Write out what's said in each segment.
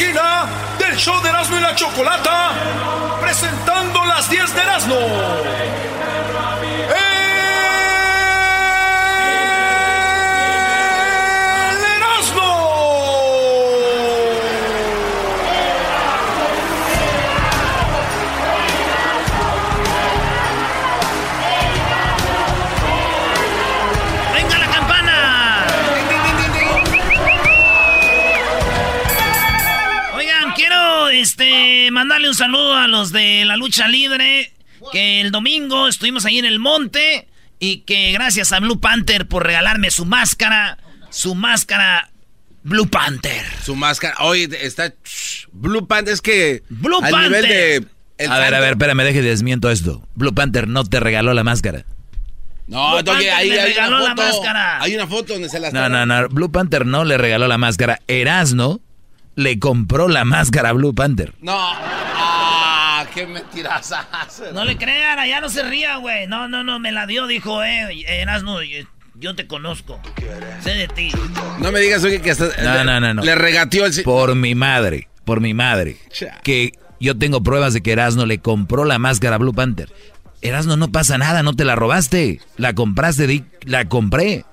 Del show de Erasmo y la Chocolata, presentando las 10 de Erasmo. Este mandarle un saludo a los de la lucha libre. Que el domingo estuvimos ahí en el monte. Y que gracias a Blue Panther por regalarme su máscara. Su máscara Blue Panther. Su máscara. Hoy está. Blue Panther es que. Blue al Panther. nivel de. el a ver, a ver, espérame, deje desmiento esto. Blue Panther no te regaló la máscara. No, Panther ahí hay una foto. máscara. Hay una foto donde se la No, no, no. Blue Panther no le regaló la máscara. Erasno le compró la máscara a Blue Panther. No. Ah, qué mentiras haces. No le crean, ya no se ría, güey. No, no, no, me la dio, dijo, eh, Erasmo, yo- yo te conozco. Sé de ti. No me digas, oye, que hasta. No, no, no, no. Le regateó el. Por mi madre, por mi madre. Cha. Que yo tengo pruebas de que Erasno le compró la máscara a Blue Panther. Erasno, no pasa nada, no te la robaste. La compraste, di- la compré.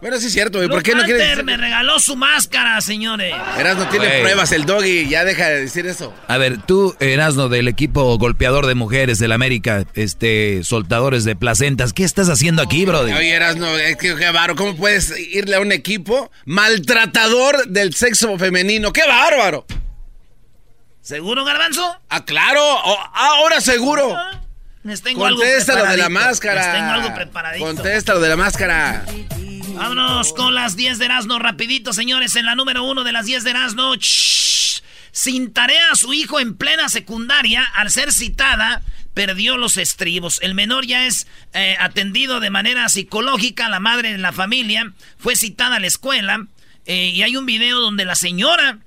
Bueno, sí es cierto, güey. ¿Por qué no quieres me regaló su máscara, señores. Eras no tiene pruebas el doggy, ya deja de decir eso. A ver, tú, Erasno, del equipo golpeador de mujeres del América, este, soltadores de placentas, ¿qué estás haciendo aquí, brother? Oye, eras no, es que qué bárbaro, ¿cómo puedes irle a un equipo maltratador del sexo femenino? ¡Qué bárbaro! ¿Seguro, Garbanzo? Ah, claro, ahora seguro. Les tengo algo Contesta lo de la máscara. Les tengo algo preparadito. Contesta lo de la máscara. Vámonos con las 10 de Erasmo rapidito, señores. En la número uno de las 10 de Erasmo. Sin tarea a su hijo en plena secundaria, al ser citada, perdió los estribos. El menor ya es eh, atendido de manera psicológica. La madre de la familia fue citada a la escuela. eh, y hay un video donde la señora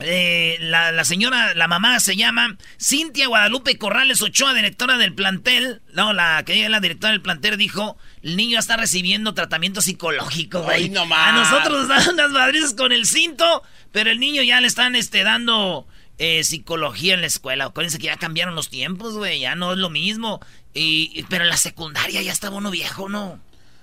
eh, la, la señora, la mamá se llama Cintia Guadalupe Corrales Ochoa, directora del plantel. No, la que la directora del plantel dijo, el niño está recibiendo tratamiento psicológico, güey. No. A nosotros nos dan unas madrizas con el cinto, pero el niño ya le están este, dando eh, psicología en la escuela. Acuérdense que ya cambiaron los tiempos, güey, ya no es lo mismo. Y, y- pero en la secundaria ya estaba uno viejo, ¿no?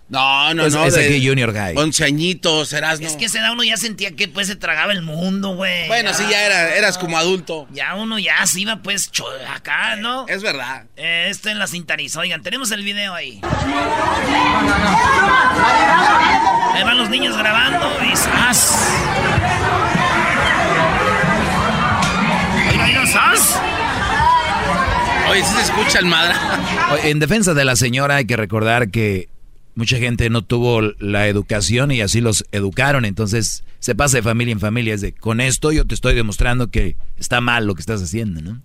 No, no, Pues no. es de aquí Junior High. Once añitos, eras no. Es que esa edad uno ya sentía que pues se tragaba el mundo, güey. Bueno, sí, ya era, eras como adulto. Ya uno ya se iba pues cho- acá, ¿no? Es verdad. Eh, esto en la cintariza. Oigan, tenemos el video ahí. Ahí van los niños grabando y ¡zas! Oiga, oiga, ¡zas! Oye, sí se escucha el madre. Oye, En defensa de la señora hay que recordar que mucha gente no tuvo la educación y así los educaron, entonces se pasa de familia en familia. Es de, con esto yo te estoy demostrando que está mal lo que estás haciendo, ¿no?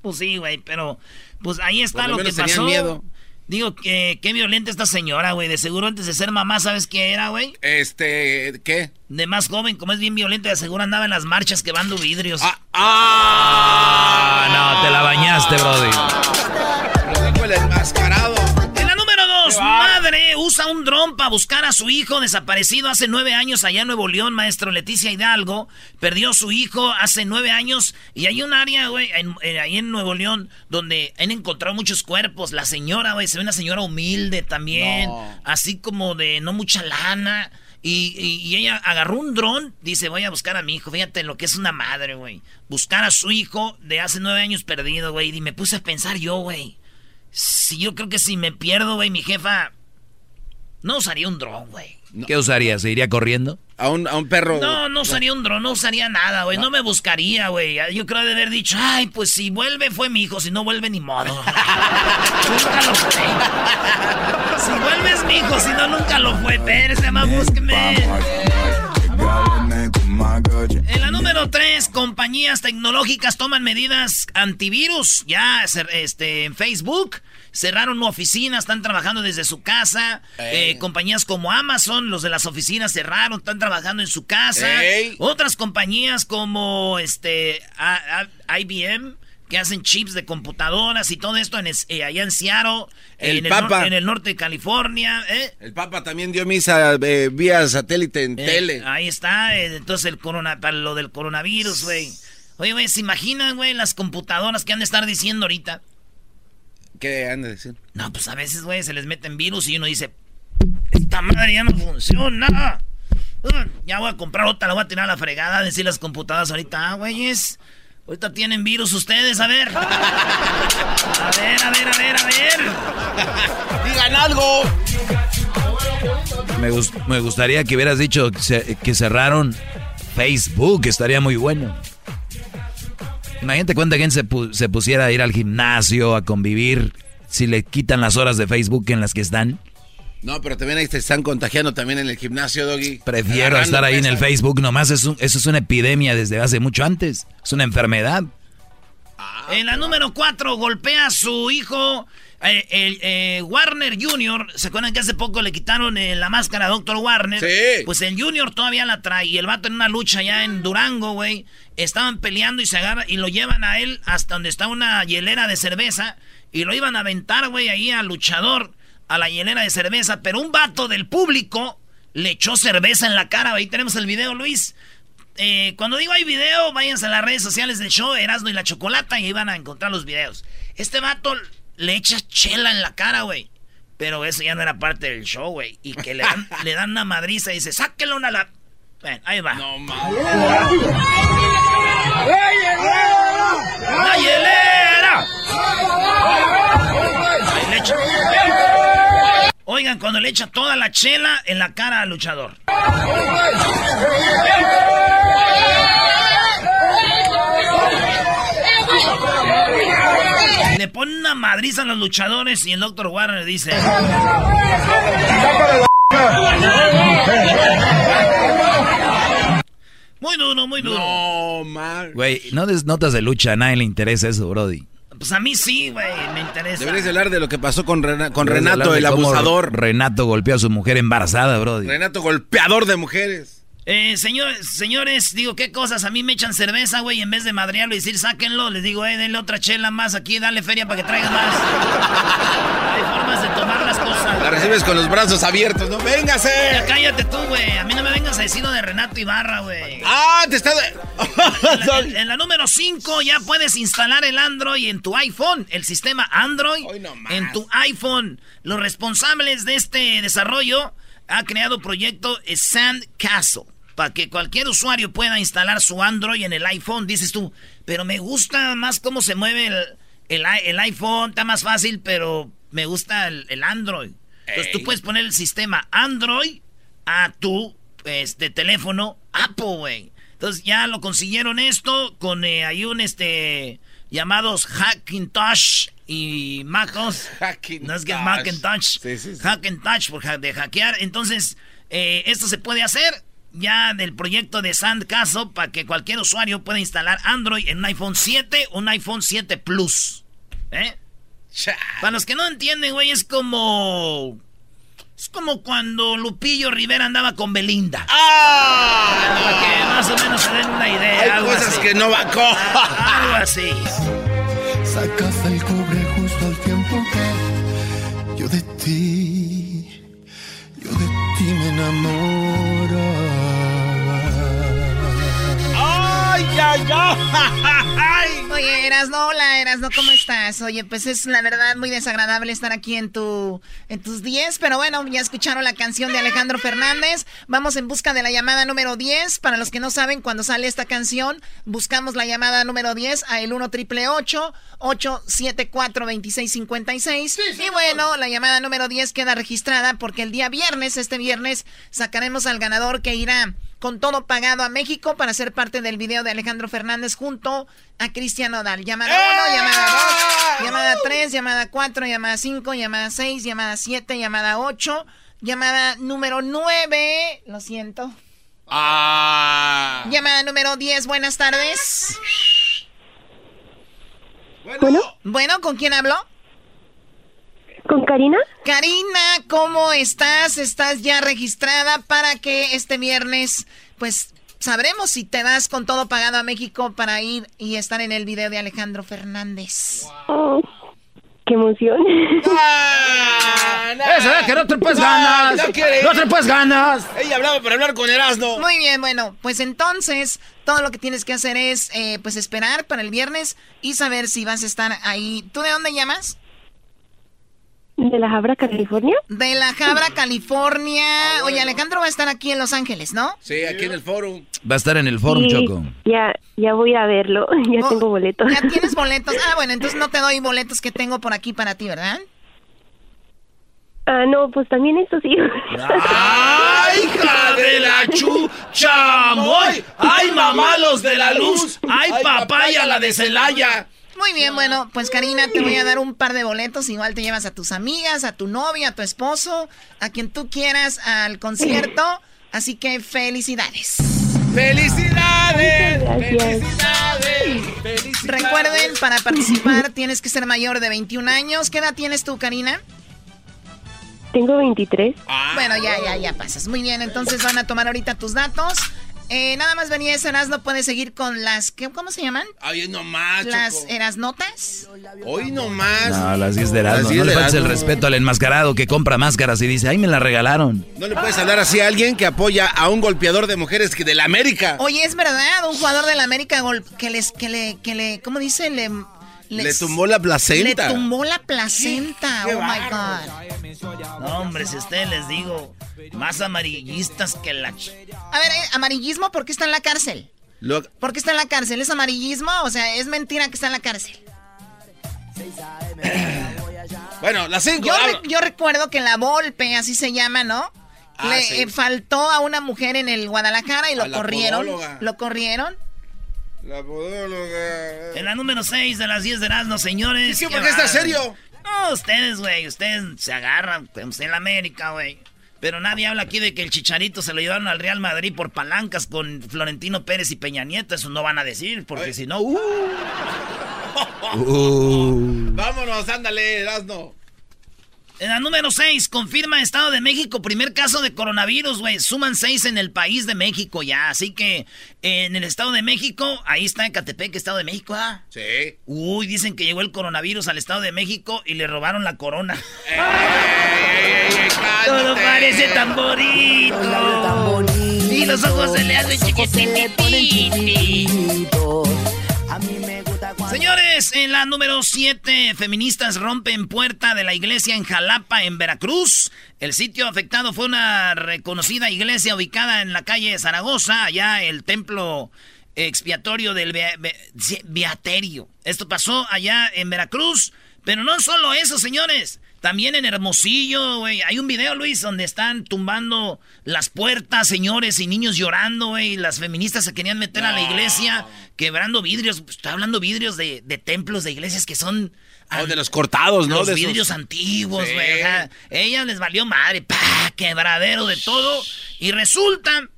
Pues sí, güey, pero pues ahí está lo que pasó. miedo. Digo, que qué violenta esta señora, güey. De seguro antes de ser mamá, ¿sabes qué era, güey? Este, ¿qué? De más joven, como es bien violenta, de seguro andaba en las marchas quemando vidrios. Ah, ah. Ah, no, te la bañaste, brody. Madre usa un dron para buscar a su hijo desaparecido hace nueve años allá en Nuevo León, maestro Leticia Hidalgo. Perdió su hijo hace nueve años y hay un área, güey, en- en- ahí en Nuevo León donde han encontrado muchos cuerpos. La señora, güey, se ve una señora humilde también, No. así como de no mucha lana. Y, y- y ella agarró un dron, dice, voy a buscar a mi hijo. Fíjate lo que es una madre, güey. Buscar a su hijo de hace nueve años perdido, güey. Y me puse a pensar yo, güey. Si yo creo que si me pierdo, güey, mi jefa no usaría un dron, güey. ¿Qué usarías? ¿Se iría corriendo? A un, a un perro. No, no usaría un dron, no usaría nada, güey. No me buscaría, güey. Yo creo de haber dicho, ay, pues si vuelve fue mi hijo, si no vuelve ni modo. nunca lo fue. Si vuelve es mi hijo, si no nunca lo fue. Pérez, más búsqueme. Compañías tecnológicas toman medidas antivirus. Ya este, en Facebook cerraron oficinas, están trabajando desde su casa. Eh, compañías como Amazon, los de las oficinas cerraron, están trabajando en su casa. Otras compañías como este IBM que hacen chips de computadoras y todo esto en, eh, allá en Seattle, el en, Papa, el en el norte de California. ¿eh? El Papa también dio misa eh, vía satélite en tele. Ahí está, entonces el corona, para lo del coronavirus, güey. Oye, güey, ¿se imaginan, güey, las computadoras que han de estar diciendo ahorita? ¿Qué han de decir? No, pues a veces, güey, se les meten virus y uno dice, esta madre ya no funciona. Ya voy a comprar otra, la voy a tirar a la fregada, decir las computadoras ahorita, ah, güeyes. Ahorita tienen virus ustedes, a ver. A ver, a ver, a ver, a ver. Digan algo. Me, me gustaría que hubieras dicho que cerraron Facebook, estaría muy bueno. Imagínate cuánta gente se, se pusiera a ir al gimnasio, a convivir, si le quitan las horas de Facebook en las que están. No, pero también ahí te están contagiando también en el gimnasio, Doggy. Prefiero estar ahí en el Facebook nomás. eso es una epidemia desde hace mucho antes. Es una enfermedad. Ah, en la número 4 golpea a su hijo eh, el, eh, Warner Jr. ¿Se acuerdan que hace poco le quitaron eh, la máscara a Dr. Warner? Sí. Pues el Junior todavía la trae. Y el vato en una lucha ya en Durango, güey. Estaban peleando y se agarra y lo llevan a él hasta donde está una hielera de cerveza. Y lo iban a aventar, güey, ahí al luchador a la llenera de cerveza, pero un vato del público le echó cerveza en la cara. Ahí tenemos el video, Luis. Eh, cuando digo hay video, váyanse a las redes sociales del show, Erasmo y la Chocolata, y ahí van a encontrar los videos. Este vato le echa chela en la cara, güey. Pero eso ya no era parte del show, güey. Y que le dan, le dan una madriza y dice, sáquelo una la... Ven, ahí va. No mames. ¡La hielera! Ahí le echa... Oigan, cuando le echa toda la chela en la cara al luchador. Le pone una madriza a los luchadores y el Dr. Warner dice... Muy duro, muy duro. No, mal. Güey, no des notas de lucha, a nadie le interesa eso, Brody. Pues a mí sí, güey, me interesa. Deberías hablar de lo que pasó con, con Renato, el abusador. Renato golpeó a su mujer embarazada, Brody. Renato golpeador de mujeres. Eh, señores, señores, digo, ¿qué cosas? A mí me echan cerveza, güey, en vez de madrearlo y decir, sáquenlo, les digo, eh, denle otra chela más aquí, dale feria para que traiga más. Hay formas de tomar. La recibes con los brazos abiertos, ¿no? ¡Véngase! Ya cállate tú, güey. A mí no me vengas a decir de Renato Ibarra, güey. ¡Ah, te está... en, la, número 5 ya puedes instalar el Android en tu iPhone, el sistema Android en tu iPhone. Los responsables de este desarrollo ha creado proyecto Sandcastle para que cualquier usuario pueda instalar su Android en el iPhone, dices tú. Pero me gusta más cómo se mueve el, el, iPhone, está más fácil, pero me gusta el, Android. Entonces tú puedes poner el sistema Android a tu este, teléfono Apple, güey. Entonces ya lo consiguieron esto con eh, hay un este llamados Hackintosh y MacOS. No es que es Macintosh. Hackintosh por de hackear. Entonces, eh, esto se puede hacer ya del proyecto de Sandcastle para que cualquier usuario pueda instalar Android en un iPhone 7 o un iPhone 7 Plus. ¿Eh? Para los que no entienden, güey, es como... Es como cuando Lupillo Rivera andaba con Belinda. ¡Ah! Para que más o menos se den una idea. Hay cosas que no va con... Algo así. Sacas el cobre justo al tiempo que yo de ti, yo de ti me enamoro. Oye, Erasno, hola Erasno, ¿cómo estás? Oye, pues es la verdad muy desagradable estar aquí en tu en tus 10, pero bueno, ya escucharon la canción de Alejandro Fernández. Vamos en busca de la llamada número 10. Para los que no saben, cuando sale esta canción, buscamos la llamada número 10 a el 1 triple 874 2656 Y bueno, la llamada número 10 queda registrada porque el día viernes, este viernes, sacaremos al ganador que irá con todo pagado a México para ser parte del video de Alejandro Fernández junto a Cristian Odal. Llamada 1, llamada 2, llamada 3, llamada 4, llamada 5, llamada 6, llamada 7, llamada 8, llamada número 9. Lo siento. Ah. Llamada número 10, buenas tardes. Bueno, Bueno, ¿con quién hablo? ¿Con Karina? Karina, ¿cómo estás? ¿Estás ya registrada para que este viernes, pues, sabremos si te vas con todo pagado a México para ir y estar en el video de Alejandro Fernández? Oh, qué emoción. Eso es que no te puedes ganas. no quiere. No te puedes ganas. Ella hablaba para hablar con Erasmo. Muy bien, bueno, pues entonces todo lo que tienes que hacer es, eh, pues, esperar para el viernes y saber si vas a estar ahí. ¿Tú de dónde llamas? ¿De la Jabra, California? De La Jabra, California. Oye, Alejandro va a estar aquí en Los Ángeles, ¿no? Sí, aquí en el foro. Va a estar en el forum, Sí, Choco. Ya, ya voy a verlo. Ya Oh, tengo boletos. Ya tienes boletos. Ah, bueno, entonces no te doy boletos que tengo por aquí para ti, ¿verdad? Ah, no, pues también esto sí. ¡Ay, hija de la chuchamoy! ¡Ay, mamá, los de la luz! ¡Ay, papaya, la de Celaya! Muy bien, bueno, pues Karina, te voy a dar un par de boletos. Igual te llevas a tus amigas, a tu novia, a tu esposo, a quien tú quieras al concierto. Así que felicidades. ¡Felicidades! ¡Felicidades! ¡Felicidades! Recuerden, para participar tienes que ser mayor de 21 años. ¿Qué edad tienes tú, Karina? Tengo 23. Bueno, ya, ya, ya pasas. Muy bien, entonces van a tomar ahorita tus datos. Eh, nada más venía ese no puedes seguir con las... ¿qué, ¿Cómo se llaman? Ay, nomás, Las erasnotas. Hoy nomás. No, las 10 de Erasmo. Las 10 No le de faltes el respeto al enmascarado que compra máscaras y dice, ay, me la regalaron. No le puedes hablar así a alguien que apoya a un golpeador de mujeres que de la América. Oye, es verdad, un jugador del América gol que les, que le, que le, ¿cómo dice? Le, Le tumbó la placenta. Le tumbó la placenta. Qué oh my. God. No, hombre, si a ustedes les digo, más amarillistas que la... ch- A ver, eh, amarillismo, ¿por qué está en la cárcel? Lo- ¿Por qué está en la cárcel? ¿Es amarillismo? O sea, es mentira que está en la cárcel. Bueno, las cinco. Yo, habla. re- yo recuerdo que la Volpe, así se llama, ¿no? Ah, Le sí. eh, faltó a una mujer en el Guadalajara y lo la corrieron. podóloga. Lo corrieron. La podóloga. En la número 6 de las 10 de Erasmo, señores. ¿Qué, por qué está serio? No, ustedes, güey, ustedes se agarran, pues, en la América, güey. Pero nadie habla aquí de que el Chicharito se lo llevaron al Real Madrid por palancas con Florentino Pérez y Peña Nieto. Eso no van a decir, porque si no, uh, Uh. Vámonos, ándale, Erasno. En la número 6, confirma Estado de México, primer caso de coronavirus, güey. Suman 6 en el país de México ya. Así que eh, en el Estado de México, ahí está Ecatepec, Estado de México, ah. Sí. Uy, dicen que llegó el coronavirus al Estado de México y le robaron la corona. ¡Ey, ey, ey, Todo parece tan bonito. Y los ojos se le hacen chiquitititi. Señores, en la número 7, feministas rompen puerta de la iglesia en Jalapa, en Veracruz. El sitio afectado fue una reconocida iglesia ubicada en la calle Zaragoza, allá el templo expiatorio del Beaterio. Esto pasó allá en Veracruz, pero no solo eso, señores. También en Hermosillo, güey. Hay un video, Luis, donde están tumbando las puertas, señores, y niños llorando, güey. Las feministas se querían meter a la iglesia, quebrando vidrios. Estoy hablando vidrios de, de templos, de iglesias que son... Oh, de los cortados, ¿no? Los De esos- vidrios antiguos, Sí. güey. Ella les valió madre, pa, quebradero de todo. Y resulta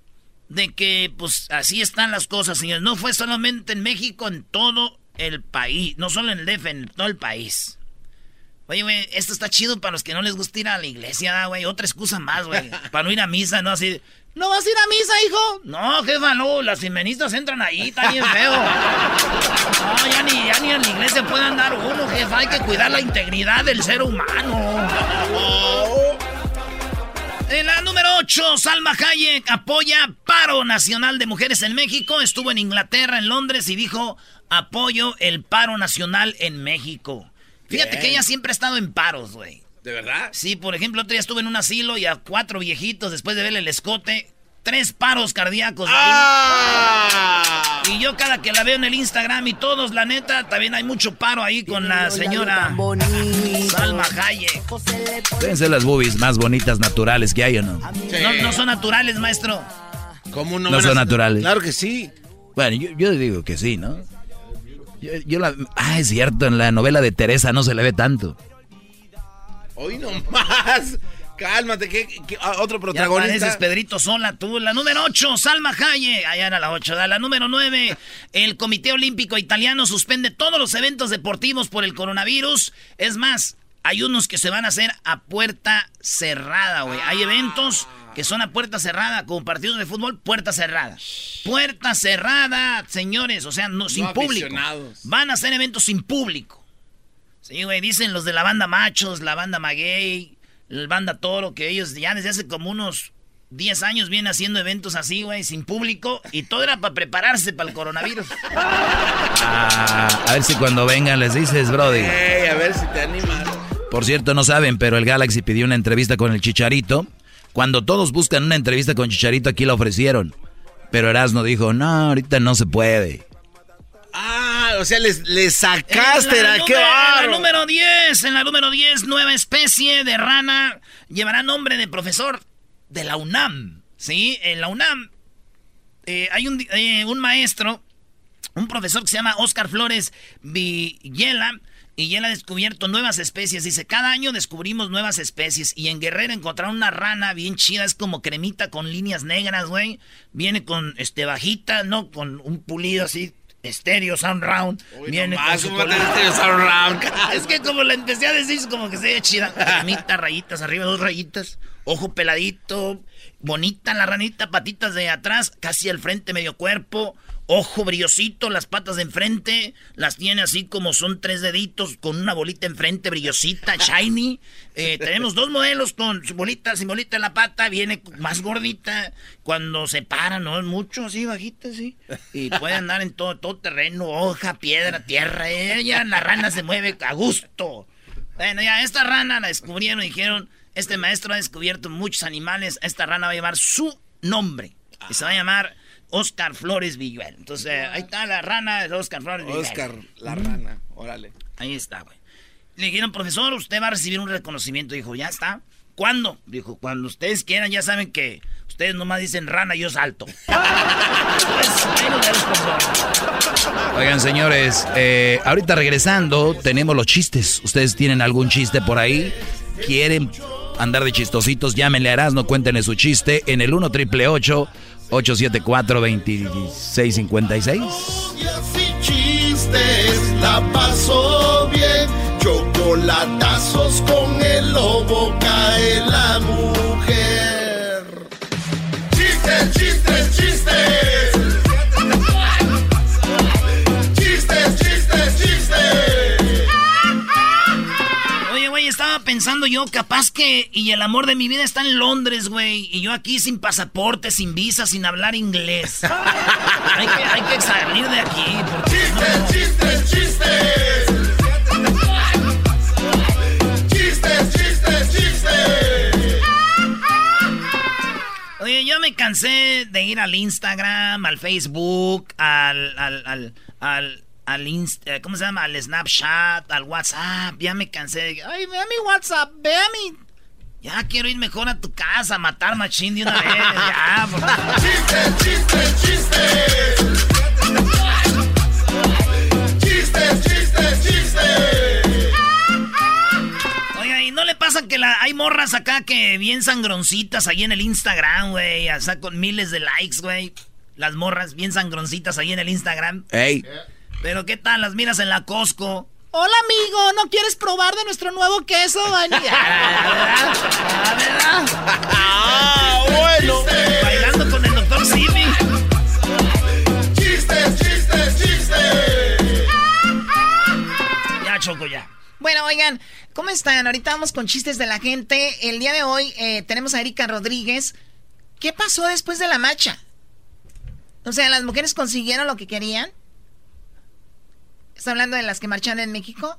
de que, pues, así están las cosas, señores. No fue solamente en México, en todo el país. No solo en el DF, en todo el país. Oye, güey, esto está chido para los que no les gusta ir a la iglesia, ¿da, güey. Otra excusa más, güey. para no ir a misa, ¿no? Así. ¿No vas a ir a misa, hijo? No, jefa, no. Las feministas entran ahí, está bien feo. No, ya ni, ya ni en la iglesia puede andar uno, jefa. Hay que cuidar la integridad del ser humano. En la número 8, Salma Hayek apoya paro nacional de mujeres en México. Estuvo en Inglaterra, en Londres y dijo apoyo el paro nacional en México. Fíjate Bien. que ella siempre ha estado en paros, güey. ¿De verdad? Sí, por ejemplo, otro día estuve en un asilo y a cuatro viejitos después de verle el escote, tres paros cardíacos. ahí. ¡Ah! Y yo cada que la veo en el Instagram y todos, la neta, también hay mucho paro ahí con la señora Salma Hayek. Deben ser las boobies más bonitas, naturales que hay, ¿o no? Sí. No, no son naturales, maestro. ¿Cómo no? No a son naturales. Claro que sí. Bueno, yo, yo digo que sí, ¿no? Yo, yo la... Ah, es cierto, en la novela de Teresa no se le ve tanto. Hoy nomás. Cálmate, ¿qué, qué- ah, otro protagonista? pareces Pedrito Sola, tú. La número 8, Salma Hayek. Allá era la 8. La número 9, el Comité Olímpico Italiano suspende todos los eventos deportivos por el coronavirus. Es más, hay unos que se van a hacer a puerta cerrada, güey. Hay eventos que son a puerta cerrada, como partidos de fútbol, puerta cerrada. Puerta cerrada, señores, o sea, no, sin público. Van a hacer eventos sin público. Sí, güey, dicen los de la banda Machos, la banda Maguey, la banda Toro, que ellos ya desde hace como unos 10 años vienen haciendo eventos así, güey, sin público, y todo era para prepararse para el coronavirus. Ah, a ver si cuando vengan les dices, Brody. Ey, a ver si te animas. Por cierto, no saben, pero el Galaxy pidió una entrevista con el Chicharito. Cuando todos buscan una entrevista con Chicharito, aquí la ofrecieron. Pero Erasmo dijo, no, ahorita no se puede. Ah, o sea, les, les sacaste, la era, qué número- en la número 10, en la número 10, nueva especie de rana llevará nombre de profesor de la UNAM. ¿Sí? En la UNAM eh, hay un, eh, un maestro, un profesor que se llama Oscar Flores Villela. Y él ha descubierto nuevas especies. Dice, cada año descubrimos nuevas especies. Y en Guerrero encontraron una rana bien chida. Es como cremita con líneas negras, güey. Viene con este bajita, ¿no? Con un pulido así, estéreo, sound round. Viene nomás, con su ¿cómo te color- estéreo sound round? Es que como la empecé a decir, es como que se ve chida. Cremita, rayitas, arriba dos rayitas. Ojo peladito. Bonita la ranita, patitas de atrás, casi al frente, medio cuerpo. Ojo brillosito, las patas de enfrente. Las tiene así como son tres deditos, con una bolita enfrente, brillosita, shiny. Eh, tenemos dos modelos con su bolita, sin bolita en la pata. Viene más gordita. Cuando se para, no es mucho, así bajita, así. Y puede andar en todo, todo terreno, hoja, piedra, tierra. Ella, la rana se mueve a gusto. Bueno, ya esta rana la descubrieron y dijeron, este maestro ha descubierto muchos animales, esta rana va a llevar su nombre. Y se va a llamar Oscar Flores Villuel. Entonces, eh, ahí está la rana de Oscar Flores Villuel. Oscar, la rana, órale. Ahí está, güey. Le dijeron, profesor, usted va a recibir un reconocimiento. Dijo, ya está. ¿Cuándo? Dijo, cuando ustedes quieran, ya saben que ustedes nomás dicen rana y yo salto. Pues. Oigan, señores, eh, ahorita regresando, tenemos los chistes. ¿Ustedes tienen algún chiste por ahí? ¿Quieren andar de chistositos? Llámenle a Erasmo, cuéntenle su chiste en el 1 triple 874 2656 y chistes, la pasó bien. Chocolatazos con el lobo cae la mujer. Chistes, chistes. Chistes, pensando yo, capaz que. Y el amor de mi vida está en Londres, güey. Y yo aquí sin pasaporte, sin visa, sin hablar inglés. hay, que, hay que salir de aquí. Chistes, chistes, chistes. Chistes, chistes, chistes. Oye, yo me cansé de ir al Instagram, al Facebook, al. al. al. al. Al Inst- eh, ¿Cómo se llama? Al Snapchat, al WhatsApp. Ya me cansé de. Ay, ve a mi WhatsApp, ve a mi. Ya quiero ir mejor a tu casa a matar machín de una vez. Ya, por favor. Chistes, chistes, chistes. Chistes, chistes, chistes. Oiga, ¿y no le pasa que la, hay morras acá que bien sangroncitas ahí en el Instagram, güey? O sea, con miles de likes, güey. Las morras bien sangroncitas ahí en el Instagram. Ey, Pero ¿qué tal? Las miras en la Costco. Hola, amigo, ¿no quieres probar de nuestro nuevo queso vainilla? Ah, ¿verdad? ah, bueno. Bailando con el doctor Simi. Chistes, chistes, chistes. Ya, Choco, ya. Bueno, oigan, ¿cómo están? Ahorita vamos con chistes de la gente. El día de hoy eh, tenemos a Erika Rodríguez. ¿Qué pasó después de la marcha? O sea, ¿las mujeres consiguieron lo que querían? ¿Está hablando de las que marchan en México?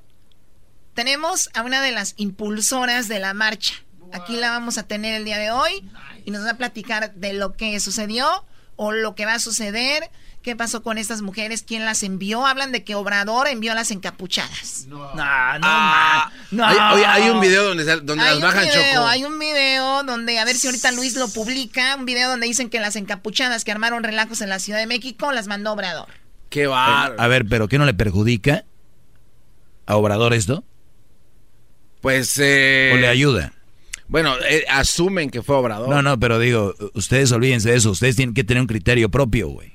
Tenemos a una de las impulsoras de la marcha. Aquí la vamos a tener el día de hoy y nos va a platicar de lo que sucedió o lo que va a suceder. ¿Qué pasó con estas mujeres? ¿Quién las envió? Hablan de que Obrador envió a las encapuchadas. No, no, Ah, ma- no. Hay, oye, hay un video donde, donde Hay las bajan video, choco. hay un video donde, a ver si ahorita Luis lo publica, un video donde dicen que las encapuchadas que armaron relajos en la Ciudad de México las mandó Obrador. Qué bar. A ver, pero ¿qué no le perjudica a Obrador esto? Pues, eh, ¿O le ayuda? Bueno, eh, asumen que fue Obrador. No, no, pero digo, ustedes olvídense de eso. Ustedes tienen que tener un criterio propio, güey.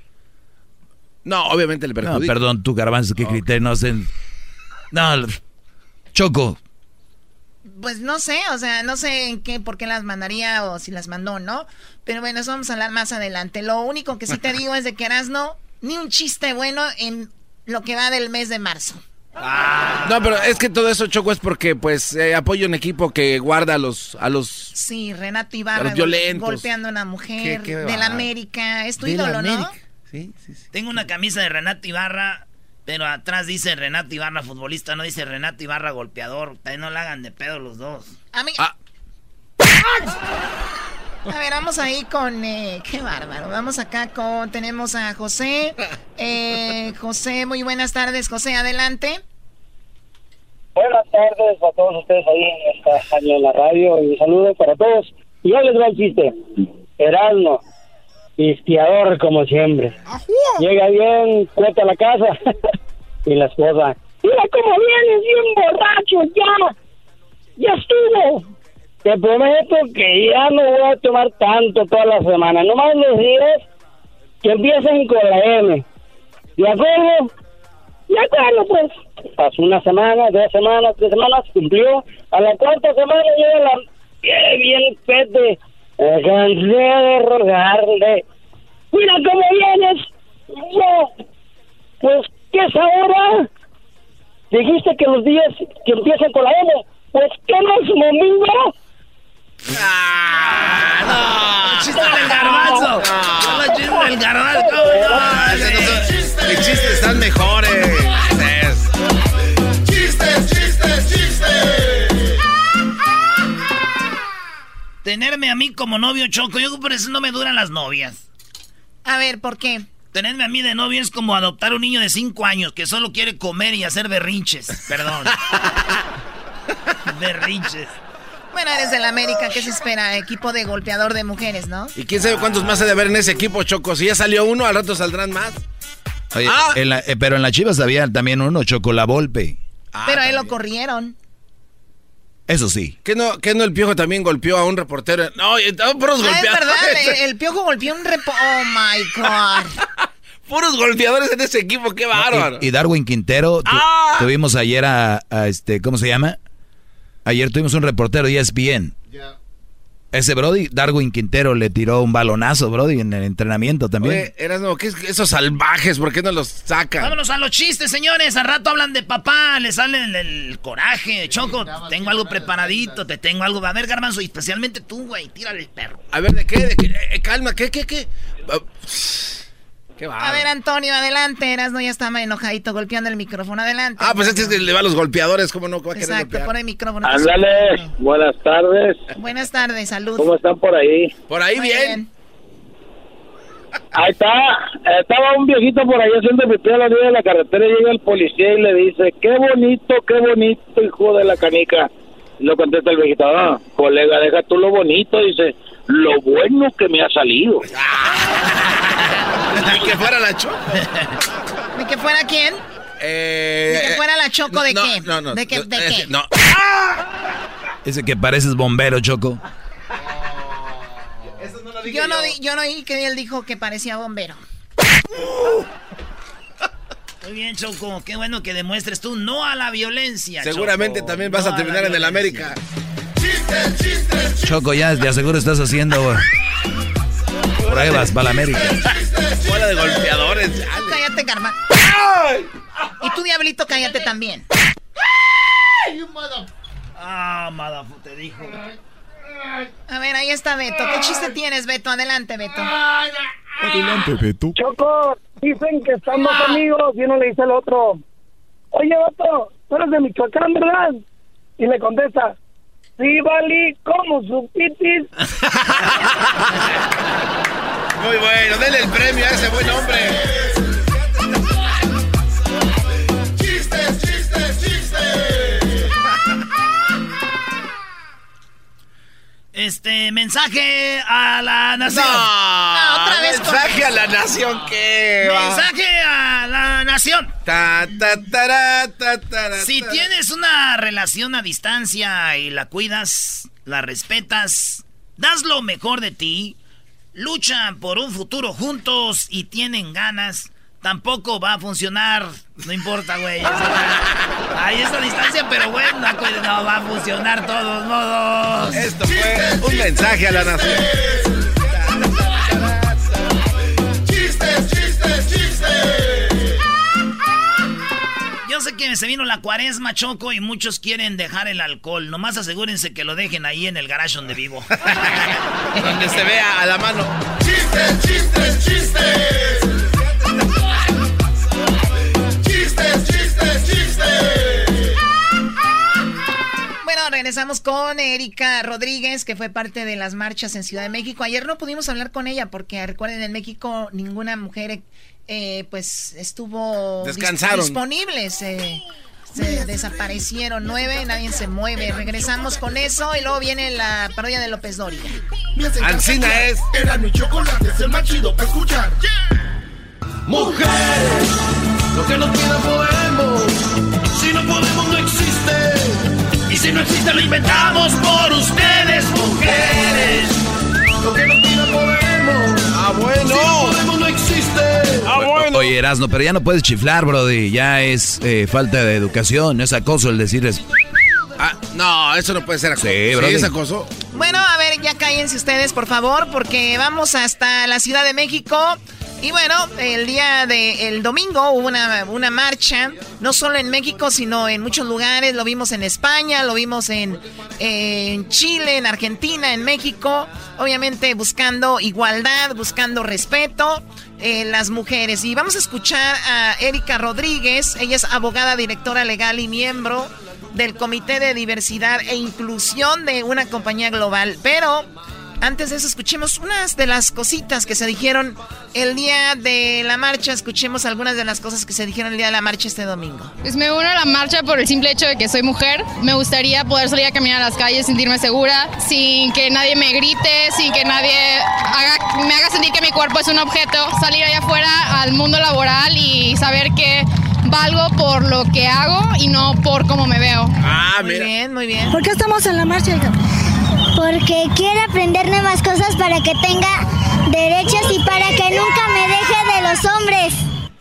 No, obviamente le No, perjudica. perdón, tú, Garbanzo, ¿qué criterio no hacen? No, Choco, Pues no sé, o sea, no sé en qué, por qué las mandaría o si las mandó, ¿no? Pero bueno, eso vamos a hablar más adelante. Lo único que sí te digo es de que no ni un chiste bueno en lo que va del mes de marzo. No, pero es que todo eso, Choco, es porque, pues, eh, apoyo un equipo que guarda a los... A los Sí, Renato A Ibarra los violentos. golpeando a una mujer Qué- qué del va. América. Es tu ídolo, ¿no? Sí, sí, sí. Tengo una camisa de Renato Ibarra, pero atrás dice Renato Ibarra futbolista, no dice Renato Ibarra golpeador. No la hagan de pedo los dos. A mí... Ah. A ver, vamos ahí con... eh, qué bárbaro. Vamos acá con... Tenemos a José. Eh, José, muy buenas tardes. José, adelante. Buenas tardes a todos ustedes ahí en esta año en la radio y un saludo para todos. Y les va el chiste. Erasmo, pisteador como siempre. Llega bien, cuenta la casa y la esposa. Mira cómo vienes bien borracho, ya, ya estuvo. Te prometo que ya no voy a tomar tanto toda la semana. Nomás los días que empiecen con la M. ¿De acuerdo? De acuerdo, pues. Pasó una semana, dos semanas, tres semanas, cumplió. A la cuarta semana llega la... Bien, bien pete. Me cansé de rogarle. Mira cómo vienes. Yo. Pues, ¿qué es ahora? Dijiste que los días que empiezan con la M. Pues, ¿qué no es domingo? ¡Chiste del garbanzo! ¡Solo chiste del garbanzo! Mis chistes están mejores. ¡Chistes, chistes, chistes! Tenerme a mí como novio choco, yo por eso no me duran las novias. A ver, ¿por qué? Tenerme a mí de novio es como adoptar un niño de 5 años que solo quiere comer y hacer berrinches. Perdón. berrinches. Bueno, eres del América, ¿qué se espera? Equipo de golpeador de mujeres, ¿no? Y quién sabe cuántos más ha de haber en ese equipo, Choco. Si ya salió uno, al rato saldrán más. Oye, Ah. en la- eh, pero en las chivas había también uno, Choco, la Volpe. Ah, Pero a él lo corrieron. Eso sí. ¿Qué no, ¿Qué no el piojo también golpeó a un reportero? No, estaban puros Ah, es golpeadores. verdad, el, el piojo golpeó un repo... Oh, my God. Puros golpeadores en ese equipo, qué bárbaro. Y, y Darwin Quintero, tu- Ah. tuvimos ayer a, a este, ¿cómo se llama? Ayer tuvimos un reportero y es bien. Ese Brody, Darwin Quintero le tiró un balonazo, Brody, en el entrenamiento también. Oye, Erasmo, ¿qué es esos salvajes? ¿Por qué no los sacan? Vámonos a los chistes, señores. Al rato hablan de papá, le sale el, el coraje. Choco, tengo algo preparadito, te tengo algo. A ver, garbanzo, y especialmente tú, güey, tírale el perro. A ver, ¿de qué? ¿De qué? Eh, calma, ¿qué, qué, qué? Ah, Qué. A ver, Antonio, adelante. Erasno ya está enojadito golpeando el micrófono. Adelante. Ah, pues este es que le va a los golpeadores, ¿cómo no? ¿Cómo va a Exacto, golpear? pon el micrófono. Ándale, buenas tardes. Buenas tardes, salud. ¿Cómo están por ahí? Por ahí Muy bien. Ahí está, estaba un viejito por ahí haciendo pipí a la orilla de la carretera y llega el policía y le dice, qué bonito, qué bonito, hijo de la canica. Y lo contesta el viejito, ah, colega, deja tú lo bonito, dice, lo bueno que me ha salido. Ni que fuera la choco. ¿De que fuera quién? Eh, ¿De que fuera la choco de no, qué? No, no. ¿De qué? ¿De eh, qué? No. Ese que pareces bombero, Choco. Yo no, di- yo no oí que él dijo que parecía bombero. Muy bien, Choco. Qué bueno que demuestres tú no a la violencia. Seguramente Choco. también vas No a terminar en el. América. ¡Chistes, chistes, Choco, ya de aseguro estás haciendo pruebas para la América. Bola de golpeadores. cállate, Carmen. Y tú, Diablito, cállate también. Ah, madafu, te dijo. A ver, ahí está Beto. ¿Qué chiste tienes, Beto? Adelante, Beto. Adelante, Beto. Choco, dicen que están dos amigos y uno le dice al otro, oye, vato, tú eres de Michoacán, ¿verdad? Y le contesta, sí, Vali, ¿cómo supiste? Muy bueno, denle el premio a ese buen hombre. chistes, chistes, chistes! Este, mensaje a la nación. No, otra vez con- mensaje a la nación que va. Mensaje a la nación. Ta, ta, tara, ta, tara, Si tienes una relación a distancia y la cuidas, la respetas, das lo mejor de ti, luchan por un futuro juntos y tienen ganas, tampoco va a funcionar. No importa, güey. Ahí está la distancia, pero bueno, no va a funcionar todos modos. Esto fue un mensaje a la nación. Chistes, chistes, chistes. Yo sé que se vino la cuaresma, Choco, y muchos quieren dejar el alcohol. Nomás asegúrense que lo dejen ahí en el garage donde vivo. Donde se vea a la mano. Chistes, chistes. Chistes, Bueno, regresamos con Erika Rodríguez, que fue parte de las marchas en Ciudad de México. Ayer no pudimos hablar con ella porque, recuerden, en México ninguna mujer eh, pues estuvo Descansaron. disponible. Se, se desaparecieron nueve, nadie se mueve. Regresamos con eso y luego viene la parodia de López Doria. Ancina es. Era mi chocolate, es el más chido para escuchar. Mujeres, lo que no Existe, lo inventamos por ustedes, mujeres. Lo que no quiera podemos. Ah, bueno. Si no podemos, no existe. Ah, bueno. Oye, Erasno, pero ya no puedes chiflar, brody. Ya es eh, falta de educación, no es acoso el decirles. Ah, no, eso no puede ser acoso. Sí, brody. es acoso. Bueno, a ver, ya cállense ustedes, por favor, porque vamos hasta la Ciudad de México. Y bueno, el día del domingo hubo una, marcha, no solo en México, sino en muchos lugares. Lo vimos en España, lo vimos en, en Chile, en Argentina, en México. Obviamente buscando igualdad, buscando respeto eh, las mujeres. Y vamos a escuchar a Erika Rodríguez. Ella es abogada, directora legal y miembro del Comité de Diversidad e Inclusión de una compañía global. Pero antes de eso, escuchemos unas de las cositas que se dijeron el día de la marcha. Escuchemos algunas de las cosas que se dijeron el día de la marcha este domingo. Pues me uno a la marcha por el simple hecho de que soy mujer. Me gustaría poder salir a caminar a las calles, sentirme segura, sin que nadie me grite, sin que nadie haga- me haga sentir que mi cuerpo es un objeto. Salir allá afuera al mundo laboral y saber que valgo por lo que hago y no por cómo me veo. Ah, Muy mira. bien, muy bien. ¿Por qué estamos en la marcha? Porque quiero aprender nuevas cosas para que tenga derechos y para que nunca me deje de los hombres.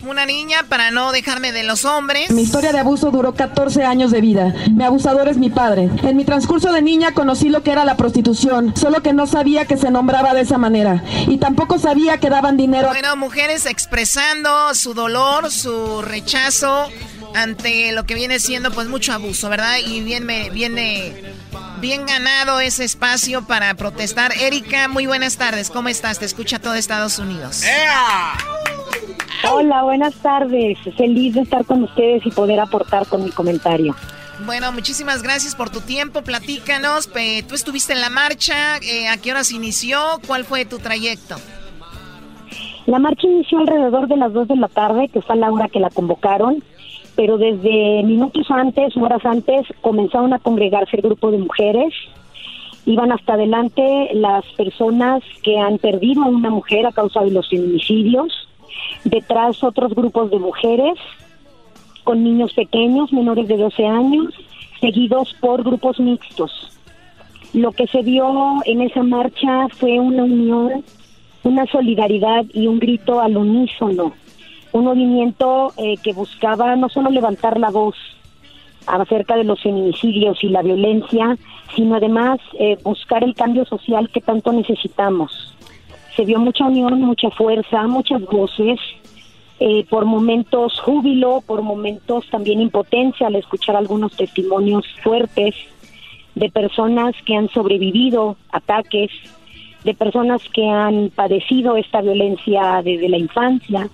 Una niña para no dejarme de los hombres. Mi historia de abuso duró 14 años de vida. Mi abusador es mi padre. En mi transcurso de niña conocí lo que era la prostitución, solo que no sabía que se nombraba de esa manera. Y tampoco sabía que daban dinero. Bueno, mujeres expresando su dolor, su rechazo ante lo que viene siendo pues mucho abuso, ¿verdad? Y bien me viene bien ganado ese espacio para protestar. Erika, muy buenas tardes. ¿Cómo estás? Te escucha todo Estados Unidos. Hola, buenas tardes. Feliz de estar con ustedes y poder aportar con mi comentario. Bueno, muchísimas gracias por tu tiempo. Platícanos. pe- Tú estuviste en la marcha. eh, ¿A qué horas inició? ¿Cuál fue tu trayecto? La marcha inició alrededor de las 2 de la tarde, que fue a la hora que la convocaron, pero desde minutos antes, horas antes, comenzaron a congregarse el grupo de mujeres. Iban hasta adelante las personas que han perdido a una mujer a causa de los feminicidios. Detrás otros grupos de mujeres con niños pequeños, menores de 12 años, seguidos por grupos mixtos. Lo que se vio en esa marcha fue una unión, una solidaridad y un grito al unísono. Un movimiento eh, que buscaba no solo levantar la voz acerca de los feminicidios y la violencia, sino además eh, buscar el cambio social que tanto necesitamos. Se vio mucha unión, mucha fuerza, muchas voces, eh, por momentos júbilo, por momentos también impotencia al escuchar algunos testimonios fuertes de personas que han sobrevivido ataques, de personas que han padecido esta violencia desde la infancia.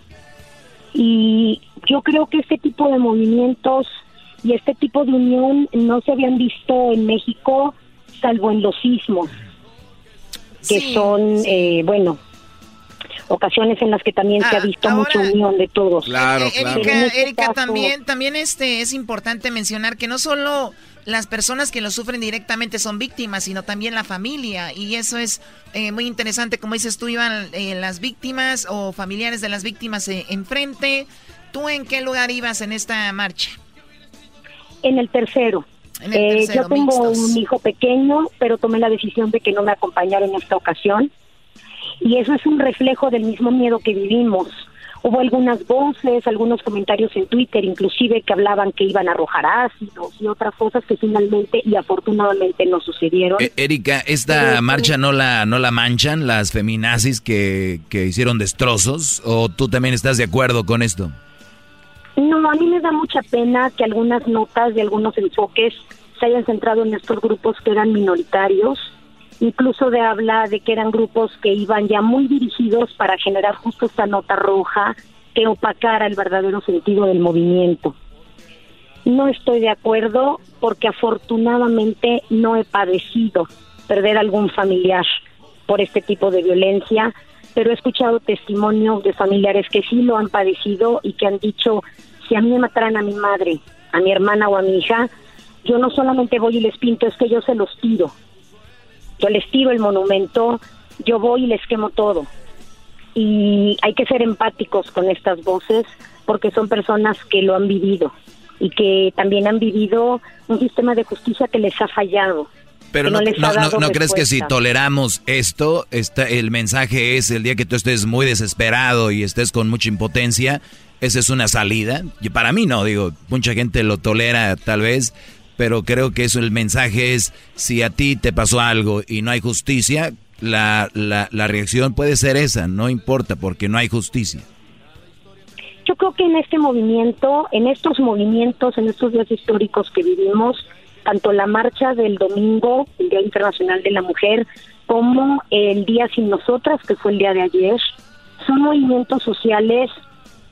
Y yo creo que este tipo de movimientos y este tipo de unión no se habían visto en México salvo en los sismos, que Sí, son, eh, bueno, ocasiones en las que también se ha Ah, visto ahora- mucha unión de todos. Claro, Eh, claro. Erika, este Erika, caso- también, también este es importante mencionar que no solo las personas que lo sufren directamente son víctimas, sino también la familia. Y eso es eh, muy interesante. Como dices tú, iban eh, las víctimas o familiares de las víctimas eh, enfrente. ¿Tú en qué lugar ibas en esta marcha? En el tercero. Eh, yo tengo un hijo pequeño, pero tomé la decisión de que no me acompañara en esta ocasión. Y eso es un reflejo del mismo miedo que vivimos. Hubo algunas voces, algunos comentarios en Twitter, inclusive que hablaban que iban a arrojar ácidos y otras cosas que finalmente y afortunadamente no sucedieron. Eh, Erika, ¿esta marcha no la, no la manchan las feminazis que, que hicieron destrozos? ¿O tú también estás de acuerdo con esto? No, a mí me da mucha pena que algunas notas de algunos enfoques se hayan centrado en estos grupos que eran minoritarios, incluso de habla de que eran grupos que iban ya muy dirigidos para generar justo esta nota roja que opacara el verdadero sentido del movimiento. No estoy de acuerdo porque afortunadamente no he padecido perder algún familiar por este tipo de violencia, pero he escuchado testimonios de familiares que sí lo han padecido y que han dicho si a mí me mataran a mi madre, a mi hermana o a mi hija, yo no solamente voy y les pinto, es que yo se los tiro. Yo les tiro el monumento, yo voy y les quemo todo. Y hay que ser empáticos con estas voces porque son personas que lo han vivido y que también han vivido un sistema de justicia que les ha fallado. Pero no, no, crees que si toleramos esto, está, el mensaje es el día que tú estés muy desesperado y estés con mucha impotencia, esa es una salida. Y para mí no, digo, mucha gente lo tolera tal vez, pero creo que eso el mensaje es, si a ti te pasó algo y no hay justicia, la, la, la reacción puede ser esa, no importa, porque no hay justicia. Yo creo que en este movimiento, en estos movimientos, en estos días históricos que vivimos, tanto la marcha del domingo, el Día Internacional de la Mujer, como el Día Sin Nosotras, que fue el día de ayer, son movimientos sociales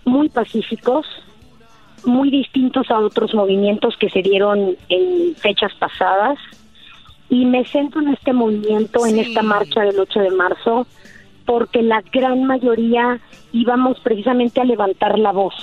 muy pacíficos, muy distintos a otros movimientos que se dieron en fechas pasadas. Y me centro en este movimiento, en esta marcha del 8 de marzo, porque la gran mayoría íbamos precisamente a levantar la voz,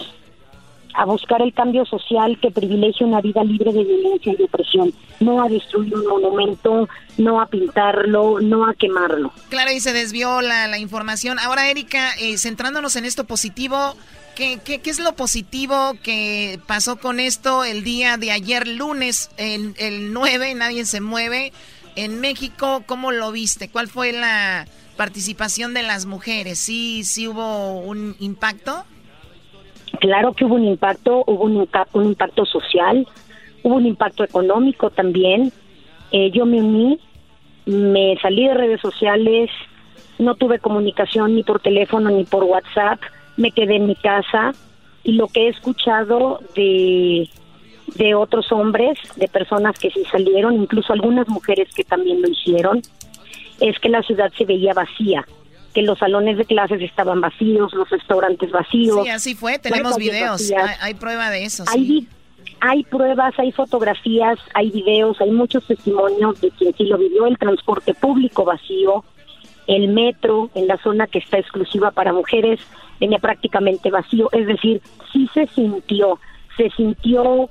a buscar el cambio social que privilegie una vida libre de violencia y opresión, no a destruir un monumento, no a pintarlo, no a quemarlo. Claro, y se desvió la, la información. Ahora, Erika, eh, centrándonos en esto positivo, ¿Qué, ¿Qué, qué, es lo positivo que pasó con esto el día de ayer, lunes, el, el 9, nadie se mueve? En México, ¿cómo lo viste? ¿Cuál fue la participación de las mujeres? ¿Sí, sí hubo un impacto? Claro que hubo un impacto, hubo un, un impacto social, hubo un impacto económico también. Eh, yo me uní, me salí de redes sociales, no tuve comunicación ni por teléfono ni por WhatsApp me quedé en mi casa y lo que he escuchado de, de otros hombres, de personas que sí salieron, incluso algunas mujeres que también lo hicieron, es que la ciudad se veía vacía, que los salones de clases estaban vacíos, los restaurantes vacíos. Sí, así fue, tenemos videos, hay, prueba de eso. Hay, hay pruebas, hay fotografías, hay videos, hay muchos testimonios de quien sí lo vivió, el transporte público vacío, el metro en la zona que está exclusiva para mujeres tenía prácticamente vacío, es decir, sí se sintió, se sintió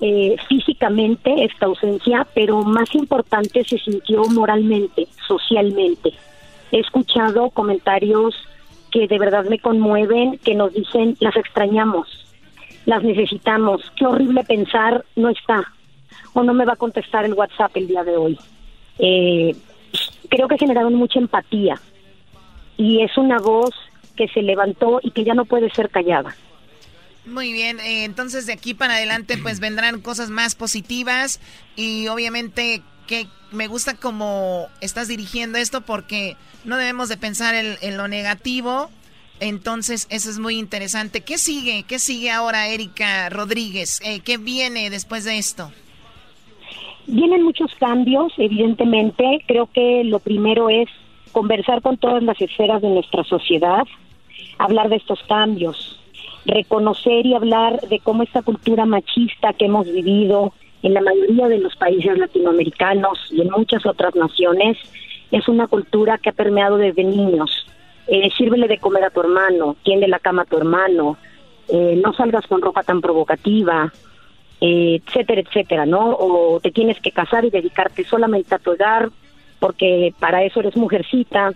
eh, físicamente esta ausencia, pero más importante se sintió moralmente, socialmente. He escuchado comentarios que de verdad me conmueven, que nos dicen, las extrañamos, las necesitamos, qué horrible pensar, no está, o no me va a contestar el WhatsApp el día de hoy. Eh, creo que generaron mucha empatía y es una voz que se levantó y que ya no puede ser callada. Muy bien, eh, entonces de aquí para adelante pues vendrán cosas más positivas y obviamente que me gusta cómo estás dirigiendo esto porque no debemos de pensar en, lo negativo, entonces eso es muy interesante. ¿Qué sigue? ¿Qué sigue ahora Erika Rodríguez? Eh, ¿Qué viene después de esto? Vienen muchos cambios, evidentemente. Creo que lo primero es conversar con todas las esferas de nuestra sociedad, hablar de estos cambios, reconocer y hablar de cómo esta cultura machista que hemos vivido en la mayoría de los países latinoamericanos y en muchas otras naciones es una cultura que ha permeado desde niños. Eh, sírvele de comer a tu hermano, tiende la cama a tu hermano, eh, no salgas con ropa tan provocativa, eh, etcétera, etcétera, ¿no? O te tienes que casar y dedicarte solamente a tu hogar porque para eso eres mujercita,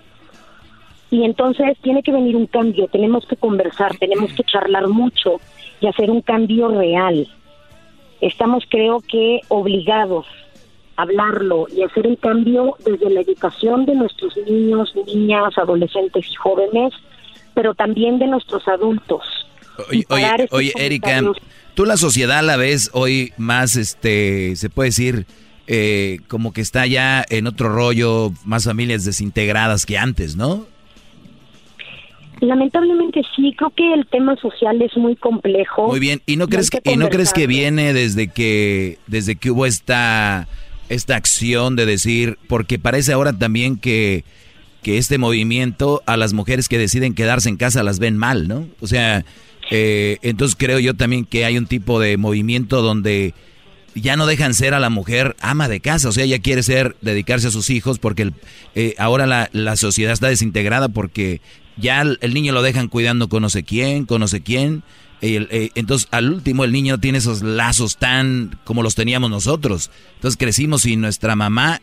y entonces tiene que venir un cambio, tenemos que conversar, tenemos que charlar mucho y hacer un cambio real. estamos creo que obligados a hablarlo y hacer el cambio desde la educación de nuestros niños, niñas, adolescentes y jóvenes, pero también de nuestros adultos. Oye, oye, Erika, tú la sociedad la ves hoy más, este, se puede decir, eh, como que está ya en otro rollo, más familias desintegradas que antes, ¿no? Lamentablemente sí, creo que el tema social es muy complejo. Muy bien, ¿y no crees que, y no crees que viene desde que desde que hubo esta esta acción de decir, porque parece ahora también que que este movimiento a las mujeres que deciden quedarse en casa las ven mal, ¿no? O sea, eh, entonces creo yo también que hay un tipo de movimiento donde ya no dejan ser a la mujer ama de casa, o sea, ella quiere ser, dedicarse a sus hijos porque eh, ahora la, la, sociedad está desintegrada porque ya el, niño lo dejan cuidando con no sé quién, con no sé quién. Eh, entonces, al último, el niño no tiene esos lazos tan como los teníamos nosotros. Entonces, crecimos sin nuestra mamá,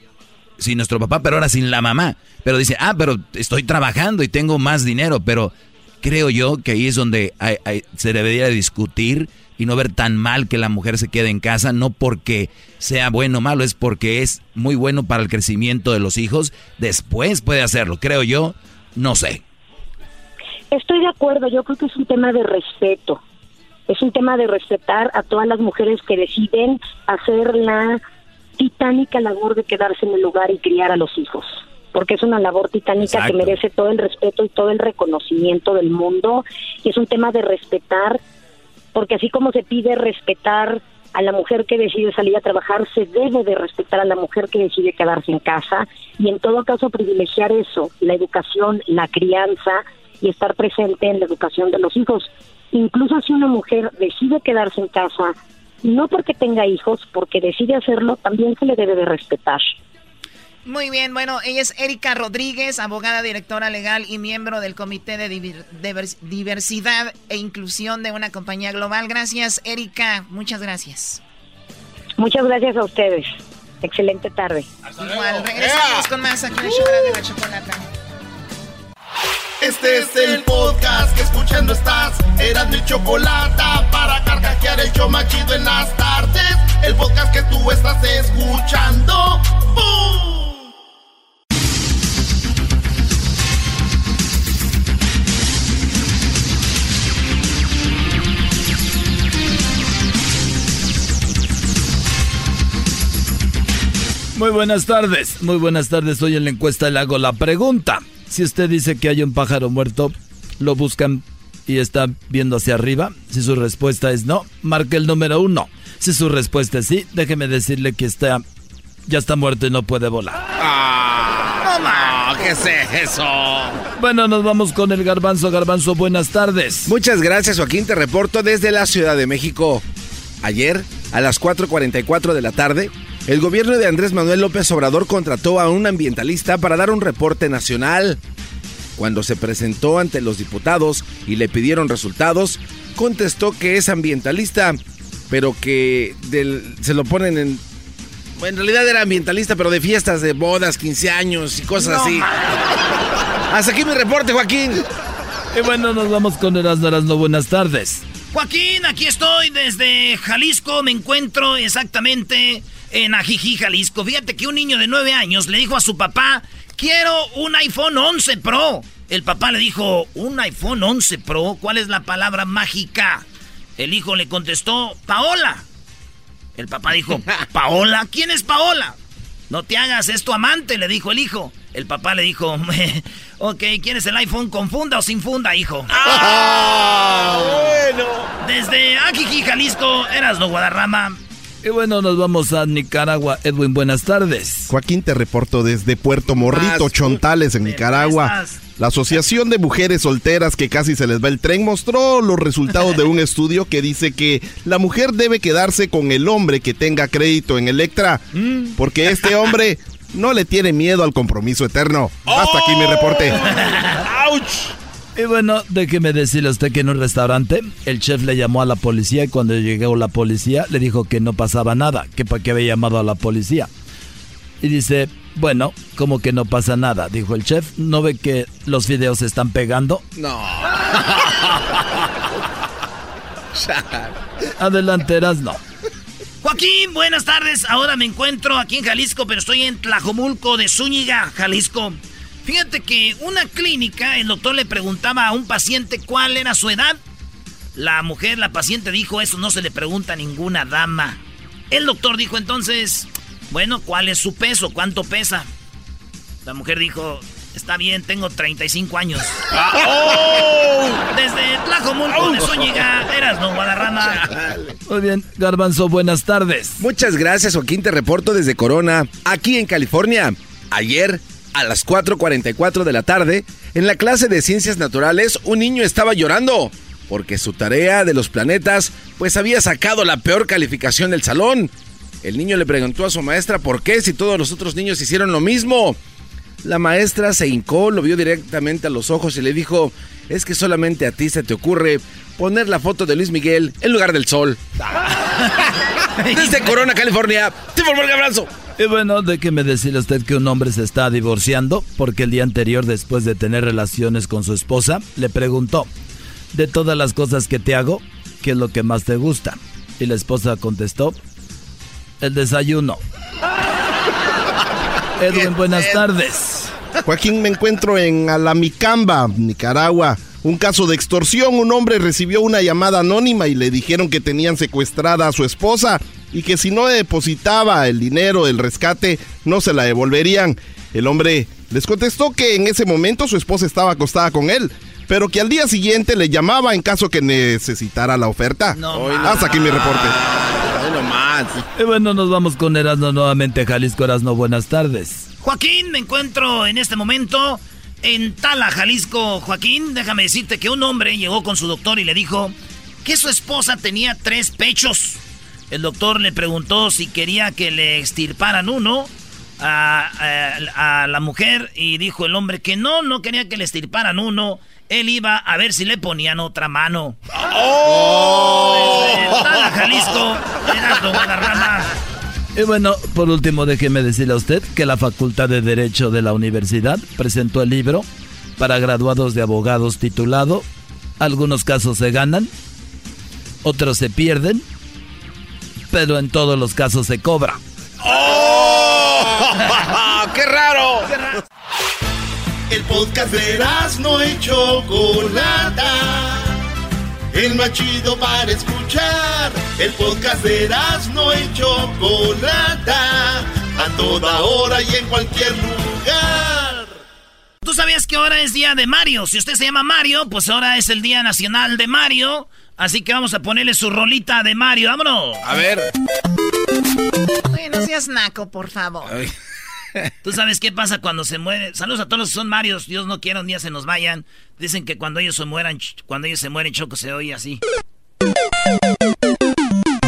sin nuestro papá, pero ahora sin la mamá. Pero dice, ah, pero estoy trabajando y tengo más dinero. Pero creo yo que ahí es donde se debería discutir y no ver tan mal que la mujer se quede en casa, no porque sea bueno o malo, es porque es muy bueno para el crecimiento de los hijos. Después puede hacerlo, creo yo, no sé. Estoy de acuerdo, yo creo que es un tema de respeto. Es un tema de respetar a todas las mujeres que deciden hacer la titánica labor de quedarse en el lugar y criar a los hijos. Porque es una labor titánica que merece todo el respeto y todo el reconocimiento del mundo. Y es un tema de respetar, porque así como se pide respetar a la mujer que decide salir a trabajar, se debe de respetar a la mujer que decide quedarse en casa y en todo caso privilegiar eso, la educación, la crianza, y estar presente en la educación de los hijos. Incluso si una mujer decide quedarse en casa, no porque tenga hijos, porque decide hacerlo, también se le debe de respetar. Muy bien, bueno, ella es Erika Rodríguez, abogada, directora legal y miembro del Comité de Diversidad e Inclusión de una compañía global. Gracias, Erika, muchas gracias. Muchas gracias a ustedes. Excelente tarde. Igual, regresamos con más aquí en el show de la chocolata. Este es el podcast que escuchando estás. Eran mi chocolate para carcajear el yo machido en las tardes. El podcast que tú estás escuchando. ¡Bum! Muy buenas tardes, muy buenas tardes. Hoy en la encuesta le hago la pregunta. Si usted dice que hay un pájaro muerto, lo buscan y está viendo hacia arriba. Si su respuesta es no, marque el número uno. Si su respuesta es sí, déjeme decirle que está ya está muerto y no puede volar. Ah, ¿Qué es eso? Bueno, nos vamos con el garbanzo. Garbanzo, buenas tardes. Muchas gracias, Joaquín. Te reporto desde la Ciudad de México. Ayer, a las 4.44 de la tarde, el gobierno de Andrés Manuel López Obrador contrató a un ambientalista para dar un reporte nacional. Cuando se presentó ante los diputados y le pidieron resultados, contestó que es ambientalista, pero que se lo ponen en... En realidad era ambientalista, pero de fiestas de bodas, 15 años y cosas así. Hasta aquí mi reporte, Joaquín. Y bueno, nos vamos con Erasmo no Buenas tardes. Joaquín, aquí estoy desde Jalisco. Me encuentro exactamente en Ajijí, Jalisco. Fíjate que un niño de 9 años le dijo a su papá, quiero un iPhone 11 Pro. El papá le dijo, ¿un iPhone 11 Pro? ¿Cuál es la palabra mágica? El hijo le contestó, Paola. El papá dijo, ¿Paola? ¿Quién es Paola? No te hagas, es tu amante, le dijo el hijo. El papá le dijo, ok, ¿quieres el iPhone con funda o sin funda, hijo? ¡Ah! Bueno. Desde Ajijí, Jalisco, eras no Guadarrama. Y bueno, nos vamos a Nicaragua. Edwin, buenas tardes. Joaquín, te reporto desde Puerto Morrito, Chontales, en Nicaragua. La Asociación de Mujeres Solteras que casi se les va el tren mostró los resultados de un estudio que dice que la mujer debe quedarse con el hombre que tenga crédito en Electra, mm. porque este hombre no le tiene miedo al compromiso eterno. Hasta aquí mi reporte. ¡Auch! Y bueno, déjeme decirle a usted que en un restaurante el chef le llamó a la policía y cuando llegó la policía le dijo que no pasaba nada, que para qué había llamado a la policía. Y dice, bueno, como que no pasa nada, dijo el chef. ¿No ve que los videos se están pegando? No. Adelanteras, no. Joaquín, buenas tardes. Ahora me encuentro aquí en Jalisco, pero estoy en Tlajomulco de Zúñiga, Jalisco. Fíjate que una clínica, el doctor le preguntaba a un paciente cuál era su edad. La mujer, la paciente dijo, eso no se le pregunta a ninguna dama. El doctor dijo entonces, bueno, ¿cuál es su peso? ¿Cuánto pesa? La mujer dijo, está bien, tengo 35 años. Oh. Desde Tlajomulco de Zúñiga, eras no Guadarrama. Muy bien, Garbanzo, buenas tardes. Muchas gracias, Joaquín. Te reporto desde Corona, aquí en California. Ayer, a las 4.44 de la tarde, en la clase de ciencias naturales, un niño estaba llorando porque su tarea de los planetas pues había sacado la peor calificación del salón. El niño le preguntó a su maestra por qué si todos los otros niños hicieron lo mismo. La maestra se hincó, lo vio directamente a los ojos y le dijo, es que solamente a ti se te ocurre poner la foto de Luis Miguel en lugar del sol. Desde Corona, California, te formó el abrazo. Y bueno, déjeme decirle a usted que un hombre se está divorciando porque el día anterior, después de tener relaciones con su esposa, le preguntó, de todas las cosas que te hago, ¿qué es lo que más te gusta? Y la esposa contestó, el desayuno. Edwin, buenas tardes. Joaquín, me encuentro en Alamicamba, Nicaragua. Un caso de extorsión. Un hombre recibió una llamada anónima y le dijeron que tenían secuestrada a su esposa y que si no depositaba el dinero del rescate no se la devolverían. El hombre les contestó que en ese momento su esposa estaba acostada con él, pero que al día siguiente le llamaba en caso que necesitara la oferta. Hasta aquí mi reporte. Y bueno, nos vamos con Erasmo nuevamente, Jalisco Erasmo, buenas tardes. Joaquín, me encuentro en este momento en Tala, Jalisco. Joaquín, déjame decirte que un hombre llegó con su doctor y le dijo que su esposa tenía tres pechos. El doctor le preguntó si quería que le extirparan uno a, a, a, la mujer y dijo el hombre que no, no quería que le extirparan uno. Él iba a ver si le ponían otra mano. ¡Oh! Desde Tala, Jalisco, Erasmo Guadarrama. Y bueno, por último, déjeme decirle a usted que la Facultad de Derecho de la Universidad presentó el libro para graduados de abogados titulado Algunos casos se ganan, otros se pierden, pero en todos los casos se cobra. ¡Oh! ¡Qué raro! El podcast de no y Chocolata. El más chido para escuchar. El podcast de no y Chocolata. A toda hora y en cualquier lugar. ¿Tú sabías que ahora es día de Mario? Si usted se llama Mario, pues ahora es el Día Nacional de Mario. Así que vamos a ponerle su rolita de Mario. ¡Vámonos! A ver. Oye, no seas naco, por favor. ¿Tú sabes qué pasa cuando se muere? Saludos a todos los que son Marios. Dios no quiera un día se nos vayan. Dicen que cuando ellos se mueran, cuando ellos se mueren, Choco se oye así.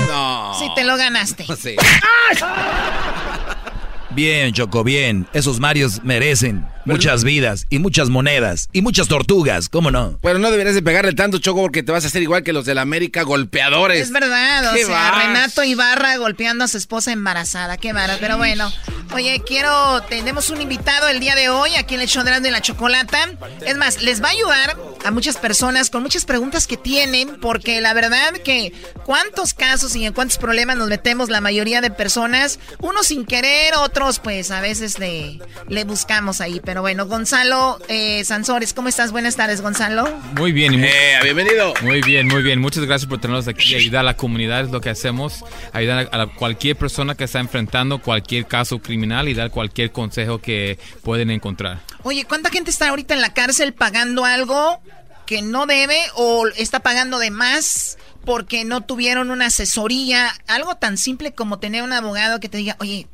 No. Sí, te lo ganaste. Sí. Bien, Choco, bien. Esos Marios merecen muchas vidas y muchas monedas y muchas tortugas, ¿cómo no? Pero no deberías de pegarle tanto, Choco, porque te vas a hacer igual que los de la América golpeadores. Es verdad, o ¿Qué sea, vas? Renato Ibarra golpeando a su esposa embarazada, qué vara, pero bueno. Oye, quiero, tenemos un invitado el día de hoy aquí en el show de y la Chocolata. Es más, les va a ayudar a muchas personas con muchas preguntas que tienen, porque la verdad que cuántos casos y en cuántos problemas nos metemos la mayoría de personas, unos sin querer, otros pues a veces le, le buscamos ahí, pero bueno, Gonzalo eh, Sansores, ¿cómo estás? Buenas tardes, Gonzalo. Muy bien, y mu- Eh, bienvenido. Muy bien, muy bien. Muchas gracias por tenernos aquí. Ayudar a la comunidad es lo que hacemos. Ayudar a, a cualquier persona que está enfrentando cualquier caso criminal y dar cualquier consejo que pueden encontrar. Oye, ¿cuánta gente está ahorita en la cárcel pagando algo que no debe o está pagando de más porque no tuvieron una asesoría? Algo tan simple como tener un abogado que te diga, oye,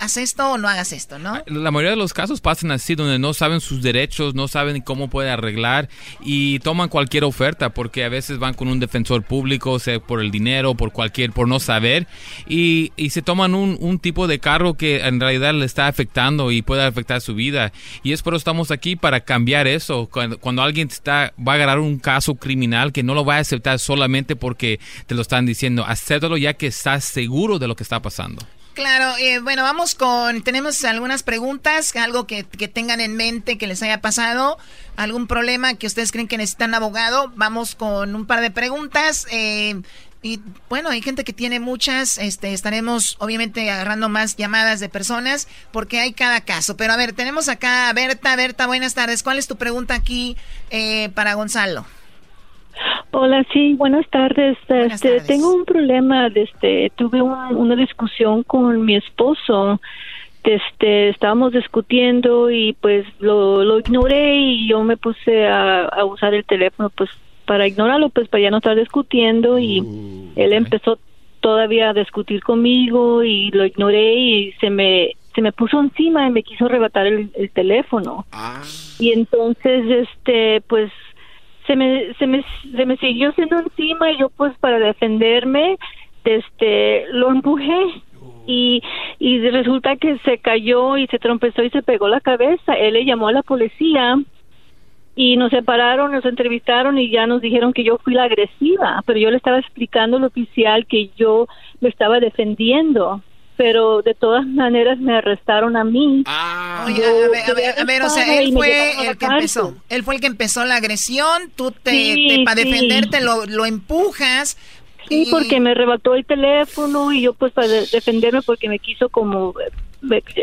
haz esto o no hagas esto, ¿no? La mayoría de los casos pasan así, donde no saben sus derechos, no saben cómo puede arreglar y toman cualquier oferta, porque a veces van con un defensor público, sea por el dinero, por cualquier, por no saber, y, y se toman un, un tipo de carro que en realidad le está afectando y puede afectar su vida. Y es por eso estamos aquí para cambiar eso. Cuando, cuando alguien está, va a agarrar un caso criminal, que no lo va a aceptar solamente porque te lo están diciendo, acéptalo ya que estás seguro de lo que está pasando. Claro, eh, bueno, vamos con, tenemos algunas preguntas, algo que, que tengan en mente que les haya pasado, algún problema que ustedes creen que necesitan abogado. Vamos con un par de preguntas. Eh, Y bueno, hay gente que tiene muchas, este, estaremos obviamente agarrando más llamadas de personas porque hay cada caso. Pero a ver, tenemos acá a Berta. Berta, buenas tardes. ¿Cuál es tu pregunta aquí eh, para Gonzalo? Hola, sí, buenas tardes. este, Tengo un problema. Este, tuve una discusión con mi esposo. Este, estábamos discutiendo y pues lo, lo ignoré y yo me puse a, a usar el teléfono pues para ignorarlo, pues para ya no estar discutiendo y uh, él empezó todavía a discutir conmigo y lo ignoré y se me se me puso encima y me quiso arrebatar el, teléfono. Ah. Y entonces este pues se me, se me, se me siguió siendo encima y yo pues para defenderme, este, lo empujé y, y resulta que se cayó y se trompezó y se pegó la cabeza. Él le llamó a la policía y nos separaron, nos entrevistaron y ya nos dijeron que yo fui la agresiva, pero yo le estaba explicando al oficial que yo lo estaba defendiendo pero de todas maneras me arrestaron a mí. Ah. Oye, a ver, a ver, o sea, él fue el que empezó, él fue el que empezó la agresión, tú te, para defenderte lo, lo empujas. Sí, porque me arrebató el teléfono y yo pues para defenderme porque me quiso como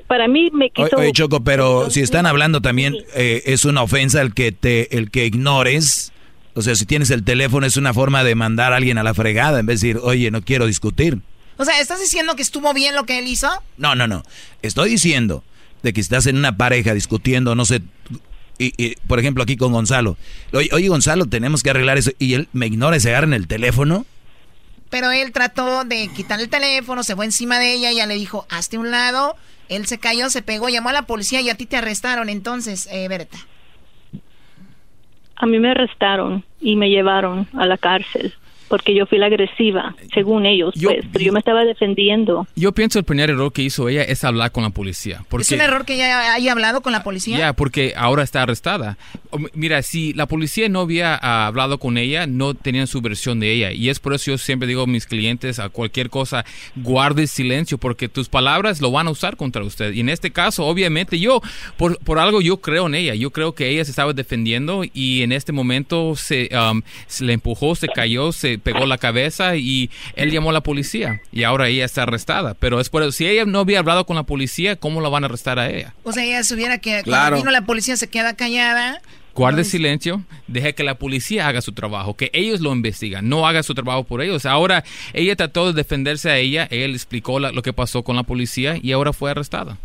para mí me quiso Oye, Choco, pero si están hablando también eh, es una ofensa el que te el que ignores. O sea, si tienes el teléfono es una forma de mandar a alguien a la fregada en vez de decir, "Oye, no quiero discutir." O sea, ¿estás diciendo que estuvo bien lo que él hizo? No, no, no. Estoy diciendo de que estás en una pareja discutiendo, no sé, y, por ejemplo aquí con Gonzalo. Oye, oye, Gonzalo, tenemos que arreglar eso. Y él me ignora y se agarra en el teléfono. Pero él trató de quitar el teléfono, se fue encima de ella, ella le dijo, hazte un lado. Él se cayó, se pegó, llamó a la policía y a ti te arrestaron entonces, eh, Berta. A mí me arrestaron y me llevaron a la cárcel porque yo fui la agresiva, según ellos, pues, pero yo me estaba defendiendo. Yo pienso el primer error que hizo ella es hablar con la policía. Porque, ¿Es un error que ella haya hablado con la policía? Ya, porque ahora está arrestada. Mira, si la policía no había ah, hablado con ella, no tenían su versión de ella. Y es por eso yo siempre digo a mis clientes, a cualquier cosa, guarde silencio, porque tus palabras lo van a usar contra usted. Y en este caso, obviamente, yo, por, por algo yo creo en ella. Yo creo que ella se estaba defendiendo y en este momento se, um, se le empujó, se cayó, se pegó la cabeza y él llamó a la policía y ahora ella está arrestada. Pero es por eso, si ella no había hablado con la policía, ¿cómo la van a arrestar a ella? O sea, ella se hubiera que cuando vino la policía se queda callada. Guarde silencio, deje que la policía haga su trabajo, que ellos lo investigan, no haga su trabajo por ellos. Ahora ella trató de defenderse a ella, él explicó lo que pasó con la policía y ahora fue arrestada.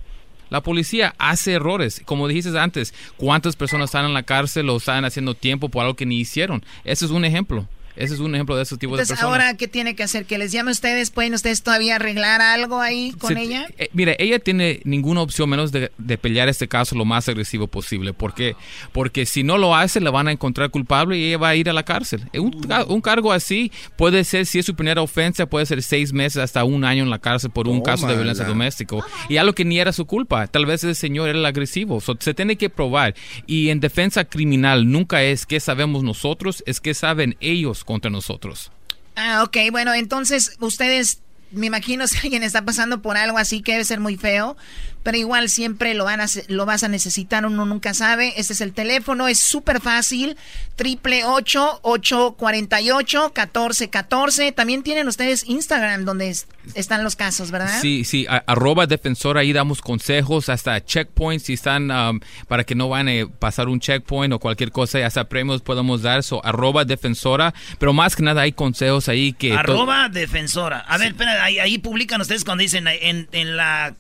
La policía hace errores. Como dijiste antes, ¿cuántas personas están en la cárcel o están haciendo tiempo por algo que ni hicieron? Ese es un ejemplo. Ese es un ejemplo de ese tipo de personas. ahora, ¿qué tiene que hacer? ¿Que les llame a ustedes? ¿Pueden ustedes todavía arreglar algo ahí con ella? Eh, mire, ella tiene ninguna opción menos de, pelear este caso lo más agresivo posible. porque Porque si no lo hace, la van a encontrar culpable y ella va a ir a la cárcel. Eh, un, un cargo así puede ser, si es su primera ofensa, puede ser seis meses hasta un año en la cárcel por un caso de violencia doméstica. Y algo que ni era su culpa. Tal vez ese señor era el agresivo. se tiene que probar. Y en defensa criminal nunca es que sabemos nosotros, es que saben ellos contra nosotros. Ah, ok, bueno, entonces ustedes, me imagino si alguien está pasando por algo así que debe ser muy feo, pero igual siempre lo, van a, lo vas a necesitar, uno nunca sabe. Este es el teléfono, es súper fácil, triple ocho ocho cuarenta y ocho catorce catorce. También tienen ustedes Instagram donde están los casos, ¿verdad? Sí, sí, arroba defensora, ahí damos consejos, hasta checkpoints, si están, um, para que no van a pasar un checkpoint o cualquier cosa, hasta premios podemos dar, so arroba defensora, pero más que nada hay consejos ahí que... Arroba defensora. A ver, espera, ahí, publican ustedes cuando dicen en, en la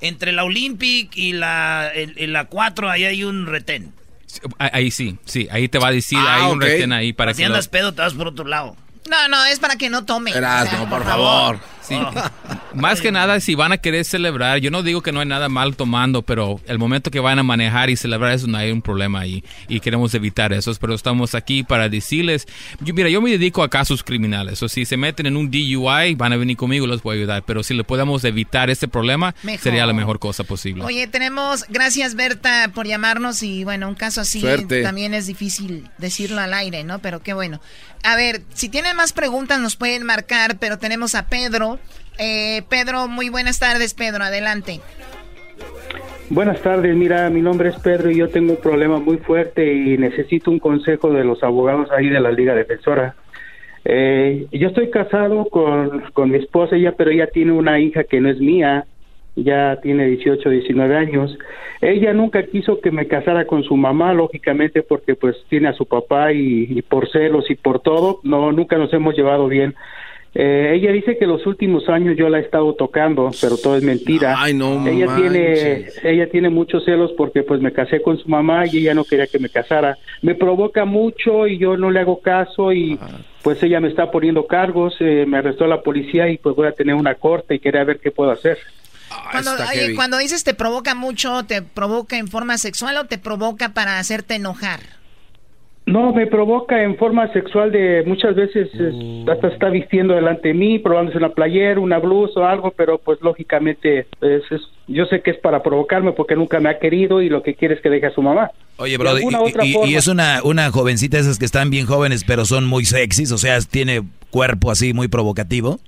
entre la Olympic y la, la 4, ahí hay un retén. Ahí sí, sí, ahí te va a decir, ah, hay un retén ahí para que... Si andas pedo, te vas por otro lado. No, no, es para que no tome. no, por, favor. Sí. Más que nada, si van a querer celebrar, yo no digo que no hay nada mal tomando, pero el momento que van a manejar y celebrar eso no hay un problema ahí y queremos evitar eso. Pero estamos aquí para decirles, mira, yo me dedico a casos criminales, o si se meten en un DUI, van a venir conmigo, los voy a ayudar. Pero si le podemos evitar ese problema, sería la mejor cosa posible. Oye, tenemos, gracias Berta por llamarnos y bueno, un caso así también es difícil decirlo al aire, ¿no? Pero qué bueno. A ver, si tienen más preguntas nos pueden marcar, pero tenemos a Pedro. Eh, Pedro, muy buenas tardes, Pedro, adelante. Buenas tardes, mira, mi nombre es Pedro y yo tengo un problema muy fuerte y necesito un consejo de los abogados ahí de la Liga Defensora. Eh, yo estoy casado con, con mi esposa, ella, pero ella tiene una hija que no es mía, ya tiene 18, 19 años. Ella nunca quiso que me casara con su mamá, lógicamente, porque pues tiene a su papá y, y por celos y por todo, no, nunca nos hemos llevado bien. Eh, ella dice que los últimos años yo la he estado tocando, pero todo es mentira. Ay, no ella manches. tiene, ella tiene muchos celos porque pues me casé con su mamá y ella no quería que me casara. Me provoca mucho y yo no le hago caso y pues ella me está poniendo cargos, eh, me arrestó la policía y pues voy a tener una corte y quería ver qué puedo hacer. Cuando, oye, cuando dices te provoca mucho, ¿te provoca en forma sexual o te provoca para hacerte enojar? No, me provoca en forma sexual de muchas veces es- hasta está vistiendo delante de mí, probándose una playera, una blusa o algo, pero pues lógicamente es- es- yo sé que es para provocarme porque nunca me ha querido y lo que quiere es que deje a su mamá. Oye, bro, y, y- es una, una jovencita esas que están bien jóvenes, pero son muy sexys, o sea, tiene cuerpo así muy provocativo.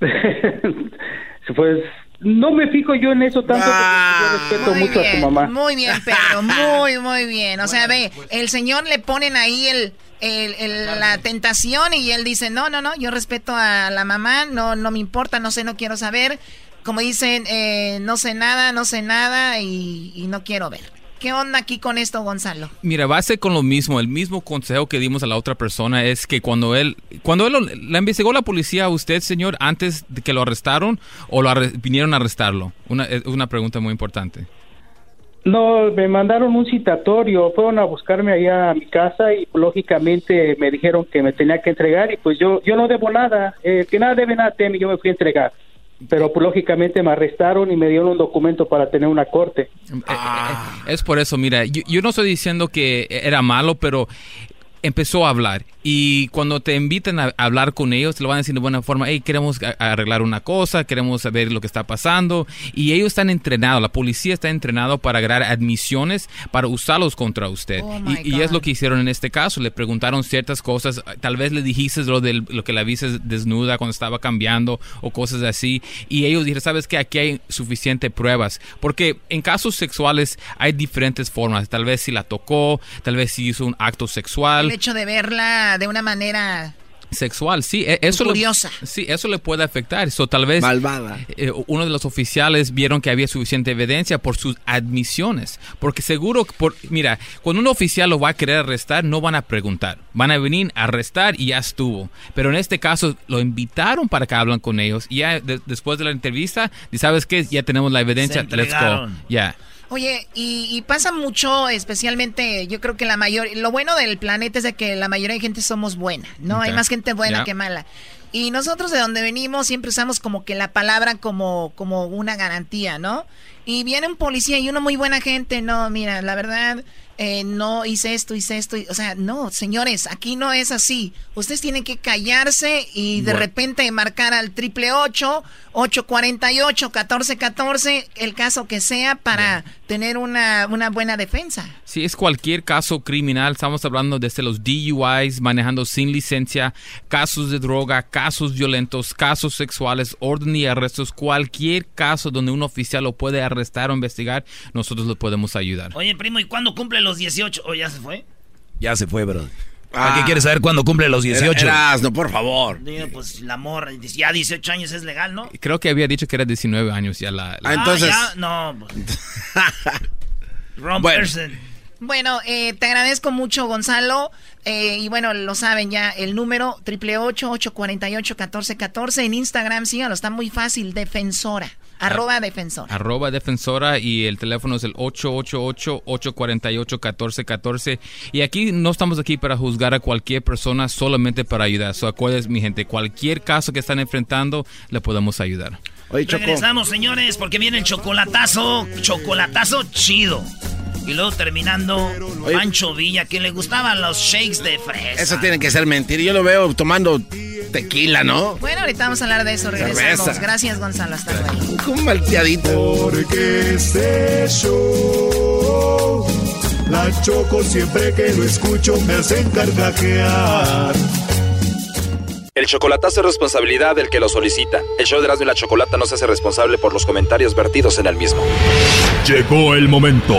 pues no me fijo yo en eso tanto porque yo respeto Muy mucho a su bien, mamá. muy bien, Pedro, muy, muy bien. O sea, ve, el señor le ponen ahí el, el- el- la tentación y él dice, no, no, no, yo respeto a la mamá, no, no me importa, no sé, no quiero saber. Como dicen, eh, no sé nada, no sé nada y, y no quiero ver. ¿Qué onda aquí con esto, Gonzalo? Mira, va a ser con lo mismo. El mismo consejo que dimos a la otra persona es que cuando él, cuando él lo- la investigó la policía a usted, señor, antes de que lo arrestaron o lo arre- vinieron a arrestarlo. Una, es una pregunta muy importante. No, me mandaron un citatorio, fueron a buscarme allá a mi casa y lógicamente me dijeron que me tenía que entregar y pues yo yo no debo nada, eh, que nada debe nada teme, yo me fui a entregar. Pero pues lógicamente me arrestaron y me dieron un documento para tener una corte. Es por eso, mira, yo, yo no estoy diciendo que era malo, pero empezó a hablar. Y cuando te invitan a hablar con ellos, te lo van a decir de buena forma, hey, queremos arreglar una cosa, queremos saber lo que está pasando. Y ellos están entrenados, la policía está entrenado para agarrar admisiones, para usarlos contra usted. Oh, y, y es lo que hicieron en este caso. Le preguntaron ciertas cosas, tal vez le dijiste lo, de lo que la viste desnuda cuando estaba cambiando o cosas así. Y ellos dijeron, sabes que aquí hay suficiente pruebas. Porque en casos sexuales hay diferentes formas. Tal vez si la tocó, tal vez si hizo un acto sexual El hecho de verla de una manera sexual, sí, e- eso le- Curiosa. sí, eso le puede afectar. So, tal vez Malvada. eh, uno de los oficiales vieron que había suficiente evidencia por sus admisiones, porque seguro, por, mira, cuando un oficial lo va a querer arrestar, no van a preguntar, van a venir a arrestar y ya estuvo. Pero en este caso lo invitaron para que hablan con ellos y ya de- después de la entrevista, y sabes qué, ya tenemos la evidencia, let's go, ya. Oye, y, y pasa mucho, especialmente, yo creo que la mayor, lo bueno del planeta es de que la mayoría de gente somos buena, ¿no? Hay más gente buena que mala. Y nosotros de donde venimos siempre usamos como que la palabra como, como una garantía, ¿no? Y viene un policía y uno muy buena gente, no, mira, la verdad, eh, no hice esto, hice esto, o sea, no, señores, aquí no es así. Ustedes tienen que callarse y de Bueno. repente marcar al triple ocho, 848, 1414, el caso que sea para tener una, una buena defensa. Si es cualquier caso criminal, estamos hablando desde los DUIs, manejando sin licencia, casos de droga, casos violentos, casos sexuales, orden y arrestos, cualquier caso donde un oficial lo puede arrestar o investigar, nosotros le podemos ayudar. Oye, primo, ¿y cuándo cumple los 18? ¿O ya se fue? Ya se fue, bro. ¿Para qué quieres saber cuándo cumple los 18? Erasno, por favor. Digo, pues la morra, ya 18 años es legal, ¿no? Creo que había dicho que era 19 años ya la... la- Ah, ya, no. pues. Wrong Bueno. person. Bueno, eh, te agradezco mucho, Gonzalo. Eh, y bueno, lo saben ya, el número 888-848-1414. En Instagram, síganlo, está muy fácil. Defensora. Arroba defensora. Arroba defensora y el teléfono es el 888-848-1414. Y aquí no estamos aquí para juzgar a cualquier persona, solamente para ayudar. So, acuérdense, mi gente, cualquier caso que están enfrentando, le podemos ayudar. Regresamos, señores, porque viene el chocolatazo. Chocolatazo chido. Y luego terminando, Pancho Villa, que le gustaban los shakes de fresa. Eso tiene que ser mentira. Yo lo veo tomando tequila, ¿no? Bueno, ahorita vamos a hablar de eso. Regresamos. Cerveza. Gracias, Gonzalo. Hasta luego. Un malteadito. Porque este show, la choco siempre que lo escucho me hacen carcajear. El chocolatazo es responsabilidad del que lo solicita. El show de Erasmo y la Chocolata no se hace responsable por los comentarios vertidos en el mismo. Llegó el momento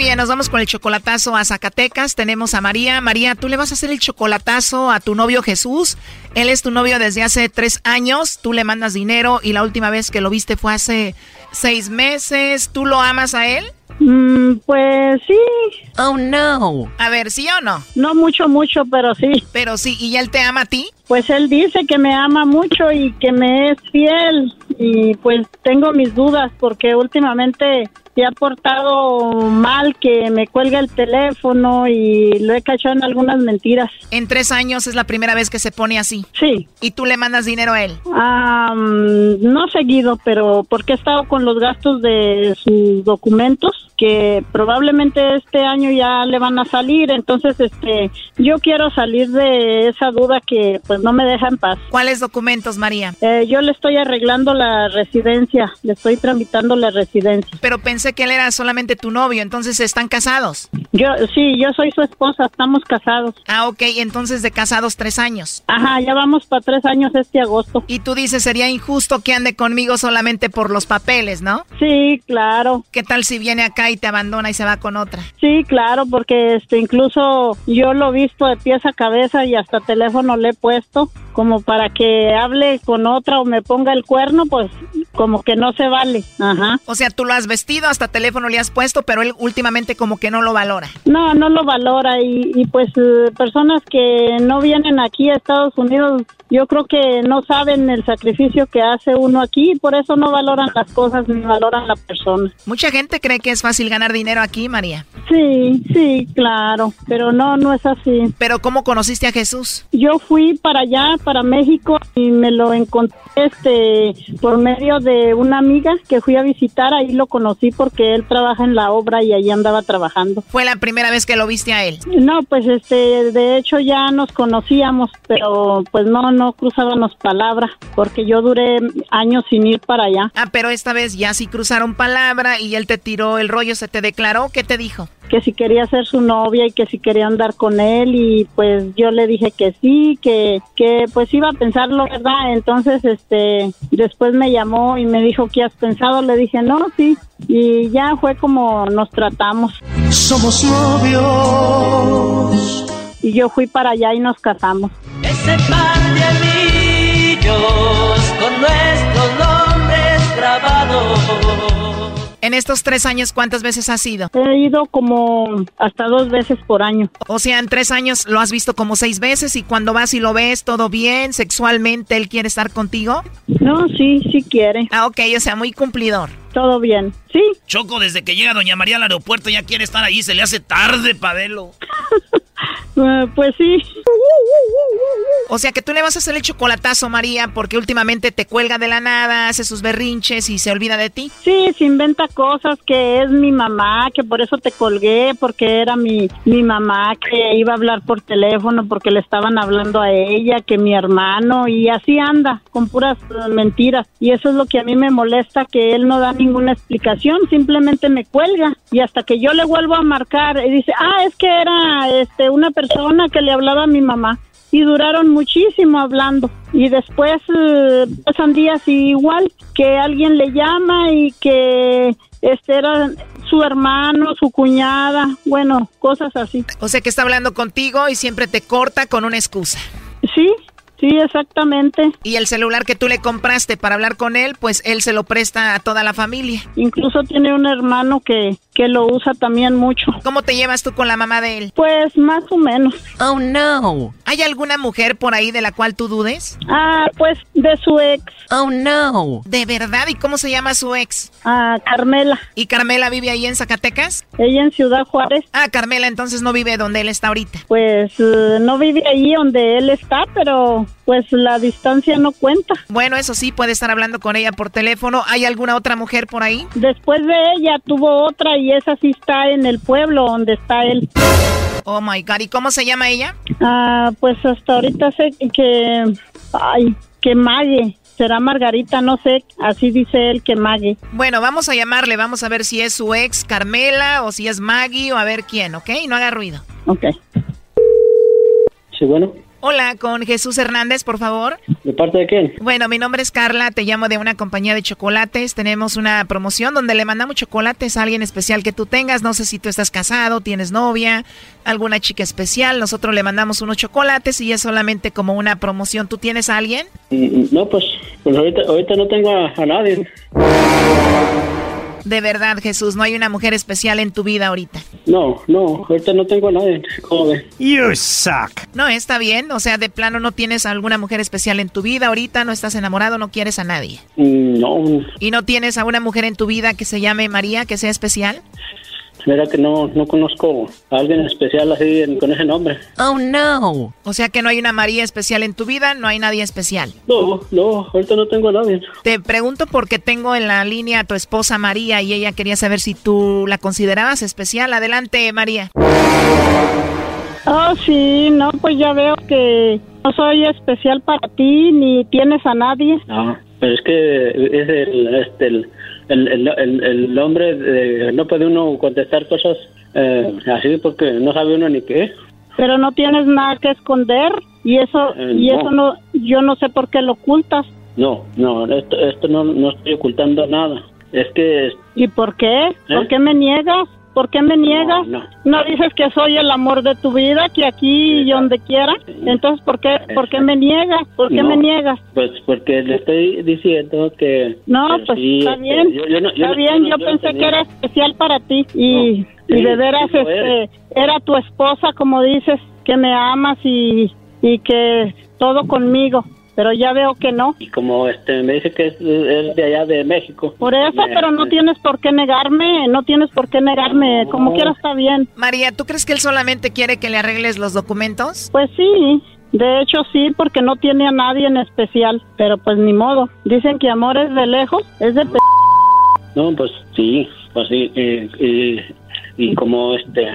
bien, nos vamos con el chocolatazo a Zacatecas. Tenemos a María. María, tú le vas a hacer el chocolatazo a tu novio Jesús. Él es tu novio desde hace tres años. Tú le mandas dinero y la última vez que lo viste fue hace seis meses. ¿Tú lo amas a él? Mm, pues sí. Oh, no. A ver, ¿sí o no? No mucho, mucho, pero sí. Pero sí, ¿y él te ama a ti? Pues él dice que me ama mucho y que me es fiel. Y pues tengo mis dudas porque últimamente se ha portado mal, que me cuelga el teléfono y lo he cachado en algunas mentiras. En tres años es la primera vez que se pone así. Sí. ¿Y tú le mandas dinero a él? Ah, no seguido, pero porque he estado con los gastos de sus documentos que probablemente este año ya le van a salir, entonces este yo quiero salir de esa duda que pues no me deja en paz. ¿Cuáles documentos, María? Eh, yo le estoy arreglando la residencia, le estoy tramitando la residencia. Pero pensé que él era solamente tu novio, entonces están casados. Yo sí, yo soy su esposa, estamos casados. Ah, ok, entonces de casados tres años. Ajá, ya vamos para tres años este agosto. Y tú dices sería injusto que ande conmigo solamente por los papeles, ¿no? Sí, claro. ¿Qué tal si viene acá y te abandona y se va con otra. Sí, claro, porque este incluso yo lo he visto de pies a cabeza y hasta teléfono le he puesto como para que hable con otra o me ponga el cuerno, pues como que no se vale. Ajá. O sea, tú lo has vestido, hasta teléfono le has puesto, pero él últimamente como que no lo valora. No, no lo valora y, y pues eh, personas que no vienen aquí a Estados Unidos, yo creo que no saben el sacrificio que hace uno aquí y por eso no valoran las cosas ni valoran la persona. Mucha gente cree que es fácil ganar dinero aquí, María. Sí, sí, claro, pero no, no es así. Pero ¿cómo conociste a Jesús? Yo fui para allá, para México y me lo encontré este por medio de una amiga que fui a visitar, ahí lo conocí porque él trabaja en la obra y ahí andaba trabajando. ¿Fue la primera vez que lo viste a él? No, pues este, de hecho ya nos conocíamos, pero pues no, no cruzábamos palabra porque yo duré años sin ir para allá. Ah, pero esta vez ya sí cruzaron palabra y él te tiró el rollo, se te declaró, ¿qué te dijo? Que si quería ser su novia y que si quería andar con él y pues yo le dije que sí, que, que pues iba a pensarlo, ¿verdad? Entonces, este, después me llamó y me dijo, ¿qué has pensado? Le dije, no, sí. Y ya fue como nos tratamos. Somos novios. Y yo fui para allá y nos casamos. Ese par de anillos con nuestros nombres grabados. En estos tres años, ¿cuántas veces has ido? He ido como hasta dos veces por año. O sea, en tres años lo has visto como seis veces y cuando vas y lo ves todo bien, sexualmente, ¿él quiere estar contigo? No, sí, sí quiere. Ah, ok, o sea, muy cumplidor. Todo bien, sí. Choco, desde que llega Doña María al aeropuerto ya quiere estar ahí, se le hace tarde, Padelo. Uh, pues sí. O sea que tú le vas a hacer el chocolatazo, María, porque últimamente te cuelga de la nada, hace sus berrinches y se olvida de ti. Sí, se inventa cosas que es mi mamá, que por eso te colgué, porque era mi, mi mamá que iba a hablar por teléfono porque le estaban hablando a ella, que mi hermano, y así anda, con puras uh, mentiras. Y eso es lo que a mí me molesta, que él no da ninguna explicación, simplemente me cuelga. Y hasta que yo le vuelvo a marcar, y dice, ah, es que era este una persona que le hablaba a mi mamá y duraron muchísimo hablando y después eh, pasan días igual que alguien le llama y que este era su hermano, su cuñada, bueno, cosas así. O sea que está hablando contigo y siempre te corta con una excusa. Sí, Sí, exactamente. Y el celular que tú le compraste para hablar con él, pues él se lo presta a toda la familia. Incluso tiene un hermano que, que lo usa también mucho. ¿Cómo te llevas tú con la mamá de él? Pues más o menos. Oh, no. ¿Hay alguna mujer por ahí de la cual tú dudes? Ah, pues de su ex. Oh, no. ¿De verdad? ¿Y cómo se llama su ex? Ah, Carmela. ¿Y Carmela vive ahí en Zacatecas? Ella en Ciudad Juárez. Ah, Carmela entonces no vive donde él está ahorita. Pues uh, no vive ahí donde él está, pero pues la distancia no cuenta. Bueno, eso sí, puede estar hablando con ella por teléfono. ¿Hay alguna otra mujer por ahí? Después de ella tuvo otra y esa sí está en el pueblo donde está él. Oh my God, ¿y cómo se llama ella? Ah, pues hasta ahorita sé que. Ay, que Mague. será Margarita, no sé, así dice él que Maggie. Bueno, vamos a llamarle, vamos a ver si es su ex Carmela o si es Maggie o a ver quién, ¿ok? No haga ruido. Ok. Sí, bueno. Hola, con Jesús Hernández, por favor. ¿De parte de quién? Bueno, mi nombre es Carla, te llamo de una compañía de chocolates. Tenemos una promoción donde le mandamos chocolates a alguien especial que tú tengas. No sé si tú estás casado, tienes novia, alguna chica especial. Nosotros le mandamos unos chocolates y es solamente como una promoción. ¿Tú tienes a alguien? Mm, No, pues, pues ahorita, ahorita no tengo a, a nadie. De verdad, Jesús, no hay una mujer especial en tu vida ahorita. No, no, ahorita no tengo a nadie. ¿Cómo ve? You suck. No, está bien. O sea, de plano no tienes alguna mujer especial en tu vida ahorita, no estás enamorado, no quieres a nadie. Mm, No, ¿Y no tienes a una mujer en tu vida que se llame María, que sea especial? Mira que no, no conozco a alguien especial así en- con ese nombre. Oh, no. O sea que no hay una María especial en tu vida, no hay nadie especial. No, no, ahorita no tengo a nadie. Te pregunto porque tengo en la línea a tu esposa María y ella quería saber si tú la considerabas especial. Adelante, María. Oh, sí, no, pues ya veo que no soy especial para ti ni tienes a nadie. No, pero es que es el, este, el, el, el, el, hombre, de- no puede uno contestar cosas eh, así porque no sabe uno ni qué. Pero no tienes nada que esconder y eso Eh, y no. eso no yo no sé por qué lo ocultas. No, no, esto, esto no, no estoy ocultando nada. Es que ¿Y por qué? ¿Por ¿Eh? qué me niegas? ¿Por qué me niegas? no. No dices que soy el amor de tu vida, que aquí y donde quiera. Entonces, ¿por qué, ¿por qué me niegas? ¿Por qué No. me niegas? Pues porque le estoy diciendo que... No, pues sí, está este, bien. yo- yo no- yo está no- bien, no- yo, no pensé tenía- que era especial para ti y, sí, y de veras sí este, es. era tu esposa, como dices, que me amas y, y que todo conmigo. Pero ya veo que no. Y como este me dice que es, es de allá de México. Por eso, Me- pero no me- tienes por qué negarme, no tienes por qué negarme, como quiera está bien. María, ¿tú crees que él solamente quiere que le arregles los documentos? Pues sí, de hecho sí, porque no tiene a nadie en especial, pero pues ni modo. Dicen que amor es de lejos, es de p No, pues sí, pues sí. Y, y, y como este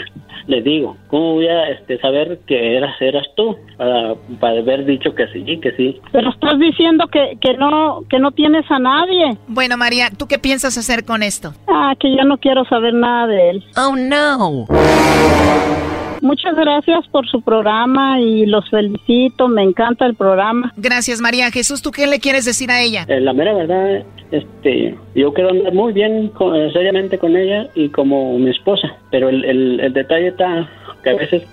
le digo, ¿cómo voy a este, saber que eras eras tú para, para haber dicho que sí, que sí? Pero estás diciendo que, que no que no tienes a nadie. Bueno, María, ¿tú qué piensas hacer con esto? Ah, que ya no quiero saber nada de él. Oh, no. Muchas gracias por su programa y los felicito, me encanta el programa. Gracias, María. Jesús, ¿tú qué le quieres decir a ella? Eh, la mera verdad, este, yo quiero andar muy bien, con- eh, seriamente con ella y como mi esposa, pero el, el, el detalle está que a veces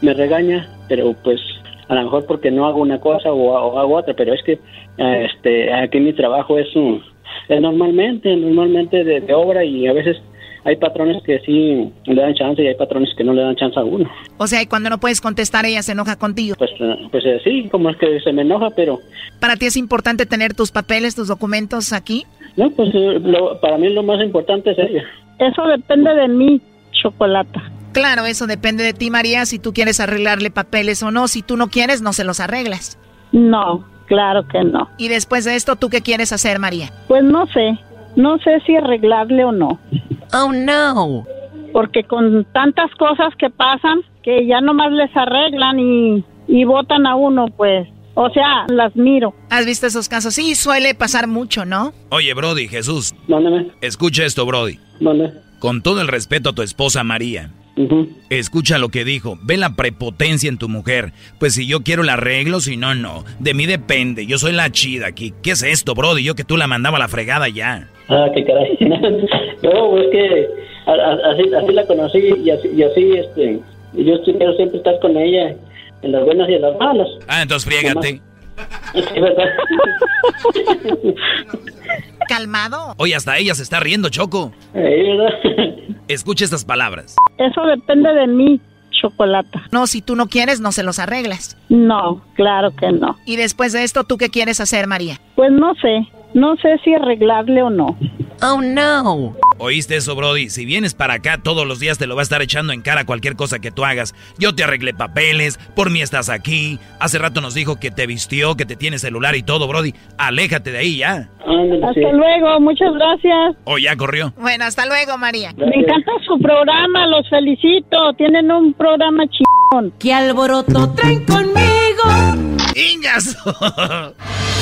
me regaña, pero pues a lo mejor porque no hago una cosa o, o hago otra, pero es que eh, este, aquí mi trabajo es, un, es normalmente, normalmente de, de obra y a veces hay patrones que sí le dan chance y hay patrones que no le dan chance a uno. O sea, y cuando no puedes contestar, ella se enoja contigo. Pues, eh, pues eh, sí, como es que se me enoja, pero ¿Para ti es importante tener tus papeles, tus documentos aquí? no, pues eh, lo- para mí lo más importante es ella. Eso depende de mí, Chocolata. Claro, eso depende de ti, María, si tú quieres arreglarle papeles o no. Si tú no quieres, no se los arreglas. No, claro que no. Y después de esto, ¿tú qué quieres hacer, María? Pues no sé, no sé si arreglarle o no. Oh, no. Porque con tantas cosas que pasan, que ya nomás les arreglan y, y votan a uno, pues. O sea, las miro. ¿Has visto esos casos? Sí, suele pasar mucho, ¿no? Oye, Brody, Jesús. Mándame. Escucha esto, Brody. Mándame. Con todo el respeto a tu esposa María. Escucha lo que dijo. Ve la prepotencia en tu mujer. Pues si yo quiero la arreglo, si no, no. De mí depende. Yo soy la chida aquí. ¿Qué es esto, Brody? Yo que tú la mandaba a la fregada ya. Ah, qué caray. no, es que así, así la conocí y así, y así este, yo quiero siempre estar con ella en las buenas y en las malas. Ah, entonces friégate. Calmado. Oye, hasta ella se está riendo, Choco. Escucha estas palabras. Eso depende de mí, Chocolata. No, si tú no quieres, no se los arreglas. No, claro que no. Y después de esto, ¿tú qué quieres hacer, María? Pues no sé, no sé si arreglarle o no. Oh, no. ¿Oíste eso, Brody? Si vienes para acá todos los días te lo va a estar echando en cara cualquier cosa que tú hagas. Yo te arreglé papeles, por mí estás aquí. Hace rato nos dijo que te vistió, que te tiene celular y todo, Brody. Aléjate de ahí ya. Hasta luego, muchas gracias. O ya corrió. Bueno, hasta luego, María. Me encanta su programa, los felicito. Tienen un programa chingón. ¿Qué alboroto traen conmigo? ¡Ingas!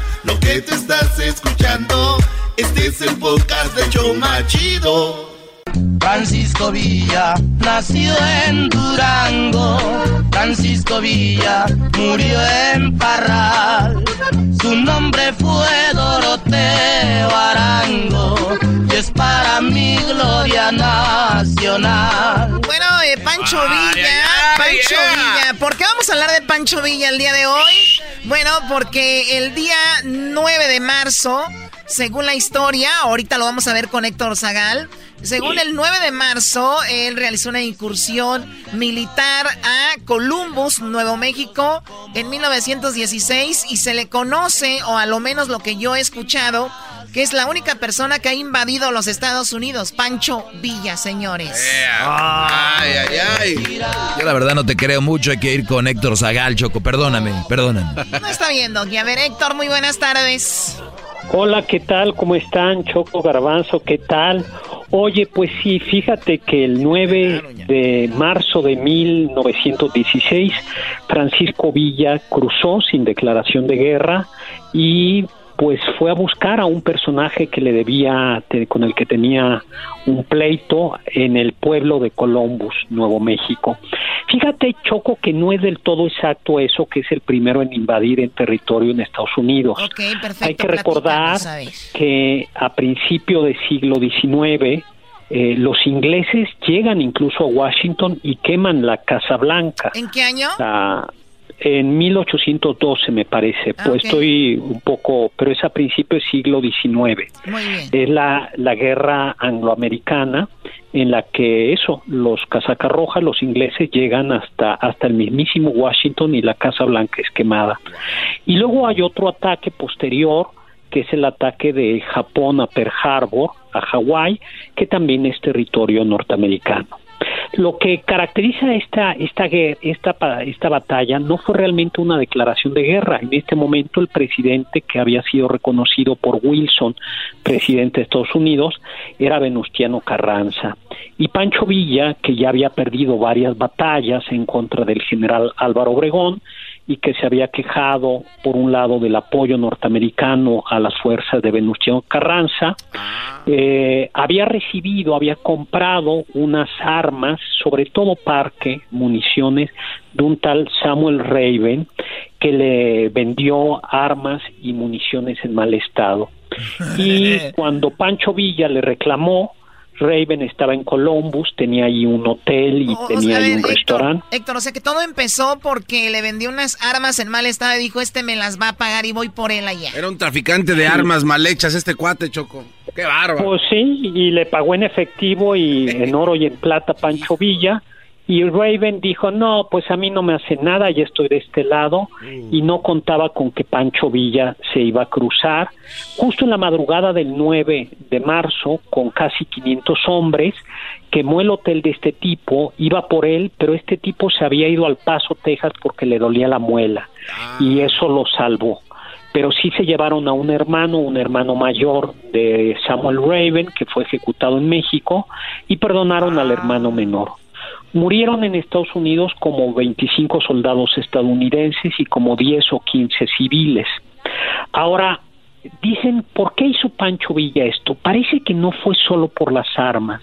Lo que te estás escuchando, este es el podcast de Choma Chido. Francisco Villa nació en Durango. Francisco Villa murió en Parral. Su nombre fue Doroteo Arango y es para mi gloria nacional. Bueno, eh, Pancho Villa, Pancho Villa. ¿Por qué vamos a hablar de Pancho Villa el día de hoy? Bueno, porque el día 9 de marzo, según la historia, ahorita lo vamos a ver con Héctor Zagal. Según el 9 de marzo, él realizó una incursión militar a Columbus, Nuevo México, en 1916 y se le conoce, o a lo menos lo que yo he escuchado, que es la única persona que ha invadido los Estados Unidos, Pancho Villa, señores. Ay, ay, ay. Yo la verdad no te creo mucho, hay que ir con Héctor Zagal, Choco, perdóname, perdóname. No está viendo, a ver, Héctor, muy buenas tardes. Hola, ¿qué tal? ¿Cómo están? Choco Garbanzo, ¿qué tal? Oye, pues sí, fíjate que el 9 de marzo de 1916, Francisco Villa cruzó sin declaración de guerra y pues fue a buscar a un personaje que le debía, con el que tenía un pleito en el pueblo de Columbus, Nuevo México. Fíjate, Choco, que no es del todo exacto eso que es el primero en invadir en territorio en Estados Unidos. Hay que recordar que a principio del siglo XIX, eh, los ingleses llegan incluso a Washington y queman la Casa Blanca. ¿En qué año? En 1812 me parece, Ah, pues estoy un poco, pero es a principios del siglo XIX. Muy bien. Es la, la guerra angloamericana en la que eso, los casacas rojas, los ingleses llegan hasta, hasta el mismísimo Washington y la Casa Blanca es quemada. Y luego hay otro ataque posterior, que es el ataque de Japón a Pearl Harbor, a Hawái, que también es territorio norteamericano. Lo que caracteriza esta, esta, esta, esta batalla no fue realmente una declaración de guerra. En este momento el presidente que había sido reconocido por Wilson, presidente de Estados Unidos, era Venustiano Carranza. Y Pancho Villa, que ya había perdido varias batallas en contra del general Álvaro Obregón, y que se había quejado, por un lado, del apoyo norteamericano a las fuerzas de Venustiano Carranza, eh, había recibido, había comprado unas armas, sobre todo parque, municiones, de un tal Samuel Raven, que le vendió armas y municiones en mal estado. Y cuando Pancho Villa le reclamó, Raven estaba en Columbus, tenía ahí un hotel y O- o tenía sea, ahí ver, un restaurante. Héctor, o sea que todo empezó porque le vendió unas armas en mal estado y dijo, este me las va a pagar y voy por él allá. Era un traficante de armas mal hechas este cuate, Choco. Qué bárbaro. Pues sí, y le pagó en efectivo y en oro y en plata Pancho Villa. Y Raven dijo, no, pues a mí no me hace nada, ya estoy de este lado. Y no contaba con que Pancho Villa se iba a cruzar. Justo en la madrugada del 9 de marzo, con casi 500 hombres, quemó el hotel de este tipo, iba por él, pero este tipo se había ido al Paso, Texas, porque le dolía la muela. Y eso lo salvó pero sí se llevaron a un hermano, un hermano mayor de Samuel Raven, que fue ejecutado en México, y perdonaron al hermano menor. Murieron en Estados Unidos como 25 soldados estadounidenses y como 10 o 15 civiles. Ahora, dicen, ¿por qué hizo Pancho Villa esto? Parece que no fue solo por las armas,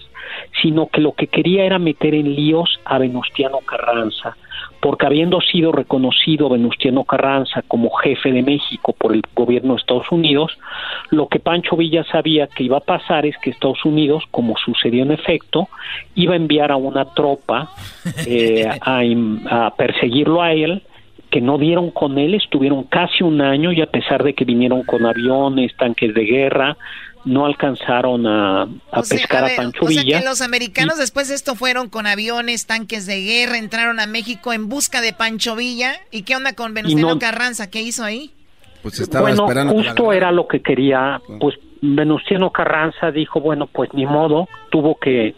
sino que lo que quería era meter en líos a Venustiano Carranza, porque habiendo sido reconocido Venustiano Carranza como jefe de México por el gobierno de Estados Unidos, lo que Pancho Villa sabía que iba a pasar es que Estados Unidos, como sucedió en efecto, iba a enviar a una tropa eh, a, a perseguirlo a él, que no dieron con él, estuvieron casi un año y a pesar de que vinieron con aviones, tanques de guerra, no alcanzaron a, a O sea, pescar a a, ver, Pancho o sea Villa. que los americanos después de esto fueron con aviones, tanques de guerra, entraron a México en busca de Pancho Villa. ¿Y qué onda con Venustiano no- Carranza? ¿Qué hizo ahí? pues estaba bueno, esperando. justo era lo que quería, pues Venustiano Carranza dijo, bueno, pues ni modo, tuvo que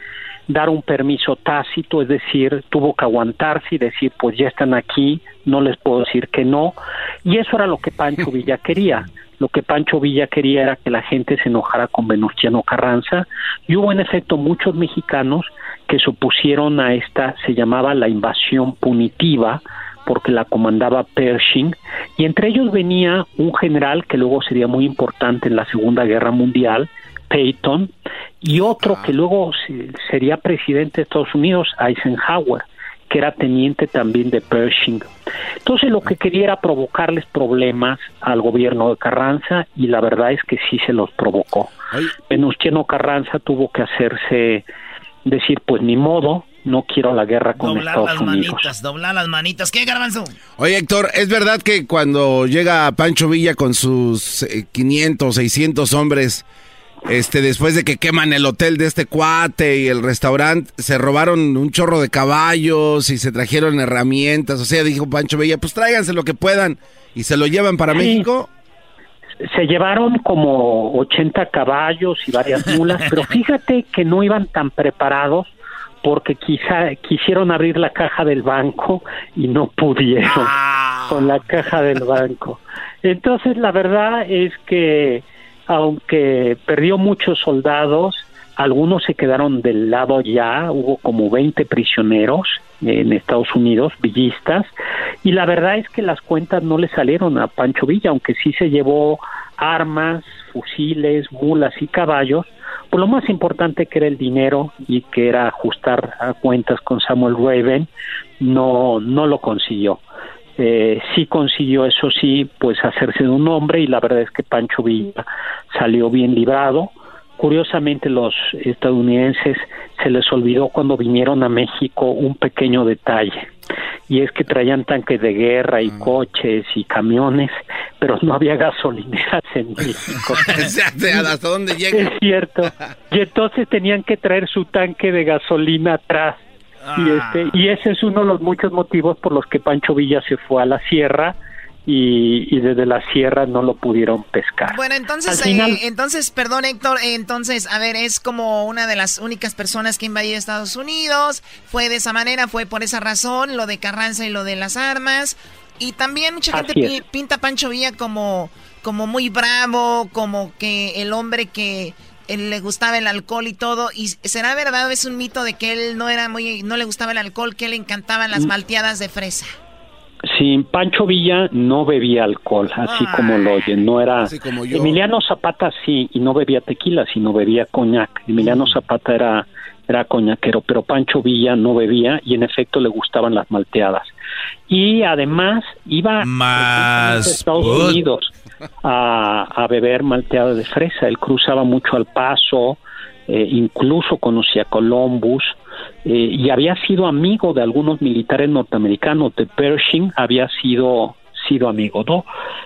dar un permiso tácito, es decir, tuvo que aguantarse y decir, pues ya están aquí, no les puedo decir que no, y eso era lo que Pancho Villa quería. Lo que Pancho Villa quería era que la gente se enojara con Venustiano Carranza y hubo en efecto muchos mexicanos que se opusieron a esta, se llamaba la invasión punitiva, porque la comandaba Pershing, y entre ellos venía un general que luego sería muy importante en la Segunda Guerra Mundial, Peyton, y otro que luego sería presidente de Estados Unidos, Eisenhower, que era teniente también de Pershing. Entonces lo que quería era provocarles problemas al gobierno de Carranza y la verdad es que sí se los provocó. Venustiano Carranza tuvo que hacerse decir pues ni modo, no quiero la guerra con doblar Estados las Unidos. manitas, doblar las manitas. ¿Qué, Garbanzo? Oye, Héctor, ¿es verdad que cuando llega Pancho Villa con sus eh, 500, 600 hombres, este, después de que queman el hotel de este cuate y el restaurante, se robaron un chorro de caballos y se trajeron herramientas? O sea, dijo Pancho Villa, pues tráiganse lo que puedan y se lo llevan para Sí. México. Se llevaron como 80 caballos y varias mulas, pero fíjate que no iban tan preparados porque quizá quisieron abrir la caja del banco y no pudieron con la caja del banco. Entonces la verdad es que aunque perdió muchos soldados, algunos se quedaron del lado ya, hubo como 20 prisioneros en Estados Unidos, villistas, y la verdad es que las cuentas no le salieron a Pancho Villa, aunque sí se llevó armas, fusiles, mulas y caballos, pues lo más importante que era el dinero y que era ajustar a cuentas con Samuel Raven, no, no lo consiguió. Eh, sí consiguió, eso sí, pues hacerse de un hombre y la verdad es que Pancho Villa salió bien librado. Curiosamente los estadounidenses se les olvidó cuando vinieron a México un pequeño detalle y es que traían tanques de guerra y coches y camiones, pero no había gasolineras en México. ¿Hasta dónde llega? Es cierto. Y entonces tenían que traer su tanque de gasolina atrás. Y, este, y ese es uno de los muchos motivos por los que Pancho Villa se fue a la sierra y, y desde la sierra no lo pudieron pescar. Bueno, entonces, final- eh, entonces, perdón, Héctor, eh, entonces, a ver, es como una de las únicas personas que invadió Estados Unidos, fue de esa manera, fue por esa razón, lo de Carranza y lo de las armas, y también mucha gente pinta a Pancho Villa como, como muy bravo, como que el hombre que eh, le gustaba el alcohol y todo, y será verdad, o es un mito de que él no era muy, no le gustaba el alcohol, que le encantaban las Mm. malteadas de fresa. Sí, Pancho Villa no bebía alcohol, así como lo oyen, no era... como yo. Emiliano Zapata sí, y no bebía tequila, sino bebía coñac. Emiliano Zapata era, era coñaquero, pero Pancho Villa no bebía y en efecto le gustaban las malteadas. Y además iba Más a Estados Unidos a, beber malteada de fresa. Él cruzaba mucho al paso, eh, incluso conocía a Columbus eh, y había sido amigo de algunos militares norteamericanos. De Pershing había sido sido amigo, ¿no?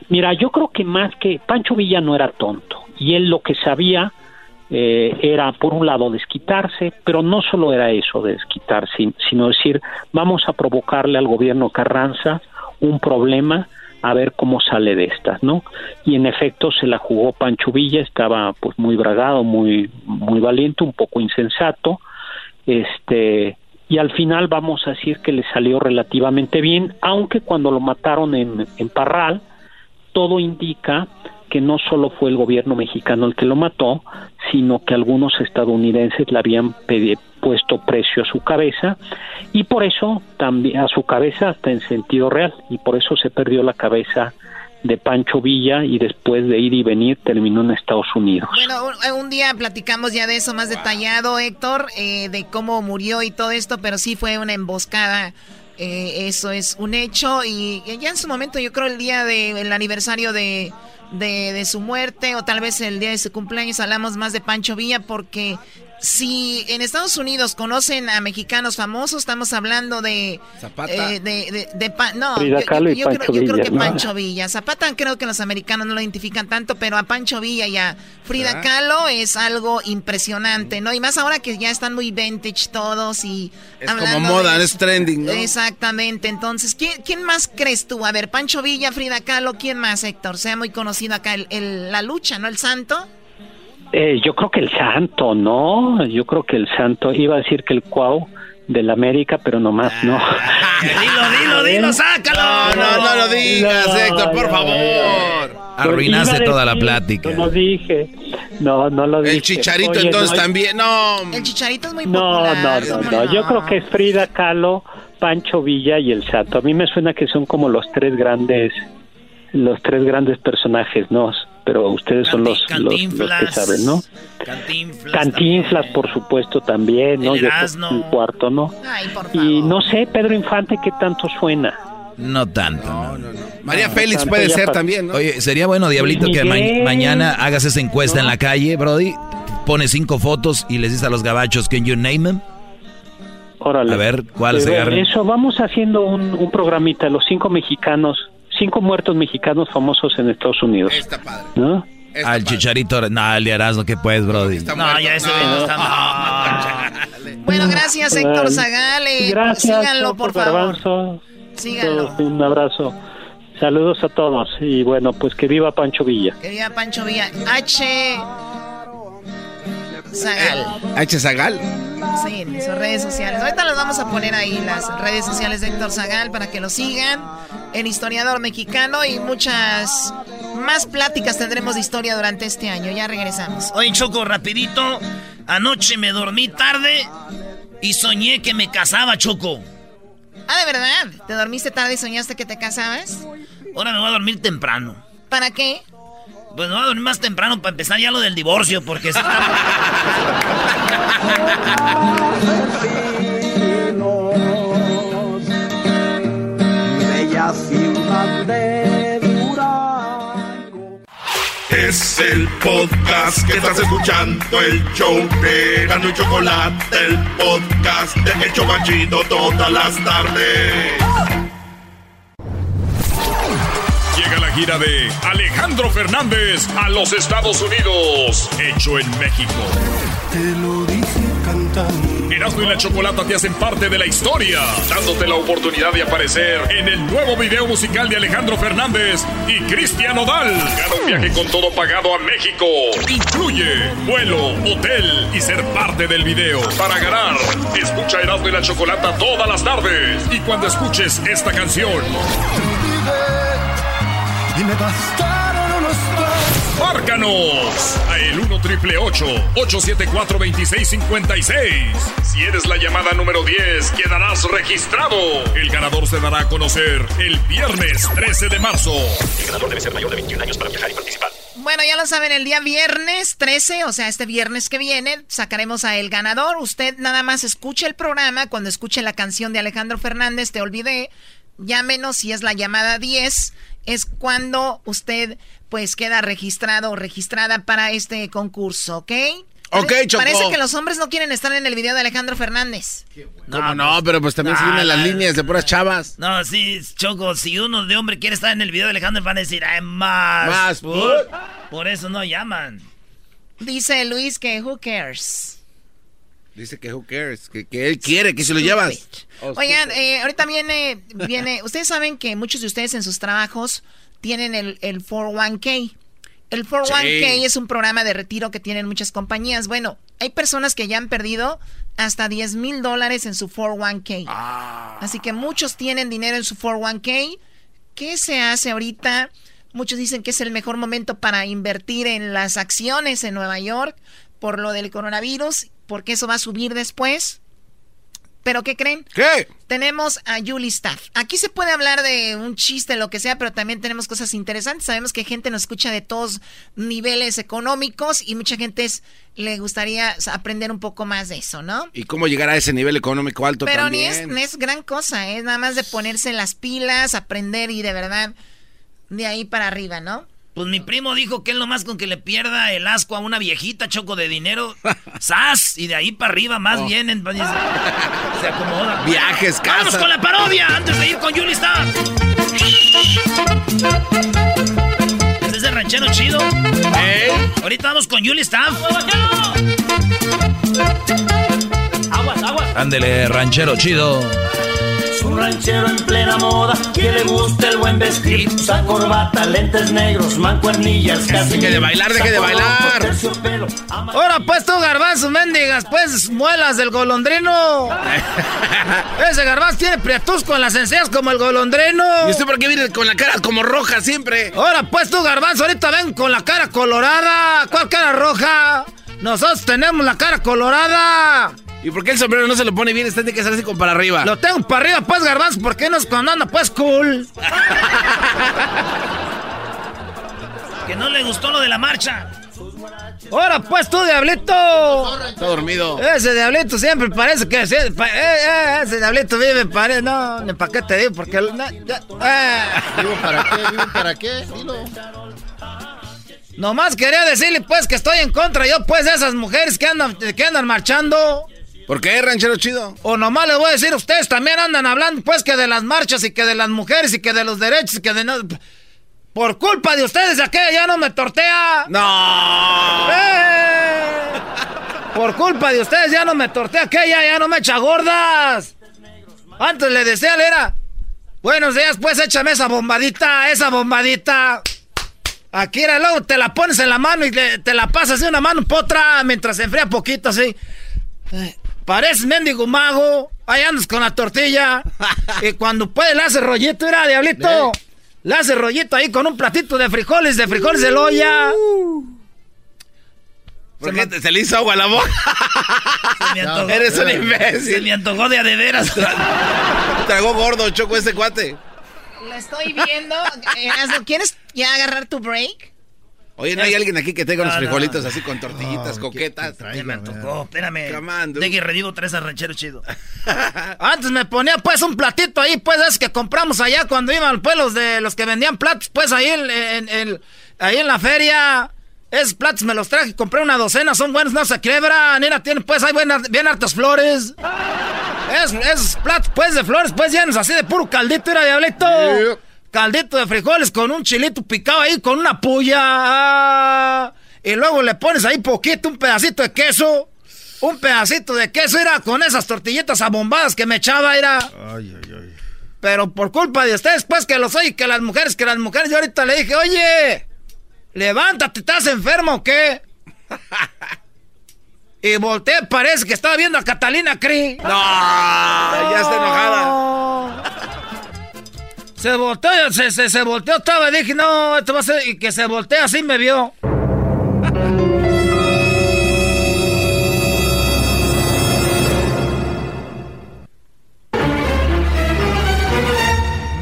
Mira, yo creo que más que Pancho Villa no era tonto y él lo que sabía eh, era por un lado desquitarse, pero no solo era eso de desquitarse, sino decir vamos a provocarle al gobierno Carranza un problema a ver cómo sale de estas, ¿no? Y en efecto se la jugó Pancho Villa, estaba pues muy bragado, muy muy valiente, un poco insensato, este y al final vamos a decir que le salió relativamente bien, aunque cuando lo mataron en, en Parral, todo indica que no solo fue el gobierno mexicano el que lo mató, sino que algunos estadounidenses le habían pedi- puesto precio a su cabeza y por eso también a su cabeza hasta en sentido real y por eso se perdió la cabeza de Pancho Villa y después de ir y venir terminó en Estados Unidos. Bueno, un, un día platicamos ya de eso más detallado, Héctor, eh, de cómo murió y todo esto, pero sí fue una emboscada. eh, eso es un hecho y ya en su momento yo creo el día del aniversario de, de, de su muerte o tal vez el día de su cumpleaños hablamos más de Pancho Villa porque si en Estados Unidos conocen a mexicanos famosos, estamos hablando de... Zapata. eh, de, de, de Pa- no, Frida yo, yo- creo, Pancho yo creo Villa, que ¿no? Pancho Villa. Zapata creo que los americanos no lo identifican tanto, pero a Pancho Villa y a Frida ¿Ah? Kahlo es algo impresionante, ¿no? Y más ahora que ya están muy vintage todos y... Es como moda, es trending, ¿no? Exactamente. Entonces, ¿quién, quién más crees tú? A ver, Pancho Villa, Frida Kahlo, ¿quién más, Héctor? Sea muy conocido acá el, el- la lucha, ¿no? El santo. Eh, yo creo que el santo, ¿no? Yo creo que el santo, iba a decir que el cuau del América, pero nomás no. Dilo, dilo, dilo, sácalo. No, no, no lo digas, No, Héctor, por no, favor. Arruinaste toda la plática. No lo dije. No, no lo dije. El chicharito Oye, entonces no, también. No. El chicharito es muy No, popular. no, no, ¿cómo no. Yo creo que es Frida Kahlo, Pancho Villa y el Santo. A mí me suena que son como los tres grandes, los tres grandes personajes, ¿no? Pero ustedes son los, los, los que saben, ¿no? Cantinflas. Cantinflas, por supuesto, también, ¿no? El Yo el cuarto, ¿no? Ay, por Y no sé, Pedro Infante, ¿qué tanto suena? No tanto. no. María No, Félix tanto puede ser también, ¿no? Oye, sería bueno, Diablito, que ma- mañana hagas esa encuesta en la calle, Brody. Pones cinco fotos y les dices a los gabachos, ¿can you name them? Órale. A ver, ¿cuál se agarra? Eso, vamos haciendo un, un programita, los cinco mexicanos, cinco muertos mexicanos famosos en Estados Unidos. Está padre. ¿No? Al chicharito, no, el de Erasmo, ¿qué puedes, Brody? No, ya ese no está mal. Bueno, gracias, Héctor Ay, Zagal. eh, Gracias, síganlo, por favor. Garbanzo. Síganlo. Todos, Un abrazo. Saludos a todos. Y bueno, pues que viva Pancho Villa. Que viva Pancho Villa. H. Zagal. H. Zagal. Sí, en sus redes sociales. Ahorita les vamos a poner ahí las redes sociales de Héctor Zagal para que lo sigan. El historiador mexicano y muchas más pláticas tendremos de historia durante este año. Ya regresamos. Oye, Choco, rapidito. Anoche me dormí tarde y soñé que me casaba, Choco. Ah, ¿de verdad? ¿Te dormiste tarde y soñaste que te casabas? Ahora me voy a dormir temprano. ¿Para qué? Pues dormir más temprano para empezar ya lo del divorcio, porque... está-. Es el podcast que estás escuchando, el show de Gano y Chocolate, el podcast de Hecho Machito todas las tardes. Gira de Alejandro Fernández a los Estados Unidos. Hecho en México. Te lo dice cantando. Erasmo y la Chocolata te hacen parte de la historia, dándote la oportunidad de aparecer en el nuevo video musical de Alejandro Fernández y Cristian Odal. Gana un viaje con todo pagado a México. Incluye vuelo, hotel y ser parte del video. Para ganar, escucha Erasmo y la Chocolata todas las tardes. Y cuando escuches esta canción, Y me bastaron unos besos. ¡márcanos! A el 1 triple 874 2656. Si eres la llamada número 10, quedarás registrado. El ganador se dará a conocer el viernes 13 de marzo. El ganador debe ser mayor de 21 años para viajar y participar. Bueno, ya lo saben, el día viernes 13, o sea, este viernes que viene, sacaremos a el ganador. Usted nada más escuche el programa. Cuando escuche la canción de Alejandro Fernández, te olvidé, llámenos si es la llamada 10. Es cuando usted, pues, queda registrado o registrada para este concurso, ¿ok? Ok, Choco. Parece que los hombres no quieren estar en el video de Alejandro Fernández. ¿Cómo no? Pero pues también Ah, siguen las la- líneas de puras chavas. No, sí, Choco, si uno de hombre quiere estar en el video de Alejandro, van a decir, ay, más. Más, Por, por eso no llaman. Dice Luis que who cares. Dice que who cares, que, que él quiere, que se lo llevas. Oh, Oigan, eh, ahorita viene, viene, ustedes saben que muchos de ustedes en sus trabajos tienen el, el 401k. El 401k Sí. es un programa de retiro que tienen muchas compañías. Bueno, hay personas que ya han perdido hasta 10 mil dólares en su 401k. Así que muchos tienen dinero en su 401k. ¿Qué se hace ahorita? Muchos dicen que es el mejor momento para invertir en las acciones en Nueva York por lo del coronavirus, porque eso va a subir después. ¿Pero qué creen? ¿Qué? Tenemos a Julie Staff. Aquí se puede hablar de un chiste, lo que sea, pero también tenemos cosas interesantes. Sabemos que gente nos escucha de todos niveles económicos y mucha gente es- le gustaría aprender un poco más de eso, ¿no? ¿Y cómo llegar a ese nivel económico alto Pero también? es, ni es gran cosa, es nada más de ponerse las pilas, aprender y de verdad de ahí para arriba, ¿no? Pues mi primo dijo que él nomás con que le pierda el asco a una viejita choco de dinero, ¡zas! Y de ahí para arriba más Oh. vienen. pues, Se, se acomoda. Viajes, ¡Vamos casas. con la parodia! Antes de ir con Yuli Star. Este es el ranchero chido. Ahorita vamos con Yuli Staff. Aguas, aguas. Ándele, ranchero chido. Un ranchero en plena moda, que le gusta el buen vestir. Usa corbata, lentes negros, mancuernillas, casi. Deje de bailar, deje de bailar. Ahora pues tú, garbanzo, mendigas, pues muelas del golondrino. Ese garbanzo tiene prietusco en las encías como el golondrino. ¿Y usted por qué viene con la cara como roja siempre? Ahora pues tú, garbanzo, ahorita ven con la cara colorada. ¿Cuál cara roja? Nosotros tenemos la cara colorada. ¿Y por qué el sombrero no se lo pone bien? Está tiene que ser así como para arriba. Lo tengo para arriba, pues, garbanzo, ¿por qué no es cuando anda, pues, cool? que no le gustó lo de la marcha. Ahora, pues, tú, diablito. Está dormido. Ese diablito siempre parece que... sí, pa- eh, eh, ese diablito vive, parece... No, ni para qué te digo, porque... no, ya, eh. ¿Vivo para qué? ¿Vivo para qué? Dilo. Nomás quería decirle, pues, que estoy en contra yo, pues, de esas mujeres que andan, que andan marchando. ¿Por qué, ranchero chido? O nomás les voy a decir, ustedes también andan hablando, pues, que de las marchas y que de las mujeres y que de los derechos y que de... No... Por culpa de ustedes, aquella ya no me tortea. ¡No! ¡Eh! Por culpa de ustedes ya no me tortea aquella, ya no me echa gordas. Antes le decía, era... Buenos días, pues, échame esa bombadita, esa bombadita. Aquí era luego te la pones en la mano y le- te la pasas de una mano por otra mientras se enfría poquito así. Eh, Pareces mendigo mago. Ahí andas con la tortilla. y cuando puede le hace rollito, mira, diablito. Le hace rollito ahí con un platito de frijoles, de frijoles de olla. ¿Por qué te- se le hizo agua a la boca? Se me antojó. Eres un imbécil. Se me antojó de a de veras. Tragó gordo, choco ese cuate. Lo estoy viendo. Erasmo, ¿Quieres ya agarrar tu break? Oye, ¿no hay alguien aquí que tenga unos No, no. frijolitos así con tortillitas, coquetas? Se me antojó, espérame. De que revivo tres al ranchero chido. Antes me ponía pues un platito ahí, pues es que compramos allá cuando iban pues los de los que vendían platos, pues ahí en, en- en- ahí en la feria. Esos platos me los traje, compré una docena, son buenos, no se quiebran. Mira, tienen pues hay buenas, bien hartas flores. Es- esos platos pues de flores, pues llenos así de puro caldito, era diablito. Caldito de frijoles con un chilito picado ahí, con una puya. Y luego le pones ahí poquito, un pedacito de queso. Un pedacito de queso, era con esas tortillitas abombadas que me echaba, era. Ay, ay, ay. Pero por culpa de ustedes, pues que los oye, que las mujeres, que las mujeres, yo ahorita le dije, oye, levántate, ¿estás enfermo o qué? y volteé, parece que estaba viendo a Catalina Cree. No, ya está enojada. Se volteó, se, se, se volteó, estaba, dije, no, esto va a ser, y que se voltea así me vio.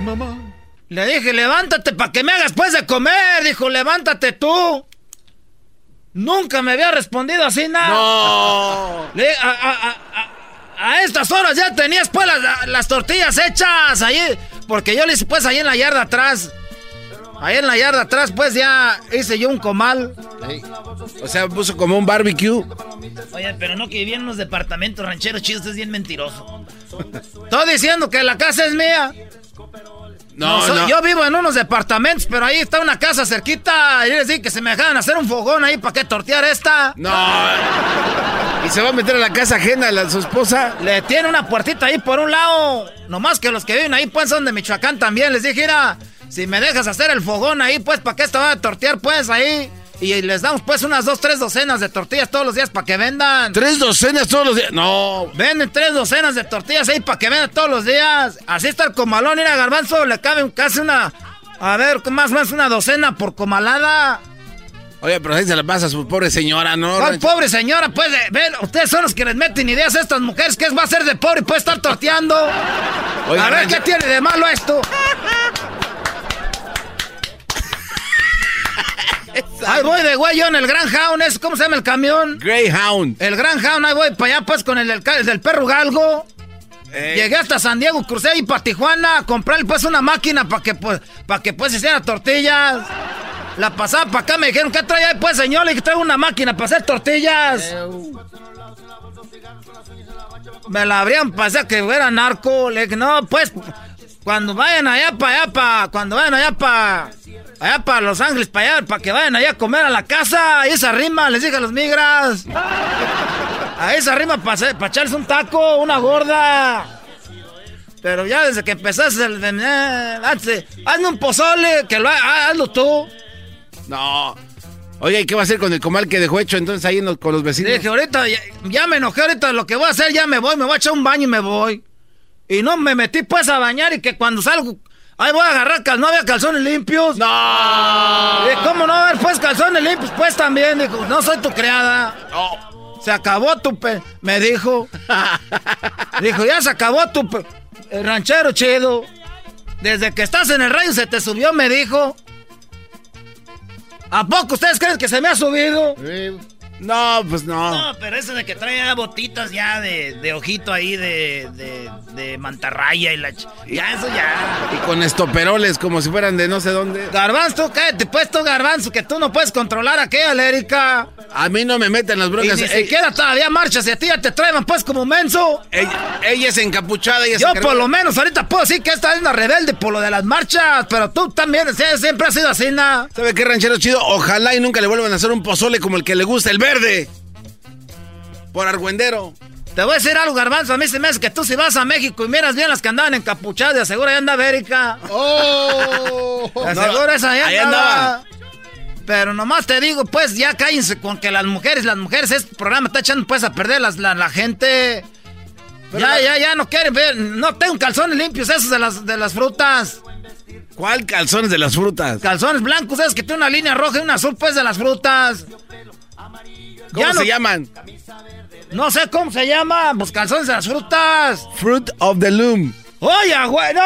Mamá. Le dije, levántate para que me hagas pues de comer. Dijo, levántate tú. Nunca me había respondido así nada. No. Le- a, a- a- a- a estas horas ya tenías pues las, las tortillas hechas ahí. Porque yo le hice pues ahí en la yarda atrás. Ahí en la yarda atrás pues ya hice yo un comal. O sea, puso como un barbecue. Oye, pero no que vivía en unos departamentos rancheros chidos, usted es bien mentiroso. Estoy diciendo que la casa es mía. No, soy- no. Yo vivo en unos departamentos, pero ahí está una casa cerquita. Y les dije que se me dejaban hacer un fogón ahí para que tortear esta. No. ¿Y se va a meter a la casa ajena la, su esposa? Le tiene una puertita ahí por un lado. Nomás que los que viven ahí, pues, son de Michoacán también. Les dije, mira, si me dejas hacer el fogón ahí, pues, ¿para qué esta va a tortear, pues, ahí? Y les damos, pues, unas dos, tres docenas de tortillas todos los días para que vendan. ¿Tres docenas todos los días? No. Venden tres docenas de tortillas ahí para que vendan todos los días. Así está el comalón. Mira, garbanzo, le cabe casi una... A ver, más o menos una docena por comalada. Oye, pero ahí se la pasa a su pobre señora, ¿no? ¿Cuál pobre señora? Pues, de- ven, ustedes son los que les meten ideas a estas mujeres. ¿Qué va a ser de pobre y puede estar torteando? Oiga, a ver, Rancho. ¿qué tiene de malo esto? Ahí voy de güey yo en el Gran Hound, ¿es- ¿cómo se llama el camión? Greyhound. El Gran Hound, ahí voy para allá pues con el, del ca- el del perro galgo. Eh. Llegué hasta San Diego, crucé ahí para Tijuana a comprarle pues una máquina para que pues, para que pues hiciera tortillas. La pasada para acá me dijeron, ¿qué trae ahí, pues, señor? Le traigo una máquina para hacer tortillas. Me la habrían pasado que era narco. Le dije, no, pues, cuando vayan allá para allá, para, cuando vayan allá para, allá para Los Ángeles, para allá, para que vayan allá a comer a la casa, ahí esa rima, les dije a los migras. A esa rima para echarse un taco, una gorda. Pero ya desde que empezaste el... Eh, hazme un pozole, que lo hazlo tú. No. Oye, ¿y qué va a hacer con el comal que dejó hecho entonces ahí con los vecinos? Dije, ahorita ya, me enojé, ahorita lo que voy a hacer, ya me voy, me voy a echar un baño y me voy. Y no me metí pues a bañar y que cuando salgo, ahí voy a agarrar, cal, no había calzones limpios. No. ¿Cómo no haber pues calzones limpios? Pues también, dijo, no soy tu criada. No. Se acabó tu pe... Me dijo. dijo, ya se acabó tu pe... El ranchero chido. Desde que estás en el radio se te subió, me dijo. ¿A poco ustedes creen que se me ha subido? No, pues no. No, pero eso de que trae botitas ya de, de ojito ahí de, de, de, mantarraya y la... Ya, eso ya. Y con estoperoles como si fueran de no sé dónde. Garbanzo, cállate puesto, Garbanzo, que tú no puedes controlar a aquella Erika. A mí no me meten las broncas. Y ni siquiera todavía marchas y a ti ya te traen pues como menso. Ella, es encapuchada y Yo por lo menos ahorita puedo decir que esta es una rebelde por lo de las marchas, pero tú también siempre has sido así, ¿no? ¿Sabe qué ranchero chido? Ojalá y nunca le vuelvan a hacer un pozole como el que le gusta el verde. Por argüendero. Te voy a decir algo, Garbanzo. A mí se me hace que tú si vas a México y miras bien las que andaban encapuchadas, de asegura ahí anda América. ¡Oh! asegura esa ahí, andaba. Pero nomás te digo, pues ya cállense con que las mujeres, las mujeres, este programa está echando pues a perder las, la, gente. ya, ya, ya no quieren ver. No tengo calzones limpios esos de las, de las frutas. ¿Cuál calzones de las frutas? Calzones blancos, esos que tienen una línea roja y una azul, pues de las frutas. ¿Cómo se llaman? No sé cómo se llama. Pues calzones de las frutas. Fruit of the Loom. Oye, güey, no.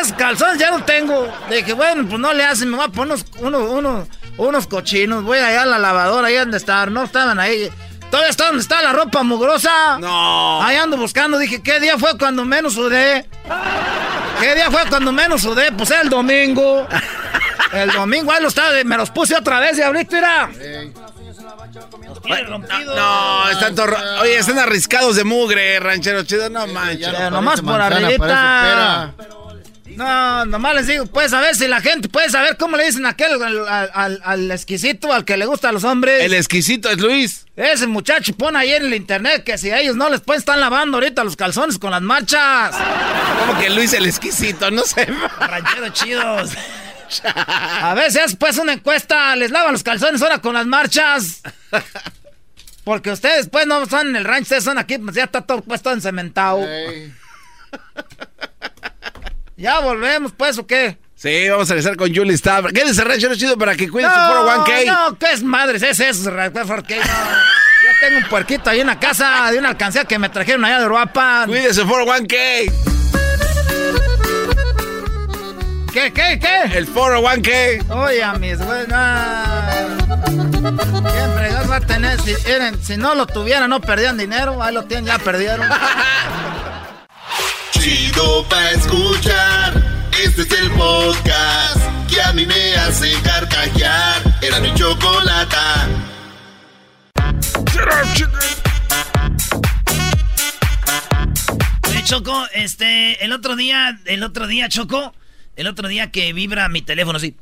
es calzones, ya no tengo. Dije, bueno, pues no le hacen. Me voy a poner unos, unos, unos, cochinos. Voy allá a la lavadora, ahí donde estar. No estaban ahí. Todavía está donde está la ropa mugrosa. No. Ahí ando buscando. Dije, ¿qué día fue cuando menos sudé? ¿Qué día fue cuando menos sudé? Pues el domingo. El domingo ahí lo estaba, me los puse otra vez y ahorita mira. No, están Oye, están arriscados de mugre, ranchero chido, no manches. nomás por arribita. No, nomás les digo, puedes saber si la gente puede saber cómo le dicen aquel al, al, exquisito, al que le gusta a los hombres. El exquisito es Luis. Ese muchacho pone ahí en el internet que si a ellos no les pueden estar lavando ahorita los calzones con las marchas. ¿Cómo que Luis el exquisito? No sé. Rancheros chidos. A veces, pues, una encuesta, les lavan los calzones ahora con las marchas. Porque ustedes, pues, no son en el rancho, ustedes son aquí, pues ya está todo puesto encementado. ¿Ya volvemos, pues, o qué? Sí, vamos a regresar con Julie Stabra. ¿Qué es ese rancho chido para que cuiden su 401k? No, ¿qué es madres? Es eso, 401k. Yo tengo un puerquito ahí en la casa de una alcancía que me trajeron allá de Europa. Cuídese 401k. ¿Qué, qué, qué? El 401k. Oye, mis güey, Siempre va a tener. Si, si no lo tuvieran, no perdían dinero. Ahí lo tienen, ya perdieron. Chido pa' escuchar. Este es el podcast que a mí me hace carcajear. Era mi chocolata. Choco, este, el otro día, el otro día, Choco, el otro día que vibra mi teléfono así,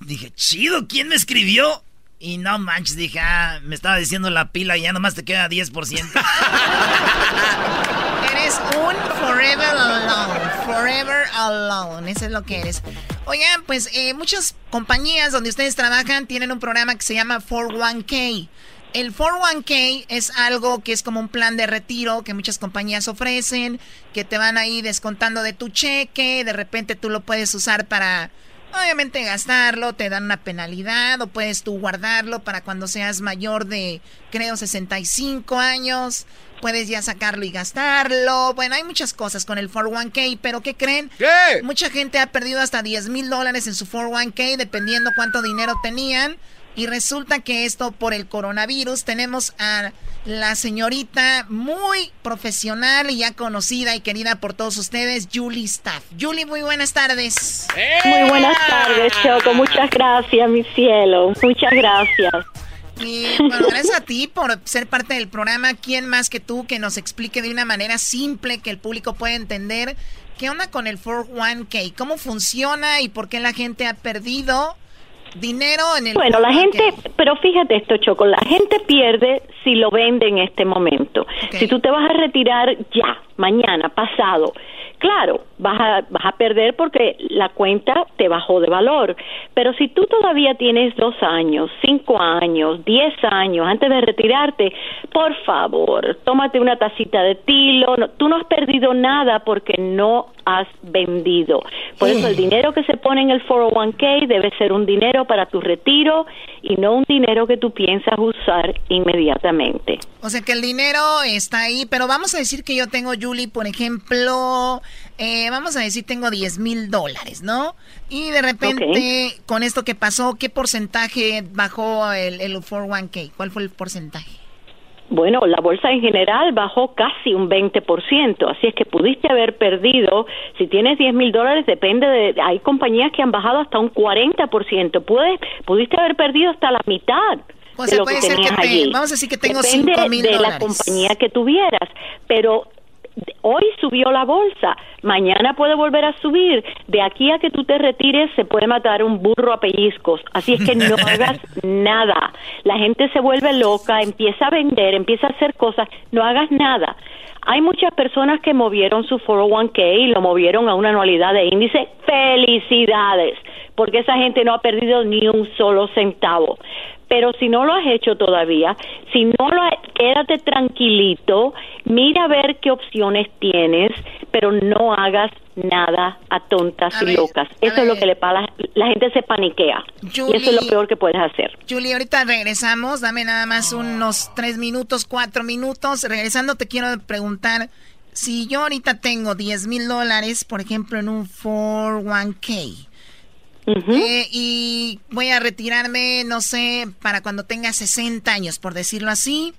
dije, chido, ¿quién me escribió? Y no manches, dije, ah, me estaba diciendo la pila y ya nomás te queda 10%. eres un forever alone, forever alone, eso es lo que eres. Oigan, pues eh, muchas compañías donde ustedes trabajan tienen un programa que se llama 41K. El 401k es algo que es como un plan de retiro que muchas compañías ofrecen, que te van ahí descontando de tu cheque, de repente tú lo puedes usar para, obviamente, gastarlo, te dan una penalidad o puedes tú guardarlo para cuando seas mayor de, creo, 65 años, puedes ya sacarlo y gastarlo. Bueno, hay muchas cosas con el 401k, pero ¿qué creen? ¿Qué? Mucha gente ha perdido hasta 10 mil dólares en su 401k dependiendo cuánto dinero tenían Y resulta que esto por el coronavirus tenemos a la señorita muy profesional y ya conocida y querida por todos ustedes, Julie Staff. Julie, muy buenas tardes. Muy buenas tardes, Choco. Muchas gracias, mi cielo. Muchas gracias. Y bueno, gracias a ti por ser parte del programa. ¿Quién más que tú que nos explique de una manera simple que el público pueda entender qué onda con el 401k? ¿Cómo funciona y por qué la gente ha perdido dinero en el... Bueno, la gente, pero fíjate esto, Choco, la gente pierde si lo vende en este momento. Si tú te vas a retirar ya, mañana, pasado, claro, vas a, vas a perder porque la cuenta te bajó de valor. Pero si tú todavía tienes dos años, cinco años, diez años antes de retirarte, por favor, tómate una tacita de tilo. tú no has perdido nada porque no has vendido. Por eso el dinero que se pone en el 401k debe ser un dinero para tu retiro y no un dinero que tú piensas usar inmediatamente. O sea que el dinero está ahí, pero vamos a decir que yo tengo, Julie, por ejemplo, eh, vamos a decir tengo 10 mil dólares, ¿no? Y de repente, con esto que pasó, ¿qué porcentaje bajó el, el 401k? ¿Cuál fue el porcentaje? Bueno, la bolsa en general bajó casi un 20%, así es que pudiste haber perdido, si tienes 10 mil dólares, depende de, hay compañías que han bajado hasta un 40%, Puedes, pudiste haber perdido hasta la mitad. de lo que tenías allí. vamos a decir que tengo 5 mil de la compañía que tuvieras, pero hoy subió la bolsa, mañana puede volver a subir, de aquí a que tú te retires se puede matar un burro a pellizcos, así es que no hagas nada. La gente se vuelve loca, empieza a vender, empieza a hacer cosas, no hagas nada. Hay muchas personas que movieron su 401k y lo movieron a una anualidad de índice. Felicidades, porque esa gente no ha perdido ni un solo centavo. Pero si no lo has hecho todavía, si no lo has, quédate tranquilito, mira a ver qué opciones tienes, pero no hagas nada a tontas y locas. Eso es lo que le pasa, la gente se paniquea. y eso es lo peor que puedes hacer. Julie, ahorita regresamos, dame nada más unos tres minutos, cuatro minutos. Regresando te quiero preguntar, si yo ahorita tengo 10 mil dólares, por ejemplo, en un 401k, eh, y voy a retirarme, no sé, para cuando tenga 60 años, por decirlo así.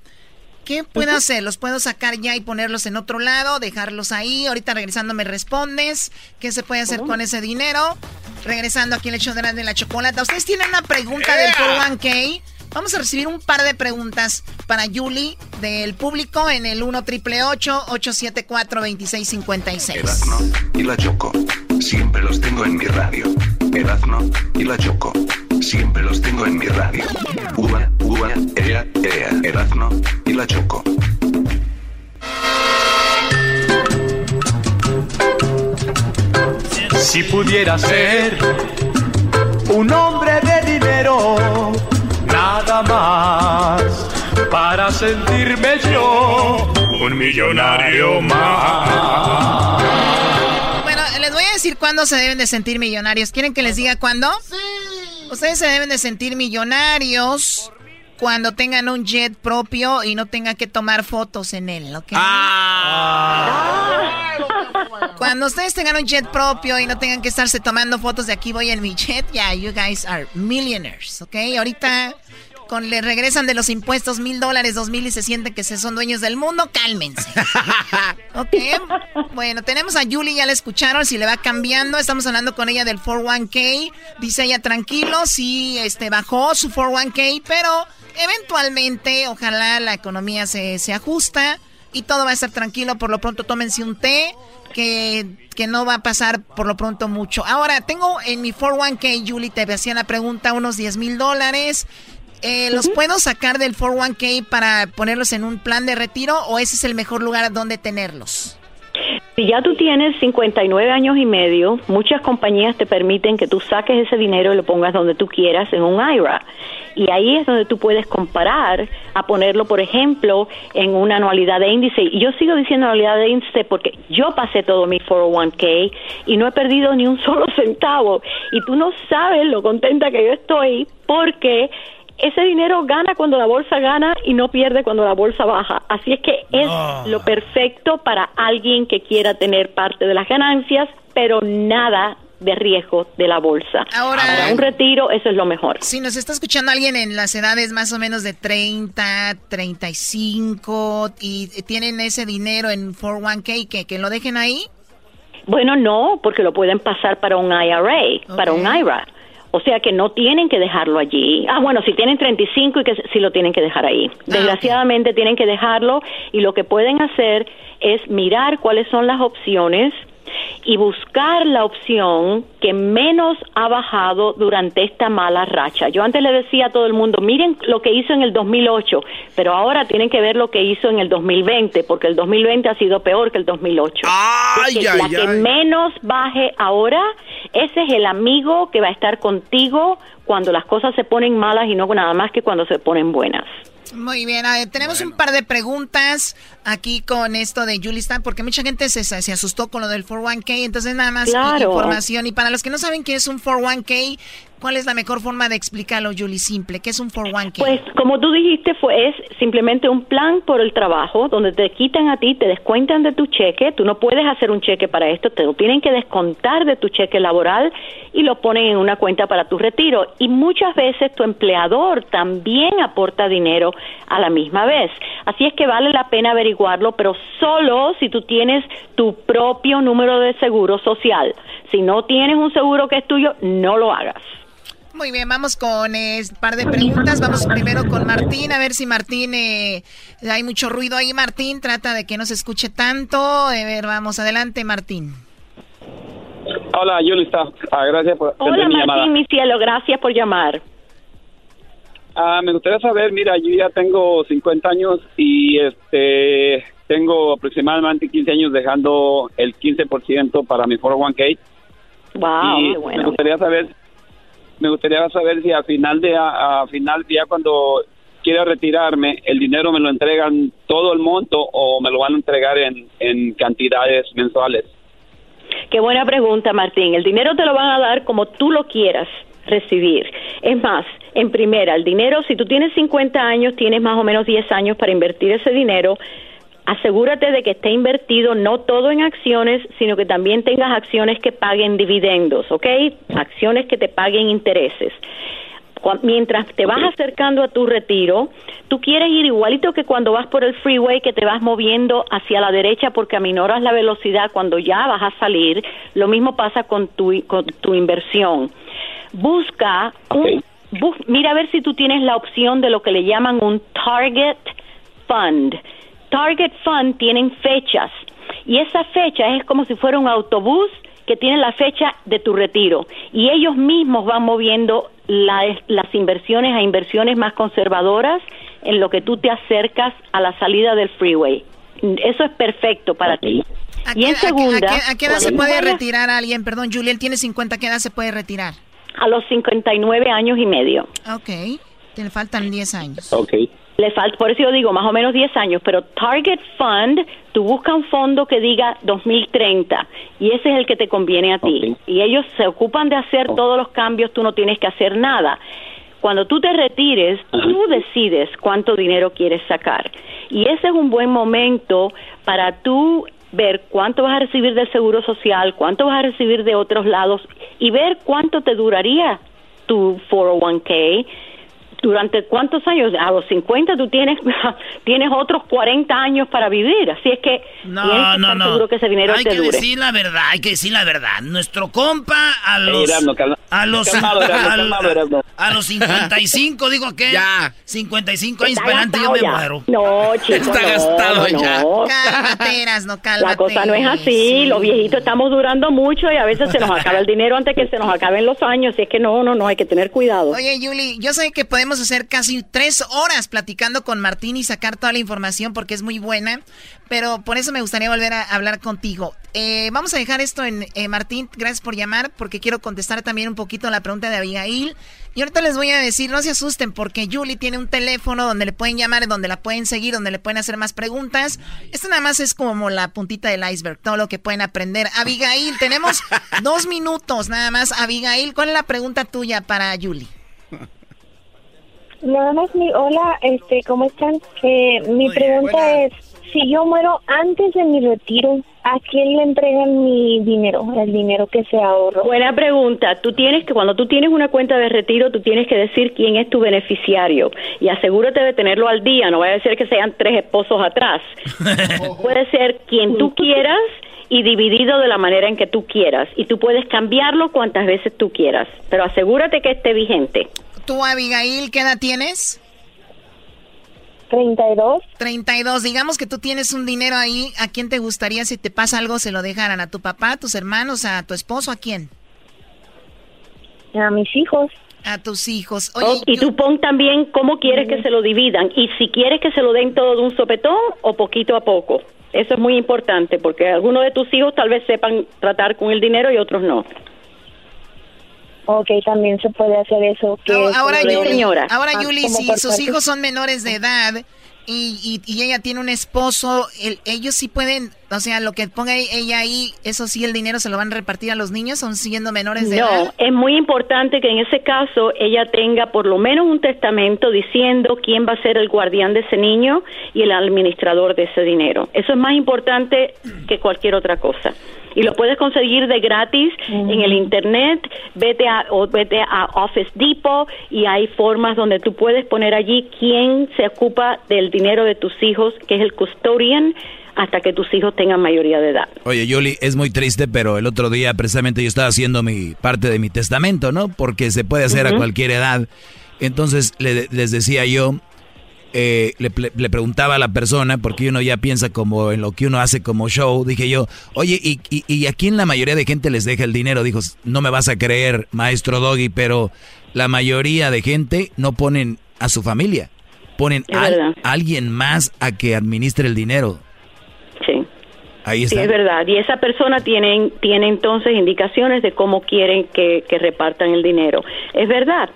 ¿Qué puedo hacer? ¿Los puedo sacar ya y ponerlos en otro lado? ¿Dejarlos ahí? Ahorita regresando me respondes. ¿Qué se puede hacer con ese dinero? Regresando aquí el hecho de la, de la chocolata. ¿Ustedes tienen una pregunta del 401k? Vamos a recibir un par de preguntas para Julie del público en el 1 triple 874 2656. y la Choco. Siempre los tengo en mi radio. Erazno y la Choco. Siempre los tengo en mi radio. Uva, uva, ea, ea. Erazno y la Choco. Si pudiera ser un hombre de dinero, nada más para sentirme yo un millonario más decir cuándo se deben de sentir millonarios. ¿Quieren que les diga cuándo? Sí. Ustedes se deben de sentir millonarios cuando tengan un jet propio y no tengan que tomar fotos en él, ¿ok? Ah. Cuando ustedes tengan un jet propio y no tengan que estarse tomando fotos de aquí voy en mi jet, ya, yeah, you guys are millionaires, ¿ok? Ahorita le regresan de los impuestos mil dólares, dos mil y se sienten que se son dueños del mundo, cálmense. ok, bueno, tenemos a Julie, ya la escucharon, si le va cambiando, estamos hablando con ella del 401k, dice ella tranquilo, sí, este, bajó su 401k, pero eventualmente, ojalá la economía se, se ajusta y todo va a estar tranquilo, por lo pronto tómense un té, que, que, no va a pasar por lo pronto mucho. Ahora, tengo en mi 401k, Julie, te hacía la pregunta, unos 10 mil dólares. Eh, ¿Los puedo sacar del 401k para ponerlos en un plan de retiro o ese es el mejor lugar donde tenerlos? Si ya tú tienes 59 años y medio, muchas compañías te permiten que tú saques ese dinero y lo pongas donde tú quieras en un IRA. Y ahí es donde tú puedes comparar a ponerlo, por ejemplo, en una anualidad de índice. Y yo sigo diciendo anualidad de índice porque yo pasé todo mi 401k y no he perdido ni un solo centavo. Y tú no sabes lo contenta que yo estoy porque ese dinero gana cuando la bolsa gana y no pierde cuando la bolsa baja. Así es que es lo perfecto para alguien que quiera tener parte de las ganancias, pero nada de riesgo de la bolsa. Ahora, Para un retiro, eso es lo mejor. Si nos está escuchando alguien en las edades más o menos de 30, 35 y tienen ese dinero en 401k, ¿que, que lo dejen ahí? Bueno, no, porque lo pueden pasar para un IRA, para un IRA. O sea que no tienen que dejarlo allí. Ah, bueno, si tienen 35 y que sí lo tienen que dejar ahí. Desgraciadamente tienen que dejarlo y lo que pueden hacer es mirar cuáles son las opciones y buscar la opción que menos ha bajado durante esta mala racha. Yo antes le decía a todo el mundo, miren lo que hizo en el 2008, pero ahora tienen que ver lo que hizo en el 2020, porque el 2020 ha sido peor que el 2008. Porque la que menos baje ahora, ese es el amigo que va a estar contigo cuando las cosas se ponen malas y no nada más que cuando se ponen buenas. Muy bien, a ver, tenemos un par de preguntas aquí con esto de Julie Stan, porque mucha gente se, se asustó con lo del 401k, entonces nada más Claro. información. Y para los que no saben qué es un 401k, ¿cuál es la mejor forma de explicarlo, Julie? Simple, ¿qué es un 401k? Pues como tú dijiste, fue es simplemente un plan por el trabajo donde te quitan a ti, te descuentan de tu cheque, tú no puedes hacer un cheque para esto, te lo tienen que descontar de tu cheque laboral y lo ponen en una cuenta para tu retiro. Y muchas veces tu empleador también aporta dinero a la misma vez. Así es que vale la pena averiguarlo, pero solo si tú tienes tu propio número de seguro social. Si no tienes un seguro que es tuyo, no lo hagas. Muy bien, vamos con un par de preguntas. Vamos primero con Martín, a ver si Martín, eh, hay mucho ruido ahí, Martín, trata de que no se escuche tanto. A ver, vamos, adelante, Martín. Hola, Yulista. Ah, gracias por Hola mi llamada. Martín, mi cielo, gracias por llamar. Ah, me gustaría saber, mira, yo ya tengo 50 años y este tengo aproximadamente 15 años dejando el 15% para mi 401k. Wow, y bueno. me gustaría saber me gustaría saber si a final de a, a final ya cuando quiera retirarme, el dinero me lo entregan todo el monto o me lo van a entregar en, en cantidades mensuales. Qué buena pregunta, Martín. El dinero te lo van a dar como tú lo quieras recibir. Es más, en primera, el dinero, si tú tienes 50 años, tienes más o menos 10 años para invertir ese dinero. Asegúrate de que esté invertido no todo en acciones, sino que también tengas acciones que paguen dividendos, ¿ok? Acciones que te paguen intereses. Mientras te vas acercando a tu retiro, tú quieres ir igualito que cuando vas por el freeway, que te vas moviendo hacia la derecha porque aminoras la velocidad cuando ya vas a salir. Lo mismo pasa con tu, con tu inversión. Busca un, bus- mira a ver si tú tienes la opción de lo que le llaman un target fund. Target fund tienen fechas y esa fecha es como si fuera un autobús que tiene la fecha de tu retiro y ellos mismos van moviendo la- las inversiones a inversiones más conservadoras en lo que tú te acercas a la salida del freeway. Eso es perfecto para ti. ¿A Y qué, en a qué- segunda, a qué- a qué edad se puede retirar a alguien? Perdón, Julie, él tiene 50, ¿a qué edad se puede retirar? A los 59 años y medio. Ok, te faltan 10 años. Ok. Le falta, por eso yo digo más o menos 10 años, pero Target Fund, tú buscas un fondo que diga 2030 y ese es el que te conviene a ti. Y ellos se ocupan de hacer todos los cambios, tú no tienes que hacer nada. Cuando tú te retires, tú decides cuánto dinero quieres sacar. Y ese es un buen momento para tú ver cuánto vas a recibir del Seguro Social, cuánto vas a recibir de otros lados y ver cuánto te duraría tu 401k durante cuántos años a los 50 tú tienes tienes otros 40 años para vivir así es que No, que no, no. seguro que ese dinero hay te que dure decir la verdad, hay que decir la verdad. Nuestro compa a los a los a, los 55 digo que Ya. 55 años para adelante yo me ya. muero. No, chico, Está no, gastado no. ya. Cálmate, Erasno, cálmate. La cosa no es así, los viejitos estamos durando mucho y a veces se nos acaba el dinero antes que se nos acaben los años, y es que no, no, no, hay que tener cuidado. Oye, Yuli, yo sé que podemos hacer casi tres horas platicando con Martín y sacar toda la información porque es muy buena, pero por eso me gustaría volver a hablar contigo. Eh, vamos a dejar esto en eh, Martín, gracias por llamar porque quiero contestar también un poquito la pregunta de Abigail. Y ahorita les voy a decir, no se asusten porque Julie tiene un teléfono donde le pueden llamar, donde la pueden seguir, donde le pueden hacer más preguntas. Esto nada más es como la puntita del iceberg, todo lo que pueden aprender. Abigail, tenemos dos minutos nada más. Abigail, ¿cuál es la pregunta tuya para Julie? Nada más mi hola, este, ¿cómo están? Eh, mi pregunta es si yo muero antes de mi retiro, ¿a quién le entregan mi dinero, el dinero que se ahorró? Buena pregunta. Tú tienes que, cuando tú tienes una cuenta de retiro, tú tienes que decir quién es tu beneficiario y asegúrate de tenerlo al día. No vaya a ser que sean tres esposos atrás. Puede ser quien tú quieras y dividido de la manera en que tú quieras. Y tú puedes cambiarlo cuantas veces tú quieras, pero asegúrate que esté vigente. ¿Tú, Abigail, qué edad tienes? 32. 32. Digamos que tú tienes un dinero ahí. ¿A quién te gustaría si te pasa algo se lo dejaran? ¿A tu papá, a tus hermanos, a tu esposo? ¿A quién? A mis hijos. A tus hijos. Oh, y tú pon también cómo quieres que se lo dividan. Y si quieres que se lo den todo de un sopetón o poquito a poco. Eso es muy importante porque algunos de tus hijos tal vez sepan tratar con el dinero y otros no. Ok, también se puede hacer eso. Que ahora, Yuli, señora. ahora, Ah, Yuli, si sus parte. hijos son menores de edad y, y, y ella tiene un esposo, el- ellos sí pueden, o sea, lo que ponga ella ahí, eso sí, el dinero se lo van a repartir a los niños, son siendo menores de No, edad. es muy importante que en ese caso ella tenga por lo menos un testamento diciendo quién va a ser el guardián de ese niño y el administrador de ese dinero. Eso es más importante que cualquier otra cosa. Y lo puedes conseguir de gratis en el internet, vete a, o vete a Office Depot y hay formas donde tú puedes poner allí quién se ocupa del dinero de tus hijos, que es el custodian, hasta que tus hijos tengan mayoría de edad. Oye, Yuli, es muy triste, pero el otro día precisamente yo estaba haciendo mi parte de mi testamento, ¿no? Porque se puede hacer a cualquier edad. Entonces le- les decía yo, eh, le, le preguntaba a la persona, porque uno ya piensa como en lo que uno hace como show, dije yo, oye, ¿y, y, y a quién la mayoría de gente les deja el dinero? Dijo, no me vas a creer, maestro Doggy, pero la mayoría de gente no ponen a su familia, ponen a alguien más a que administre el dinero. Sí. Ahí Sí, está. es verdad. Y esa persona tiene, tiene entonces indicaciones de cómo quieren que, que repartan el dinero. Es verdad.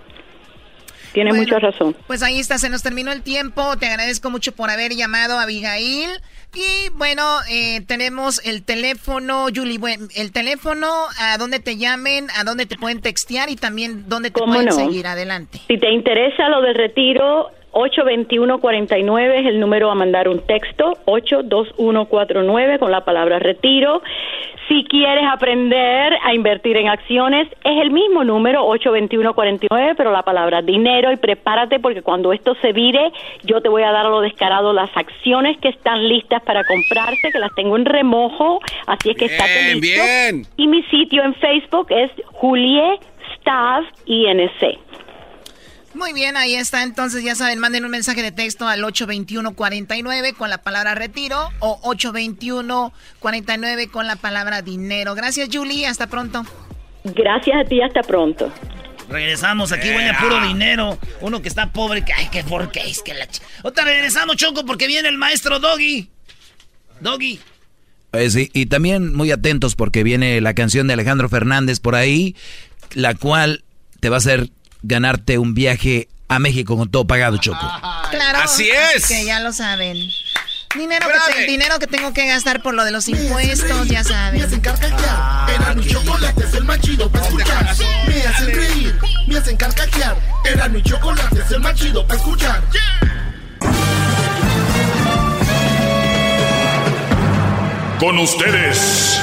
Tiene Bueno, mucha razón. Pues ahí está, se nos terminó el tiempo. Te agradezco mucho por haber llamado a Abigail. Y bueno, eh, tenemos el teléfono, Julie, bueno, el teléfono, a dónde te llamen, a dónde te pueden textear y también dónde te ¿Cómo pueden no? seguir. Adelante. Si te interesa lo del retiro, 821-49 es el número a mandar un texto, 82149 con la palabra retiro. Si quieres aprender a invertir en acciones, es el mismo número, 82149, pero la palabra dinero y prepárate porque cuando esto se vire, yo te voy a dar a lo descarado las acciones que están listas para comprarse, que las tengo en remojo, así es que estate Bien, listo. bien. Y mi sitio en Facebook es Julie Staff INC. Muy bien, ahí está. Entonces, ya saben, manden un mensaje de texto al 821-49 con la palabra retiro o 821-49 con la palabra dinero. Gracias, Julie. Hasta pronto. Gracias a ti, hasta pronto. Regresamos, aquí huele a puro dinero. Uno que está pobre, que ay, qué porque es que la ch... Otra regresamos, Choco, porque viene el maestro Doggy. Doggy. Eh, sí, y también muy atentos porque viene la canción de Alejandro Fernández por ahí, la cual te va a hacer ganarte un viaje a México con todo pagado, Choco. Claro. Así es. Que ya lo saben. Dinero que, te- dinero que tengo que gastar por lo de los impuestos, ya saben. Era mi chocolate, es el más chido para escuchar. Me hacen reír, me hacen carcajear. Era mi chocolate, es el más chido para escuchar. Con ustedes.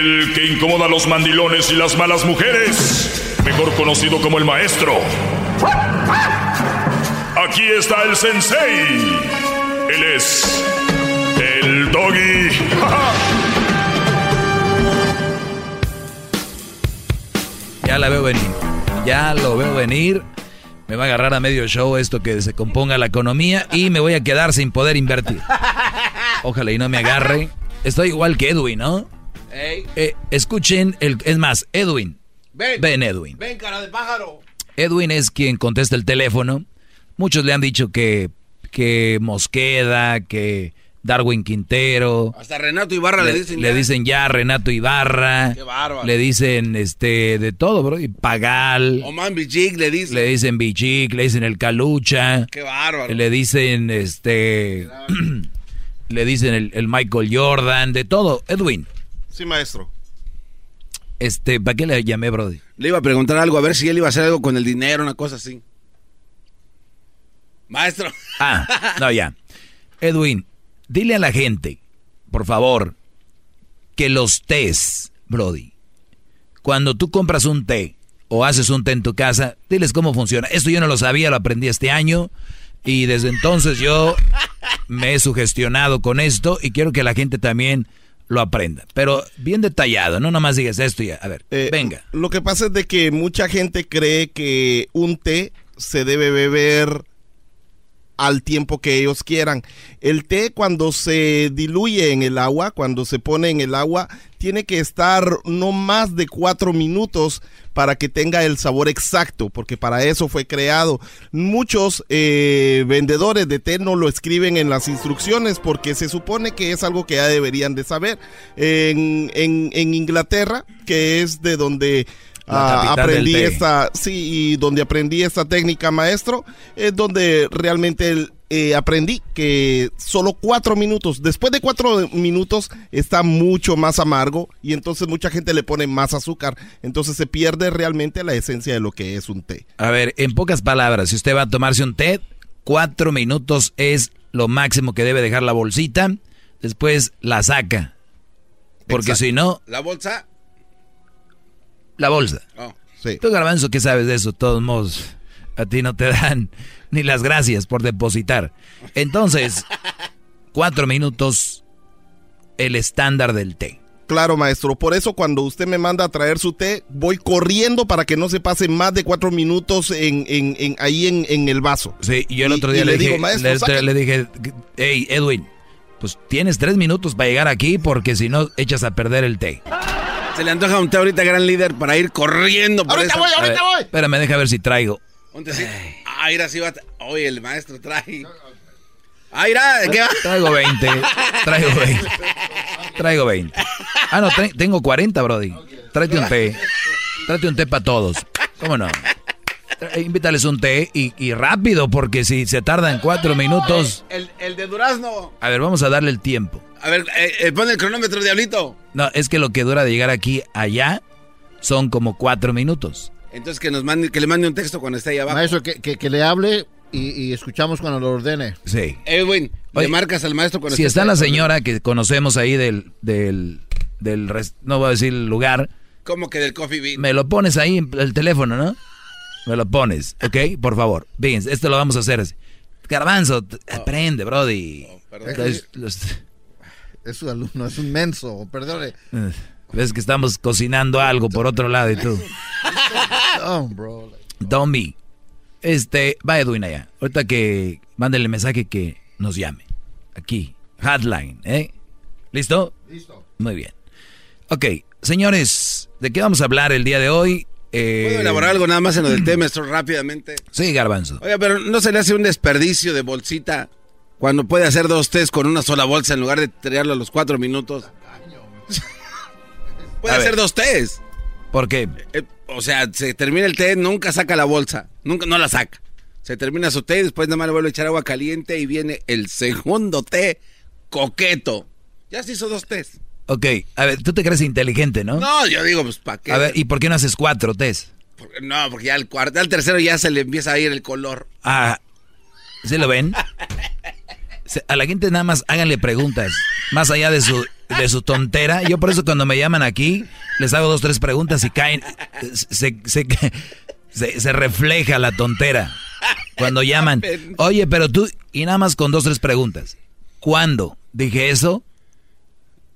El que incomoda a los mandilones y las malas mujeres. Mejor conocido como el maestro. Aquí está el sensei. Él es el doggy. Ya la veo venir. Ya lo veo venir. Me va a agarrar a medio show esto que se componga la economía y me voy a quedar sin poder invertir. Ojalá y no me agarre. Estoy igual que Edwin, ¿no? Eh, escuchen, el, es más, Edwin. Ven. Ven, Edwin. Ven, cara de pájaro. Edwin es quien contesta el teléfono. Muchos le han dicho que, que Mosqueda, que Darwin Quintero. Hasta Renato Ibarra le, dicen. le ya. dicen ya Renato Ibarra. Qué bárbaro. Le dicen este de todo, bro. Y Pagal. Oman Bichik le dicen. Le dicen Bichik, le dicen el Calucha. Qué bárbaro. Le dicen este. le dicen el, el Michael Jordan, de todo. Edwin, Sí, maestro. este, ¿para qué le llamé, Brody? Le iba a preguntar algo, a ver si él iba a hacer algo con el dinero, una cosa así. Maestro. Ah, no, ya. Edwin, dile a la gente, por favor, que los tés, Brody, cuando tú compras un té o haces un té en tu casa, diles cómo funciona. Esto yo no lo sabía, lo aprendí este año y desde entonces yo me he sugestionado con esto y quiero que la gente también lo aprenda. Pero bien detallado, no nomás digas esto ya. A ver, Eh, venga. Lo que pasa es de que mucha gente cree que un té se debe beber al tiempo que ellos quieran. El té cuando se diluye en el agua, cuando se pone en el agua, tiene que estar no más de cuatro minutos para que tenga el sabor exacto, porque para eso fue creado. Muchos eh, vendedores de té no lo escriben en las instrucciones porque se supone que es algo que ya deberían de saber. En, en- en Inglaterra, que es de donde ah, aprendí esta, sí, y donde aprendí esta técnica, maestro, es donde realmente el- eh, aprendí que solo cuatro minutos, después de cuatro minutos está mucho más amargo y entonces mucha gente le pone más azúcar, entonces se pierde realmente la esencia de lo que es un té. A ver, en pocas palabras, si usted va a tomarse un té, cuatro minutos es lo máximo que debe dejar la bolsita. Después la saca. Porque Exacto. si no, La bolsa. la bolsa. Oh. Tú, Garbanzo, ¿qué sabes de eso? De todos modos, a ti no te dan ni las gracias por depositar. Entonces, cuatro minutos, el estándar del té. Claro, maestro. Por eso cuando usted me manda a traer su té, voy corriendo para que no se pase más de cuatro minutos en, en- en- ahí en, en el vaso. Sí, y yo el otro día y le, le dije, digo, maestro, le- dije, hey, Edwin, pues tienes tres minutos para llegar aquí porque si no, echas a perder el té. Se le antoja un té ahorita, gran líder, para ir corriendo por Ahorita voy, ver, ahorita voy. Espérame, deja ver si traigo. Ponte así. Ah, mira, sí va. Oye, el maestro trae. Ah, mira, ¿qué va? Traigo 20, traigo 20. Traigo 20. Ah, no, tengo 40, Brody. Tráete un té. Tráete un té para todos. ¿Cómo no? Tra- Invítales un té y, y rápido, porque si se tardan cuatro minutos. El, el de Durazno. A ver, vamos a darle el tiempo. A ver, eh, eh, pon el cronómetro, diablito. No, es que lo que dura de llegar aquí allá son como cuatro minutos. Entonces que nos mande, que le mande un texto cuando esté ahí abajo. Maestro, que, que, que le hable y, y escuchamos cuando lo ordene. Sí. Edwin, Oye, le marcas al maestro cuando Si está la señora que conocemos ahí del, del, del, no voy a decir el lugar, Como que del coffee bean. me lo pones ahí en el teléfono, ¿no? Me lo pones, ¿ok? Por favor. Bien, esto lo vamos a hacer así. Garbanzo, t- aprende, brody. Los- los- Es su alumno, es un menso, perdone. Ves que estamos cocinando algo por otro lado y tú. Be. Este, va Edwin allá. Ahorita que mándenle mensaje que nos llame. Aquí. Hotline, ¿eh? ¿Listo? Listo. Muy bien. Ok, señores, ¿de qué vamos a hablar el día de hoy? Eh, ¿Puedo elaborar algo nada más en lo del té, maestro, rápidamente? Sí, Garbanzo. Oiga, pero ¿no se le hace un desperdicio de bolsita cuando puede hacer dos tés con una sola bolsa en lugar de tirarlo a los cuatro minutos? Puede hacer dos tés. ¿Por qué? Eh, o sea, se termina el té, nunca saca la bolsa, nunca, no la saca. Se termina su té y después nada más le vuelve a echar agua caliente y viene el segundo té coqueto. Ya se hizo dos tés. Ok, a ver, tú te crees inteligente, ¿no? No, yo digo, pues, ¿para qué? A ver, ¿y por qué no haces cuatro? Porque- No, porque ya al cuarto, al tercero ya se le empieza a ir el color. Ah, ¿se lo ven? A la gente nada más háganle preguntas, más allá de su, de su tontera. Yo por eso cuando me llaman aquí, les hago dos, tres preguntas y caen, se, se, se, se refleja la tontera. Cuando llaman, oye, pero tú, y nada más con dos, tres preguntas. ¿Cuándo dije eso?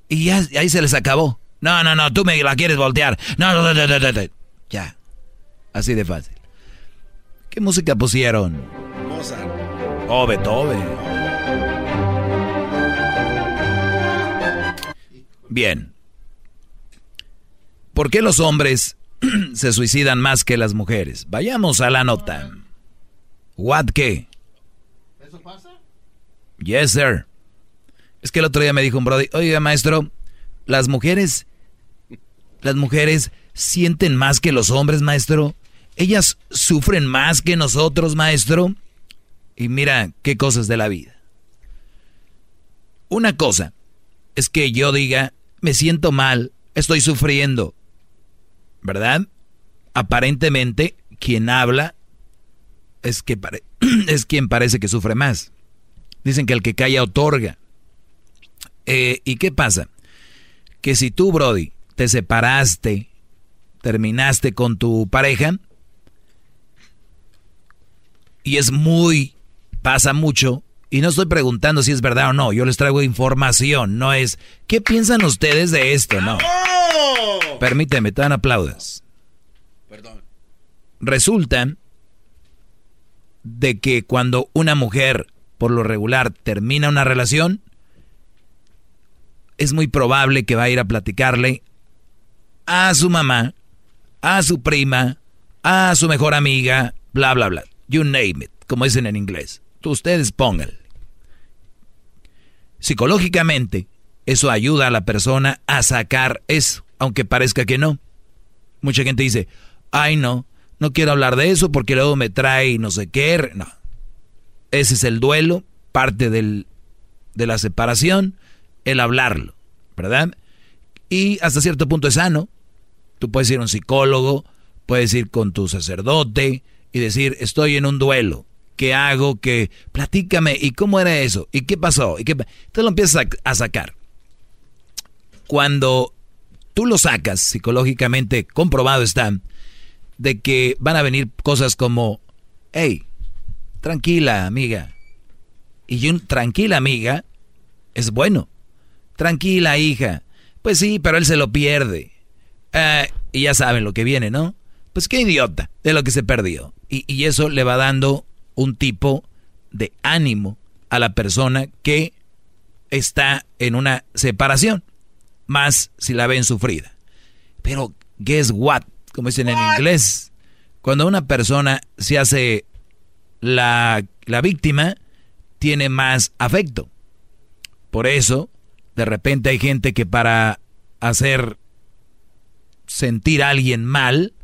Y ya ahí se les acabó. No, no, no, tú me la quieres voltear. No, no, no, no, no, no. Ya. Así de fácil. ¿Qué música pusieron? Mozart. Oh, Beethoven. Bien. ¿Por qué los hombres se suicidan más que las mujeres? Vayamos a la nota. ¿What qué? ¿Eso pasa? Yes, sir. Es que el otro día me dijo un brody, oiga, maestro, las mujeres, las mujeres sienten más que los hombres, maestro. Ellas sufren más que nosotros, maestro. Y mira qué cosas de la vida. Una cosa es que yo diga, me siento mal, estoy sufriendo. ¿Verdad? Aparentemente, quien habla es que es quien parece que sufre más. Dicen que el que calla otorga. Eh, ¿Y qué pasa? Que si tú, Brody, te separaste, terminaste con tu pareja, y es muy, pasa mucho, y no estoy preguntando si es verdad o no, yo les traigo información, no es, ¿qué piensan ustedes de esto? No. Permíteme, te dan aplaudas. Perdón. Resulta de que cuando una mujer, por lo regular, termina una relación, es muy probable que va a ir a platicarle a su mamá, a su prima, a su mejor amiga, bla, bla, bla. You name it, como dicen en inglés. Ustedes pónganle. Psicológicamente, eso ayuda a la persona a sacar eso, aunque parezca que no. Mucha gente dice, ay no, no quiero hablar de eso porque luego me trae no sé qué. No. Ese es el duelo, parte del, de la separación, el hablarlo, ¿verdad? Y hasta cierto punto es sano. Tú puedes ir a un psicólogo, puedes ir con tu sacerdote y decir, estoy en un duelo. ¿Qué hago? ¿Qué? Platícame. ¿Y cómo era eso? ¿Y qué pasó? ¿Y qué? Entonces lo empiezas a sacar. Cuando tú lo sacas, psicológicamente comprobado está, de que van a venir cosas como, hey, tranquila amiga. Y un tranquila amiga es bueno. Tranquila hija. Pues sí, pero él se lo pierde. Eh, y ya saben lo que viene, ¿no? Pues qué idiota de lo que se perdió. Y, y eso le va dando un tipo de ánimo a la persona que está en una separación, más si la ven sufrida. Pero, guess what? Como dicen en inglés, cuando una persona se hace la, la víctima, tiene más afecto. Por eso, de repente hay gente que para hacer sentir a alguien mal,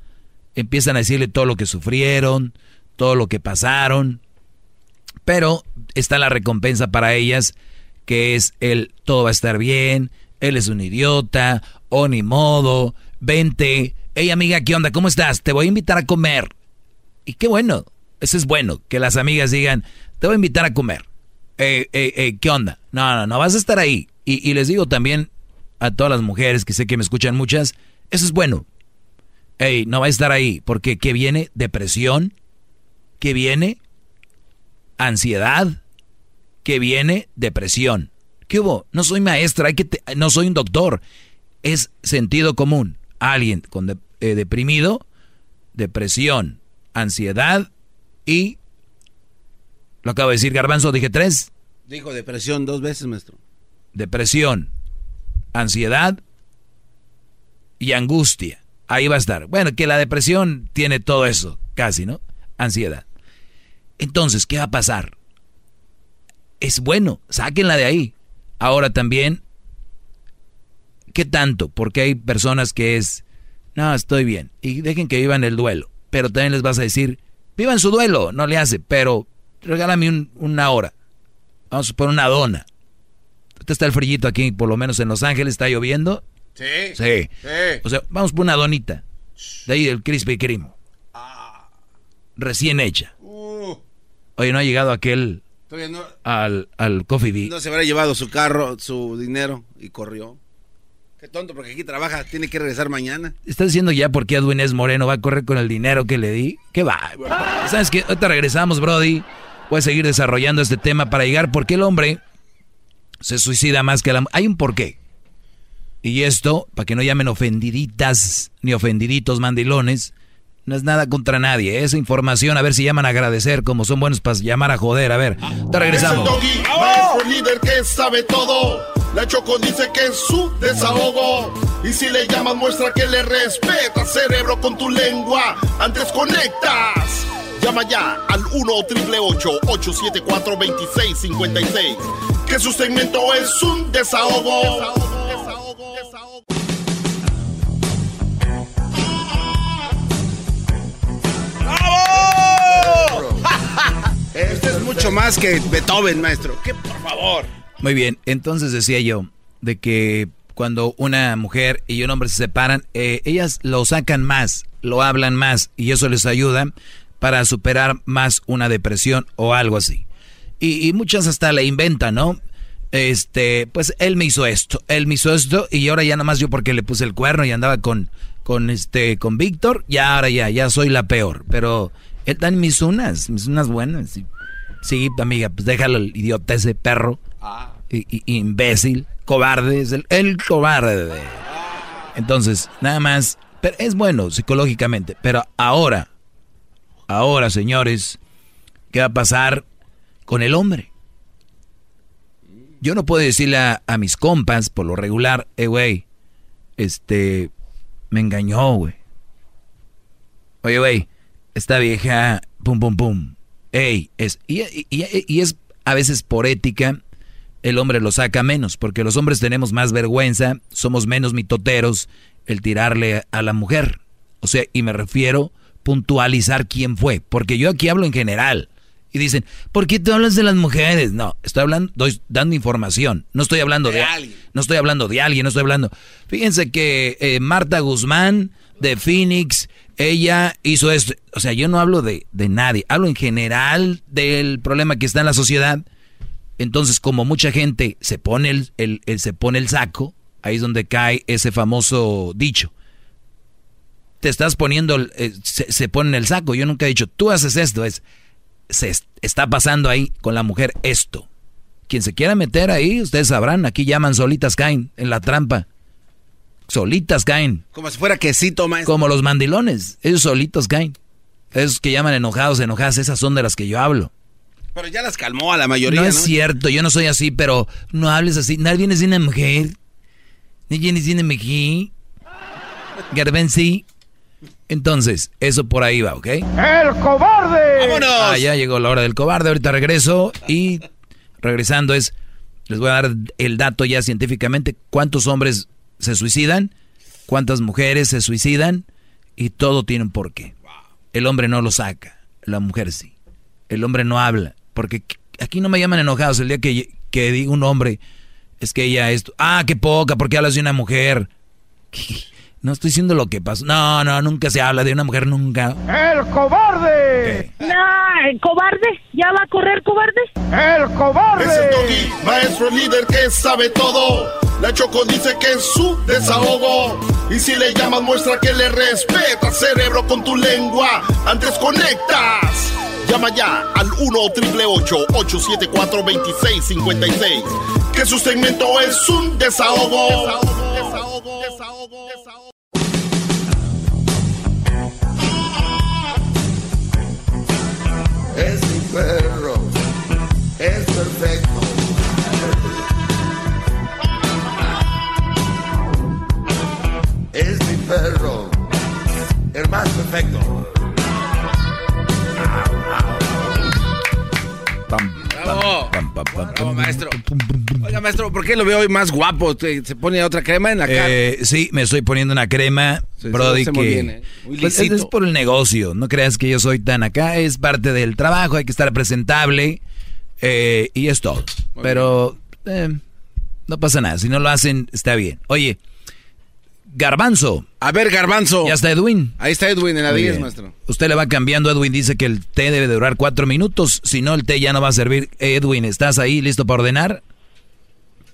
empiezan a decirle todo lo que sufrieron, todo lo que pasaron, pero está la recompensa para ellas, que es el todo va a estar bien, él es un idiota, o ni modo, vente, hey amiga, ¿qué onda? ¿Cómo estás? Te voy a invitar a comer. Y qué bueno, eso es bueno, que las amigas digan, te voy a invitar a comer. Eh, eh, eh, ¿Qué onda? No, no, no, vas a estar ahí. Y, les digo también a todas las mujeres que sé que me escuchan muchas, eso es bueno. Hey, no va a estar ahí, porque ¿qué viene? Depresión, ¿qué viene? Ansiedad, ¿qué viene? Depresión. ¿Qué hubo? No soy maestra, hay que no soy un doctor. Es sentido común. Alguien con eh, deprimido, depresión, ansiedad y... Lo acabo de decir, Garbanzo, dije tres. Dijo depresión dos veces, maestro. Depresión, ansiedad y angustia. Ahí va a estar. Bueno, que la depresión tiene todo eso, casi, ¿no? Ansiedad. Entonces, ¿qué va a pasar? Es bueno, sáquenla de ahí. Ahora también, ¿qué tanto? Porque hay personas que es, no, estoy bien. Y dejen que vivan el duelo. Pero también les vas a decir, vivan su duelo, no le hace, pero regálame una hora. Vamos a poner una dona. Este está el frillito aquí, por lo menos en Los Ángeles, está lloviendo. Sí. Sí. O sea, vamos por una donita. De ahí del Krispy Kreme. Recién hecha. Oye, no ha llegado aquel no, al, al Coffee Bee. No se habrá llevado su carro, su dinero y corrió. Qué tonto, porque aquí trabaja, tiene que regresar mañana. ¿Estás diciendo ya por qué Edwin es Moreno va a correr con el dinero que le di? ¿Qué va? ¿Sabes qué? Ahorita regresamos, Brody. Voy a seguir desarrollando este tema para llegar porque el hombre se suicida más que la... Hay un porqué. Y esto, para que no llamen ofendiditas ni ofendiditos mandilones, no es nada contra nadie. Esa información, a ver si llaman a agradecer, como son buenos para llamar a joder. A ver, te regresamos. Es el doggy, maestro líder que sabe todo. La Choco dice que es su desahogo. Y si le llamas, muestra que le respeta, cerebro, con tu lengua. Antes conectas. Llama ya al 1-888-874-2656. Que su segmento es un desahogo. desahogo, desahogo, Este es mucho más que Beethoven, maestro. ¿Qué, por favor? Muy bien, entonces decía yo de que cuando una mujer y un hombre se separan, eh, ellas lo sacan más, lo hablan más y eso les ayuda para superar más una depresión o algo así. Y, y muchas hasta le inventan, ¿no? Este, pues él me hizo esto, él me hizo esto y ahora ya nada más yo porque le puse el cuerno y andaba con, con este, con Víctor, ya ahora ya, ya soy la peor. Pero él dan mis unas, mis unas buenas. Sí, amiga, pues déjalo el idiota ese perro. Ah. Y, imbécil, cobarde, es el, el cobarde. Entonces, nada más, pero es bueno psicológicamente, pero ahora, ahora, señores, ¿qué va a pasar con el hombre? Yo no puedo decirle a, mis compas, por lo regular, eh, güey, este, me engañó, güey. Oye, güey, esta vieja, pum, pum, pum. Ey, es, y, y, es a veces por ética, el hombre lo saca menos, porque los hombres tenemos más vergüenza, somos menos mitoteros, el tirarle a la mujer. O sea, y me refiero puntualizar quién fue, porque yo aquí hablo en general. Y dicen, ¿por qué tú hablas de las mujeres? No, estoy hablando, doy, dando información. No estoy hablando de, alguien. No estoy hablando de alguien, no estoy hablando. Fíjense que eh, Marta Guzmán de Phoenix, ella hizo esto. O sea, yo no hablo de, de nadie, hablo en general del problema que está en la sociedad. Entonces, como mucha gente se pone el, el, se pone el saco, ahí es donde cae ese famoso dicho. Te estás poniendo, eh, se, se pone el saco. Yo nunca he dicho, tú haces esto, es se está pasando ahí con la mujer esto. Quien se quiera meter ahí, ustedes sabrán, aquí llaman solitas caen en la trampa. Solitas caen. Como si fuera quesito, maestro. Como los mandilones, ellos solitos caen. Esos que llaman enojados, enojadas, esas son de las que yo hablo. Pero ya las calmó a la mayoría. No es cierto, yo no soy así, pero no hables así. Nadie viene sin una mujer. Ni viene sin una mujer. Garbenzi. Entonces, eso por ahí va, ¿ok? ¡El cobarde! ¡Vámonos! Ah, ya llegó la hora del cobarde. Ahorita regreso y regresando es, les voy a dar el dato ya científicamente, cuántos hombres se suicidan, cuántas mujeres se suicidan y todo tiene un porqué. El hombre no lo saca, la mujer sí. El hombre no habla, porque aquí no me llaman enojados el día que, que diga un hombre, es que ella es, ah, qué poca, porque hablas de una mujer. No estoy diciendo lo que pasó. No, no, nunca se habla de una mujer, nunca. ¡El cobarde! No, ¿el cobarde? ¿Ya va a correr cobarde? ¡El cobarde! Es el doggy, maestro líder que sabe todo. La Choco dice que es su desahogo. Y si le llamas, muestra que le respeta, cerebro, con tu lengua. Antes conectas. Llama ya al 1-888-874-2656. Que su segmento es un desahogo. Desahogo, desahogo, desahogo, Es mi perro, es perfecto. Es mi perro, el más perfecto. Bravo. maestro. Oiga, maestro, ¿por qué lo veo hoy más guapo? ¿Se pone otra crema en la cara? Eh, sí, me estoy poniendo una crema, Brody, que... ¿eh? Pues, es por el negocio, no creas que yo soy tan acá, es parte del trabajo, hay que estar presentable eh, y es todo. Pero no pasa nada, si no lo hacen, está bien. Oye, Garbanzo. A ver, Garbanzo. Ya está Edwin. Ahí está Edwin en la 10, maestro. Usted le va cambiando. Edwin dice que el té debe durar cuatro minutos. Si no, el té ya no va a servir. Edwin, ¿estás ahí listo para ordenar?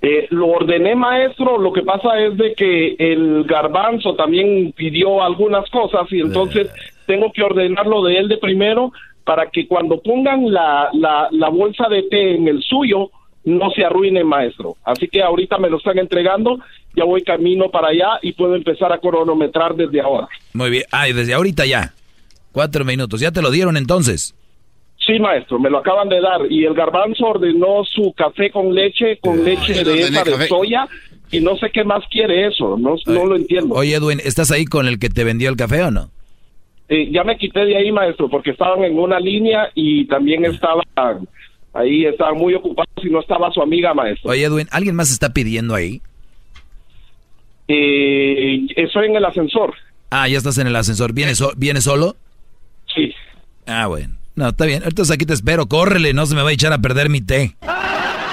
Eh, lo ordené, maestro. Lo que pasa es de que el garbanzo también pidió algunas cosas y entonces tengo que ordenarlo de él de primero para que cuando pongan la, la, la bolsa de té en el suyo, no se arruine, maestro. Así que ahorita me lo están entregando, ya voy camino para allá y puedo empezar a cronometrar desde ahora. Muy bien, ay, desde ahorita ya. Cuatro minutos, ¿ya te lo dieron entonces? Sí, maestro, me lo acaban de dar. Y el garbanzo ordenó su café con leche, con leche de esa de soya, y no sé qué más quiere eso, no, no lo entiendo. Oye, Edwin, ¿estás ahí con el que te vendió el café o no? Eh, ya me quité de ahí, maestro, porque estaban en una línea y también estaban Ahí estaban muy ocupados y no estaba su amiga, maestro. Oye, Edwin, ¿alguien más está pidiendo ahí? Eh, estoy en el ascensor. Ah, ya estás en el ascensor. ¿Vienes, solo? Sí. Ah, bueno. No, está bien. Entonces aquí te espero. Córrele, no se me va a echar a perder mi té.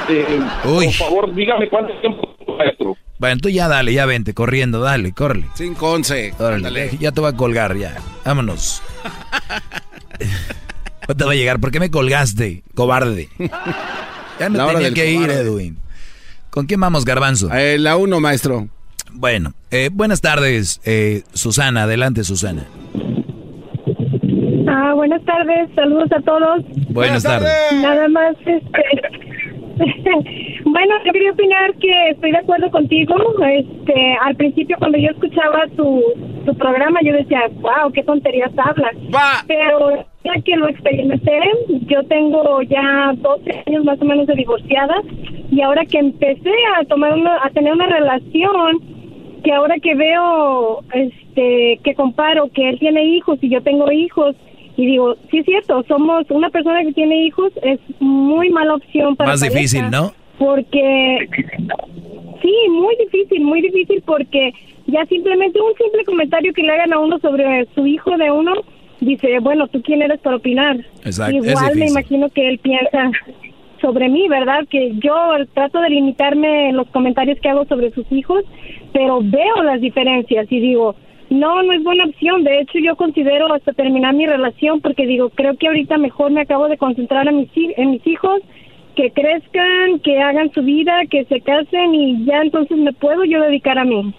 Eh, Uy. Por favor, dígame cuánto tiempo, maestro. Bueno, tú ya dale, ya vente, corriendo, dale, córrele. 5-11. Ya te voy a colgar, ya. Vámonos. No te va a llegar. ¿Por qué me colgaste, cobarde? Ya no tenía que ir, Edwin. ¿Con quién vamos, Garbanzo? Eh, la uno, maestro. Bueno, eh, buenas tardes, eh, Susana. Adelante, Susana. Ah, buenas tardes, saludos a todos. Buenas, tardes. Nada más, este, bueno, yo quería opinar que estoy de acuerdo contigo. Este, al principio cuando yo escuchaba tu, tu programa, yo decía, wow, qué tonterías hablas. Pero ya que lo experimenté, yo tengo ya 12 años más o menos de divorciada y ahora que empecé a tomar una, a tener una relación, que ahora que veo, este, que comparo que él tiene hijos y yo tengo hijos y digo, sí es cierto, somos una persona que tiene hijos, es muy mala opción para Más difícil, ¿no? Porque sí, muy difícil, muy difícil porque ya simplemente un simple comentario que le hagan a uno sobre su hijo de uno, dice, bueno, ¿tú quién eres para opinar? Exacto, Igual me imagino que él piensa sobre mí, ¿verdad? Que yo trato de limitarme en los comentarios que hago sobre sus hijos, pero veo las diferencias y digo, no, no es buena opción. De hecho, yo considero hasta terminar mi relación porque digo, creo que ahorita mejor me acabo de concentrar en mis, hi- en mis hijos, que crezcan, que hagan su vida, que se casen y ya entonces me puedo yo dedicar a mí.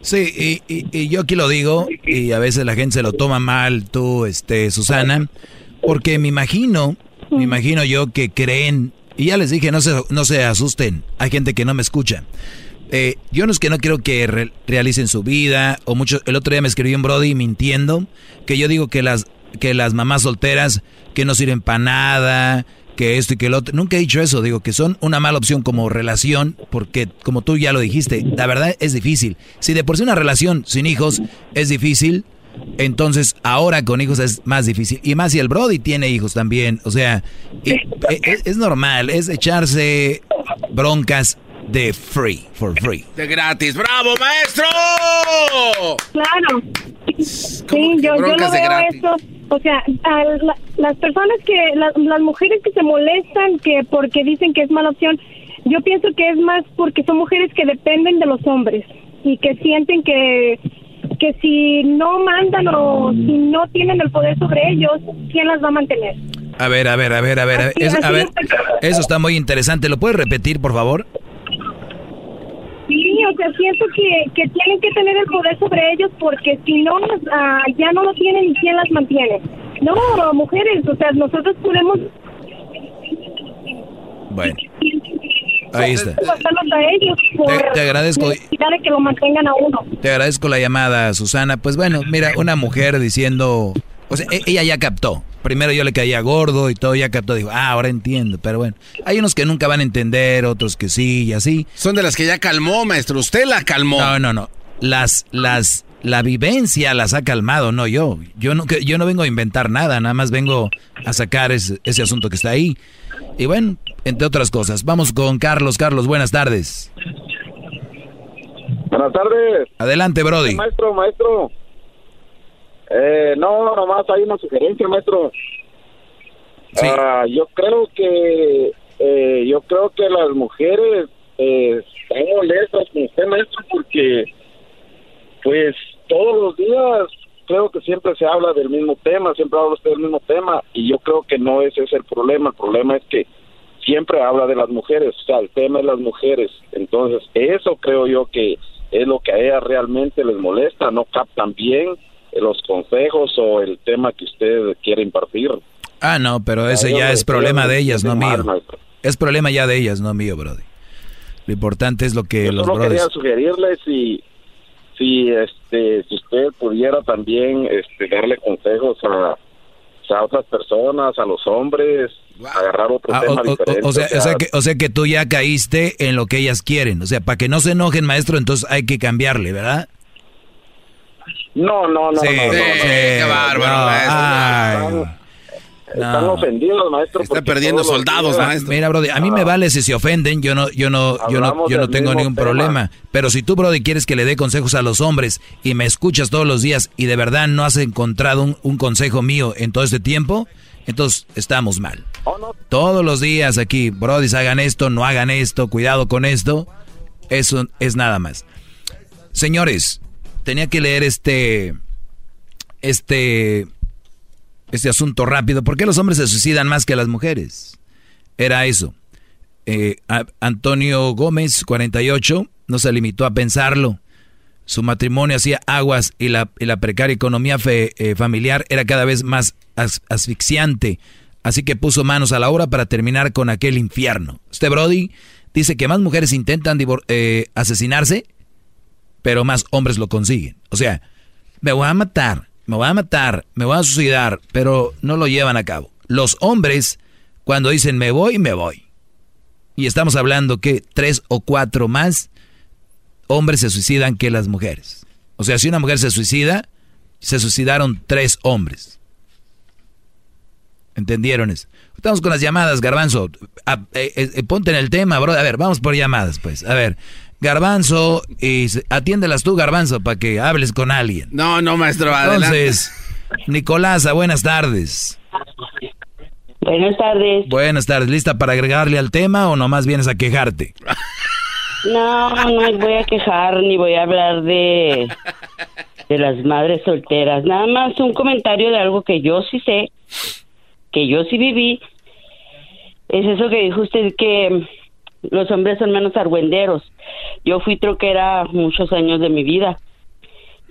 Sí, y, y- y yo aquí lo digo, y a veces la gente se lo toma mal, tú, este, Susana, porque me imagino, me imagino yo que creen, y ya les dije, no se, no se asusten, hay gente que no me escucha. Eh, yo no es que no quiero que re- realicen su vida, o mucho, el otro día me escribió un Brody mintiendo, que yo digo que las, que las mamás solteras que no sirven para nada, que esto y que lo otro. Nunca he dicho eso, digo que son una mala opción como relación, porque como tú ya lo dijiste, la verdad es difícil. Si de por sí una relación sin hijos es difícil, entonces ahora con hijos es más difícil. Y más si el Brody tiene hijos también, o sea, e- es, es normal, es echarse broncas de free, for free. De gratis. ¡Bravo, maestro! Claro. Sí, yo, yo lo veo eso. O sea, a la- las personas que, la- las mujeres que se molestan que porque dicen que es mala opción, yo pienso que es más porque son mujeres que dependen de los hombres y que sienten que que si no mandan o si no tienen el poder sobre ellos, ¿quién las va a mantener? A ver, a ver, a ver, a ver, a ver, Así- eso, a así ver, es. eso está muy interesante. ¿Lo puedes repetir, por favor? Sí, o sea, siento que, que tienen que tener el poder sobre ellos porque si no, ah, ya no lo tienen y quién las mantiene. No, mujeres, o sea, nosotros podemos Bueno, ahí está. Te- te agradezco. que lo mantengan a uno. Te agradezco la llamada, Susana. Pues bueno, mira, una mujer diciendo, o sea, e- ella ya captó. Primero yo le caía gordo y todo, ya captó, dijo, ah, ahora entiendo. Pero bueno, hay unos que nunca van a entender, otros que sí y así. Son de las que ya calmó, maestro. Usted la calmó. No, no, no. Las, las, la vivencia las ha calmado, no yo. Yo no, que- yo no vengo a inventar nada, nada más vengo a sacar ese, ese asunto que está ahí. Y bueno, entre otras cosas. Vamos con Carlos. Carlos, buenas tardes. Buenas tardes. Adelante, Brody. Maestro, maestro. Eh, no, nomás hay una sugerencia, maestro. Ah, yo creo que eh, yo creo que las mujeres eh, están molestas con usted, maestro, porque pues todos los días creo que siempre se habla del mismo tema, siempre habla usted del mismo tema y yo creo que no ese es el problema, el problema es que siempre habla de las mujeres, o sea, el tema es las mujeres, entonces eso creo yo que es lo que a ellas realmente les molesta, no captan bien los consejos o el tema que usted quiere impartir. Ah, no, pero ese ya es problema de ellas, no mío. maestro. Es problema ya de ellas, no mío, Brody. Lo importante es lo que Yo los solo quería brothers... sugerirle si si este si usted pudiera también este darle consejos a, a otras personas, a los hombres, agarrar otro Ah, tema o, o- diferente. o sea, o sea que, o sea que tú ya caíste en lo que ellas quieren. O sea, para que no se enojen, maestro, entonces hay que cambiarle, ¿verdad? No, no, no, Sí, no, no, no. sí, qué bárbaro, No, maestro. Están, ofendidos, maestro. Está perdiendo soldados, días- maestro. Mira, Brody, a mí me vale si se ofenden, yo no, yo no, yo no, yo no tengo ningún tema. problema. Pero si tú, Brody, quieres que le dé consejos a los hombres y me escuchas todos los días y de verdad no has encontrado un, un consejo mío en todo este tiempo, entonces estamos mal. Todos los días aquí, Brody, hagan esto, no hagan esto, cuidado con esto. Eso es nada más. Señores, tenía que leer este, este, este asunto rápido. ¿Por qué los hombres se suicidan más que las mujeres? Era eso. Eh, Antonio Gómez, 48, no se limitó a pensarlo. Su matrimonio hacía aguas y la, precaria economía eh, familiar era cada vez más asfixiante. Así que puso manos a la obra para terminar con aquel infierno. Este Brody dice que más mujeres intentan eh, asesinarse, pero más hombres lo consiguen. O sea, me voy a matar, me voy a matar, me voy a suicidar, pero no lo llevan a cabo. Los hombres, cuando dicen me voy, me voy. Y estamos hablando que tres o cuatro más hombres se suicidan que las mujeres. O sea, si una mujer se suicida, se suicidaron tres hombres. ¿Entendieron eso? Estamos con las llamadas, Garbanzo. Eh, eh, ponte en el tema, bro. A ver, vamos por llamadas, pues. A ver, Garbanzo, y atiéndelas tú, Garbanzo, para que hables con alguien. No, no, maestro, Entonces, Nicolasa, buenas tardes. Buenas tardes. Buenas tardes. ¿Lista para agregarle al tema o nomás vienes a quejarte? No, no voy a quejar ni voy a hablar de, de las madres solteras. Nada más un comentario de algo que yo sí sé que yo sí viví, es eso que dijo usted que los hombres son menos argüenderos. Yo fui troquera muchos años de mi vida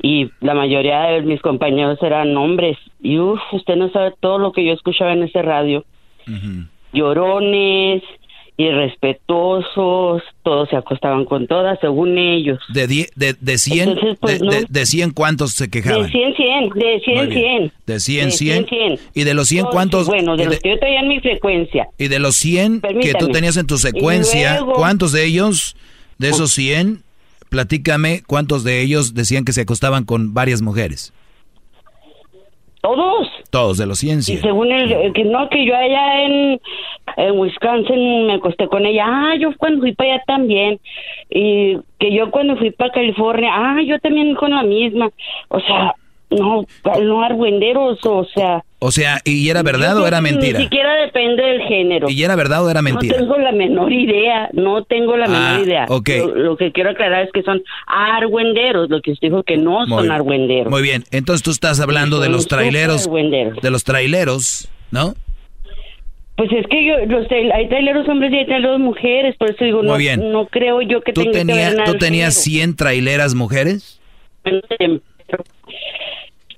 y la mayoría de mis compañeros eran hombres. Y uff, usted no sabe todo lo que yo escuchaba en ese radio. Llorones, irrespetuosos, todos se acostaban con todas, según ellos. ¿De, de, de 100? Pues, de, de, 100 cuántos se quejaban? De 100, 100, de 100, 100. De 100, 100. ¿Y de los 100 cuántos? Bueno, de los que yo tenía en mi frecuencia. ¿Y de los 100 que tú tenías en tu secuencia, cuántos de ellos, de esos 100, platícame, cuántos de ellos decían que se acostaban con varias mujeres? Todos. Todos, de los 100, Y según el, que no, que yo allá en, en Wisconsin me acosté con ella. Ah, yo cuando fui para allá también. Y que yo cuando fui para California, ah, yo también con la misma. O sea, no, no argüenderos, o sea. O sea, ¿y era verdad o era mentira? Ni siquiera depende del género. ¿Y era verdad o era mentira? No tengo la menor idea, no tengo la menor ah, idea. Okay. Lo, que quiero aclarar es que son argüenderos, lo que usted dijo que no son argüenderos. Muy bien, entonces tú estás hablando de los traileros. De los traileros, ¿no? Pues es que yo, hay traileros hombres y hay traileros mujeres, por eso digo, no, no creo yo que tenga que ver ¿Tú tenías 100 traileras mujeres?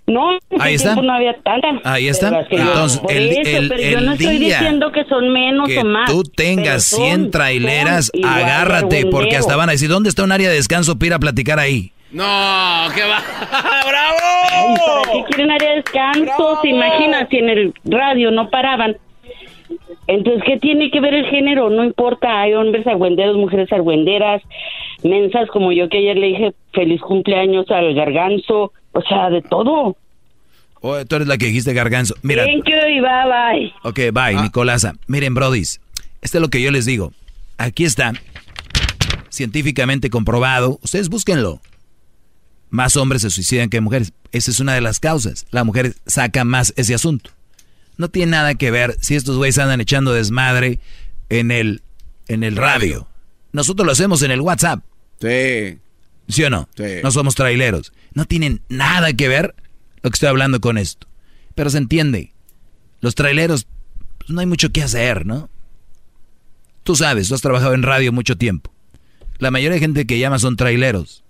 No, ahí está. no había tantas. Ahí está. Entonces, el, el, pero yo no estoy diciendo que son menos o más. tú tengas 100 traileras, agárrate, porque hasta van a decir, ¿dónde está un área de descanso para ir a platicar ahí? No, ¿qué va? ¡Bravo! ¿Para qué quieren área de descanso? ¿Se imaginan si en el radio no paraban? Entonces, ¿qué tiene que ver el género? No importa, hay hombres argüenderos, mujeres argüenderas, mensas como yo que ayer le dije feliz cumpleaños al garganzo, o sea, de todo. Oh, tú eres la que dijiste garganzo. Mira. Thank you y bye bye. Ok, bye, ah. Nicolasa. Miren, brodis, este es lo que yo les digo. Aquí está, científicamente comprobado. Ustedes búsquenlo. Más hombres se suicidan que mujeres. Esa es una de las causas. La mujer saca más ese asunto. No tiene nada que ver si estos güeyes andan echando desmadre en el, en el radio. Nosotros lo hacemos en el WhatsApp. Sí. ¿Sí o no? Sí. No somos traileros. No tienen nada que ver lo que estoy hablando con esto. Pero se entiende. Los traileros, pues no hay mucho que hacer, ¿no? Tú sabes, tú has trabajado en radio mucho tiempo. La mayoría de gente que llama son traileros.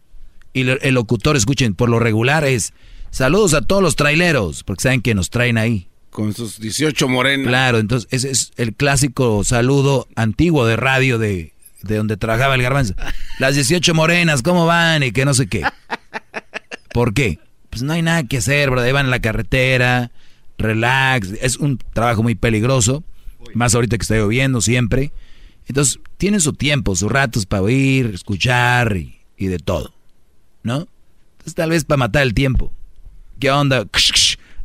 Y el locutor, escuchen, por lo regular es saludos a todos los traileros, porque saben que nos traen ahí. Con sus 18 morenas. Claro, entonces ese es el clásico saludo antiguo de radio de de donde trabajaba el garbanzo. Las 18 morenas, ¿cómo van? Y que no sé qué. ¿Por qué? Pues no hay nada que hacer, bro. Van en la carretera, relax. Es un trabajo muy peligroso. Más ahorita que está lloviendo siempre. Entonces, tienen su tiempo, sus ratos para oír, escuchar y, de todo. ¿No? Entonces, tal vez para matar el tiempo. ¿Qué onda?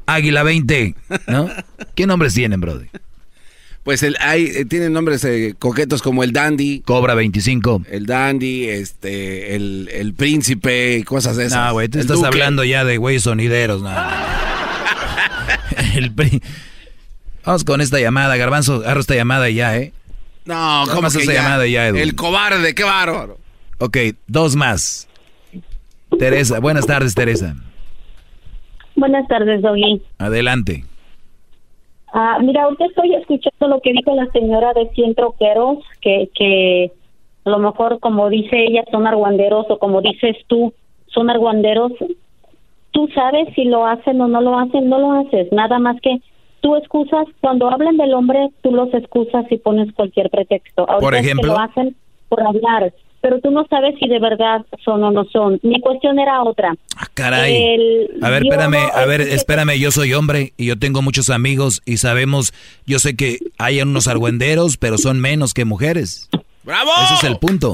Águila 20, ¿no? ¿Qué nombres tienen, brother? Pues el, hay, eh, tienen nombres eh, coquetos como el Dandy. Cobra 25. El Dandy, este, el, el Príncipe, cosas de esas. No, güey, te estás hablando ya de güey sonideros, no. el Vamos con esta llamada, Garbanzo, agarro esta llamada ya, ¿eh? No, ¿cómo es esta llamada ya, Edu? El cobarde, qué bárbaro. Ok, dos más. Teresa, buenas tardes, Teresa. Buenas tardes, Doggy. Adelante. Ah, mira, ahorita estoy escuchando lo que dijo la señora de 100 troqueros, que, que a lo mejor, como dice ella, son argüanderos, o como dices tú, son argüanderos. Tú sabes si lo hacen o no lo hacen, no lo haces. Nada más que tú excusas, cuando hablan del hombre, tú los excusas y pones cualquier pretexto. Ahorita Por es que ejemplo. lo hacen por hablar, pero tú no sabes si de verdad son o no son. Mi cuestión era otra. Ah, Caray. El A ver, espérame, a ver, espérame, yo soy hombre y yo tengo muchos amigos y sabemos, yo sé que hay unos argüenderos, pero son menos que mujeres. ¡Bravo! Ese es el punto.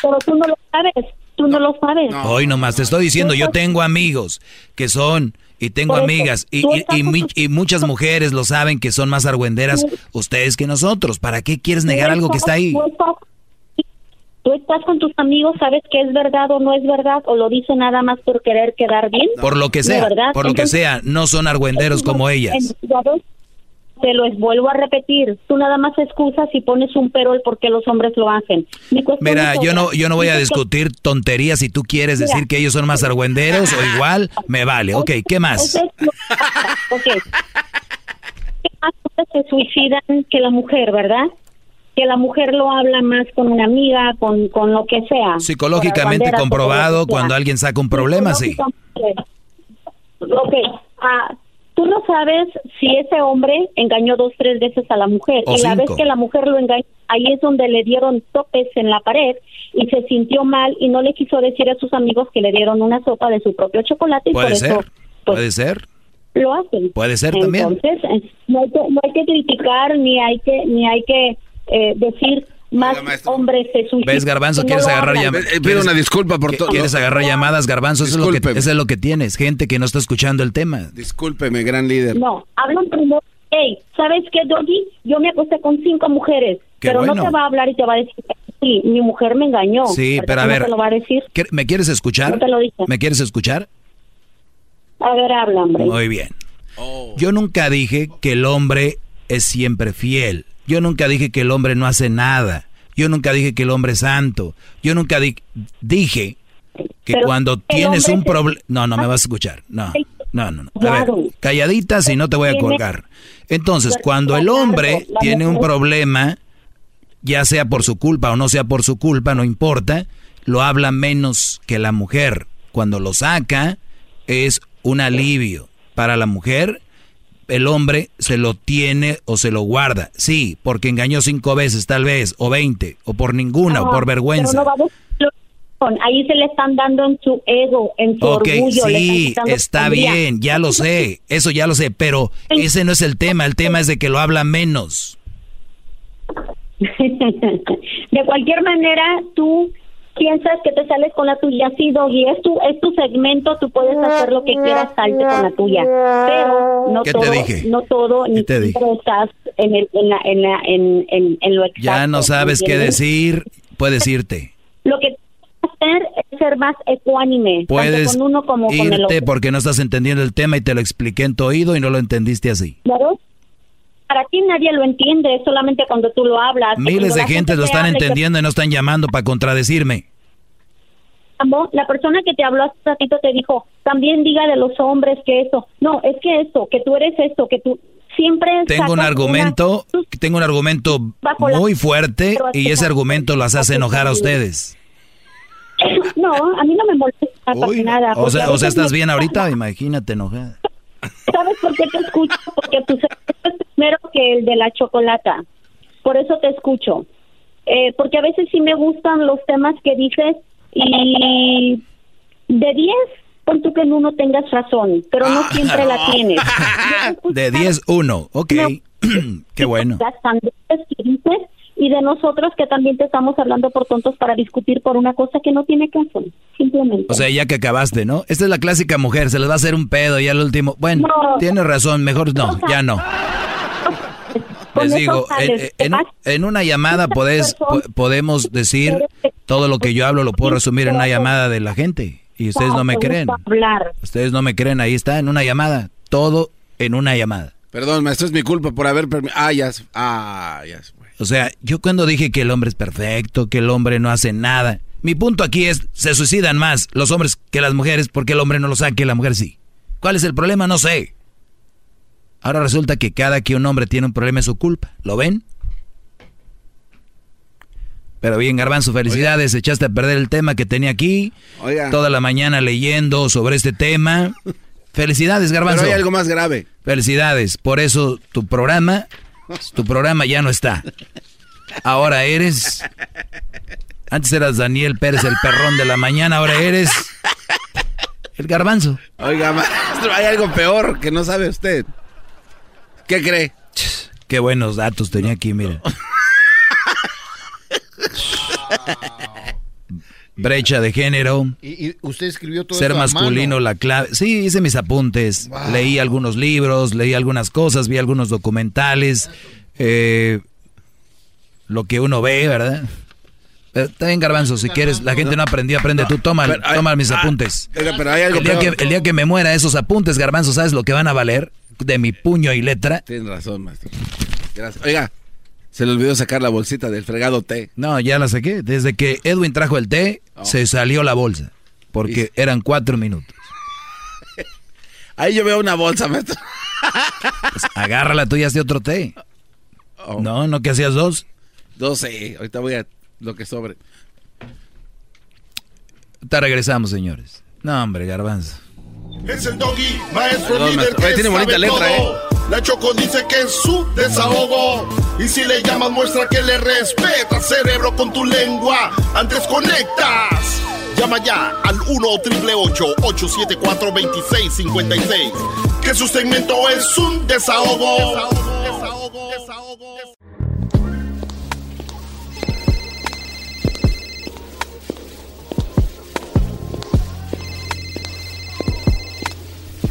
Pero tú no lo sabes, tú no lo sabes. Hoy nomás te estoy diciendo, yo tengo amigos que son y tengo eso, amigas y, y- y mi- y muchas mujeres lo saben que son más argüenderas ustedes que nosotros. ¿Para qué quieres negar algo que está ahí? Tú estás, con tus amigos, sabes que es verdad o no es verdad, o lo dice nada más por querer quedar bien. Por lo que ¿De sea, verdad? por lo que sea, no son argüenderos como ellas. Te lo vuelvo a repetir. Tú nada más excusas y pones un pero el por qué los hombres lo hacen. Mira, yo no, yo no voy a discutir tonterías si tú quieres Mira. decir que ellos son más argüenderos o igual, me vale. Ok, ¿qué más? Eso es lo- ok. ¿Qué más se suicidan que la mujer, verdad? Que la mujer lo habla más con una amiga, con, con lo que sea. Psicológicamente bandera, comprobado, cuando alguien saca un problema, sí. Ok, ah, tú no sabes si ese hombre engañó dos, tres veces a la mujer. O y la vez que la mujer lo engañó, ahí es donde le dieron topes en la pared y se sintió mal y no le quiso decir a sus amigos que le dieron una sopa de su propio chocolate y por Puede eso ser, puede ser. lo hacen. Puede ser también. Entonces, no hay que, no hay que criticar ni hay que ni hay que eh, decir más hombres se suicidan. ¿Ves, Garbanzo? no ¿Quieres lo agarrar llamadas? Eh, pido una disculpa por todo. ¿Quieres agarrar llamadas, Garbanzo? Eso es, lo que, eso es lo que tienes. Gente que no está escuchando el tema. Discúlpeme, gran líder. No, hablan primero. Hey, ¿sabes qué, Doggy? Yo me acosté con cinco mujeres, Qué pero no bueno. te va a hablar y te va a decir, sí, mi mujer me engañó. Sí, ¿Verdad pero a no ver. te lo va a decir? ¿qué- ¿Me quieres escuchar? No te lo dije. ¿Me quieres escuchar? A ver, habla, hombre. Muy bien. Yo nunca dije que el hombre es siempre fiel. Yo nunca dije que el hombre no hace nada. Yo nunca dije que el hombre es santo. Yo nunca di- dije que Pero cuando tienes un problema... No, no me vas a escuchar. No, no, no. no. A ver, calladita si no te voy a colgar. Entonces, cuando el hombre tiene un problema, ya sea por su culpa o no sea por su culpa, no importa, lo habla menos que la mujer. Cuando lo saca, es un alivio. Para la mujer, el hombre se lo tiene o se lo guarda. Sí, porque engañó cinco veces tal vez, o veinte, o por ninguna, o por vergüenza. pero no. Ahí se le están dando en su ego, en su Ok, orgullo. sí, está bien, ya lo sé, eso ya lo sé, pero ese no es el tema, el tema es de que lo habla menos. de cualquier manera, tú piensas que te sales con la tuya, sí, Doggy, es tu, es tu segmento, tú puedes hacer lo que quieras, salte con la tuya, pero no ¿Qué te todo, dije? no todo, ni te dije? estás en, el, en, la, en, la, en, en, lo exacto. Ya no sabes qué decir, puedes irte. Lo que hacer es ser más ecuánime, Puedes con uno como con el irte otro. porque no estás entendiendo el tema y te lo expliqué en tu oído y no lo entendiste así. Claro. Para ti nadie lo entiende, solamente cuando tú lo hablas. Miles de la gente lo están entendiendo y no están llamando para contradecirme. La persona que te habló hace ratito te dijo, también diga de los hombres que eso. No, es que eso, que tú eres esto, que tú siempre... Tengo un argumento, tengo un argumento Bajo la- muy fuerte y ese argumento los hace enojar a ustedes. una- No, a mí no me molesta para nada. O sea, o sea, ¿estás me- bien ahorita? Imagínate enojada. ¿Sabes por qué te escucho? Porque tu es primero que el de la chocolata. Por eso te escucho. Eh, porque a veces sí me gustan los temas que dices y de 10, pon tú que en uno tengas razón, pero no siempre la tienes. De 10, 1. Ok. Qué bueno. Las sandeces que dices y de nosotros que también te estamos hablando por tontos para discutir por una cosa que no tiene caso, simplemente. O sea, ya que acabaste, ¿no? Esta es la clásica mujer, se les va a hacer un pedo y al último. Bueno, No. tienes razón, mejor no, ya no. Con Les digo, en, en una llamada podés, po- podemos decir todo lo que yo hablo, lo puedo resumir en una llamada de la gente. Y ustedes no me creen. Ustedes no me creen, ahí está, en una llamada. Todo en una llamada. Perdón, maestro, es mi culpa por haber Ah, ya. Ah, ya. O sea, yo cuando dije que el hombre es perfecto, que el hombre no hace nada, mi punto aquí es, se suicidan más los hombres que las mujeres porque el hombre no lo sabe que la mujer sí. ¿Cuál es el problema? No sé. Ahora resulta que cada que un hombre tiene un problema es su culpa. ¿Lo ven? Pero bien, Garbanzo, felicidades. Echaste a perder el tema que tenía aquí. Toda la mañana leyendo sobre este tema. Felicidades, Garbanzo. Pero hay algo más grave. Felicidades. Por eso tu programa, tu programa ya no está. Ahora eres. Antes eras Daniel Pérez, el perrón de la mañana. Ahora eres. El Garbanzo. Oiga, maestro, hay algo peor que no sabe usted. ¿Qué cree? Qué buenos datos tenía aquí, mire. Brecha de género. ¿Y, usted escribió todo Ser masculino, la clave. Sí, hice mis apuntes. Leí algunos libros, leí algunas cosas, vi algunos documentales. Eh, lo que uno ve, ¿verdad? Está bien, Garbanzo, si quieres, la gente no aprendió, aprende tú, toma, toma mis ah, apuntes. Pero hay algo el, día que, el día que me muera, esos apuntes, Garbanzo, ¿sabes lo que van a valer? De mi puño y letra. Tienes razón, maestro. Gracias. Oiga, se le olvidó sacar la bolsita del fregado té. No, ya la saqué. Desde que Edwin trajo el té, oh. se salió la bolsa. Porque eran cuatro minutos. Ahí yo veo una bolsa, maestro. Pues agárrala tú y hazte otro té. Oh. No, no que hacías dos. Dos, sí. Ahorita voy a lo que sobre. Te regresamos, señores. No, hombre, garbanzo. Es el doggy, maestro líder que tiene bonita letra, eh. La Choco dice que es su desahogo. Y si le llamas, muestra que le respeta, cerebro, con tu lengua. Antes conectas. Llama ya al 1-888-874-2656. Que su segmento es un desahogo. Desahogo, desahogo, desahogo.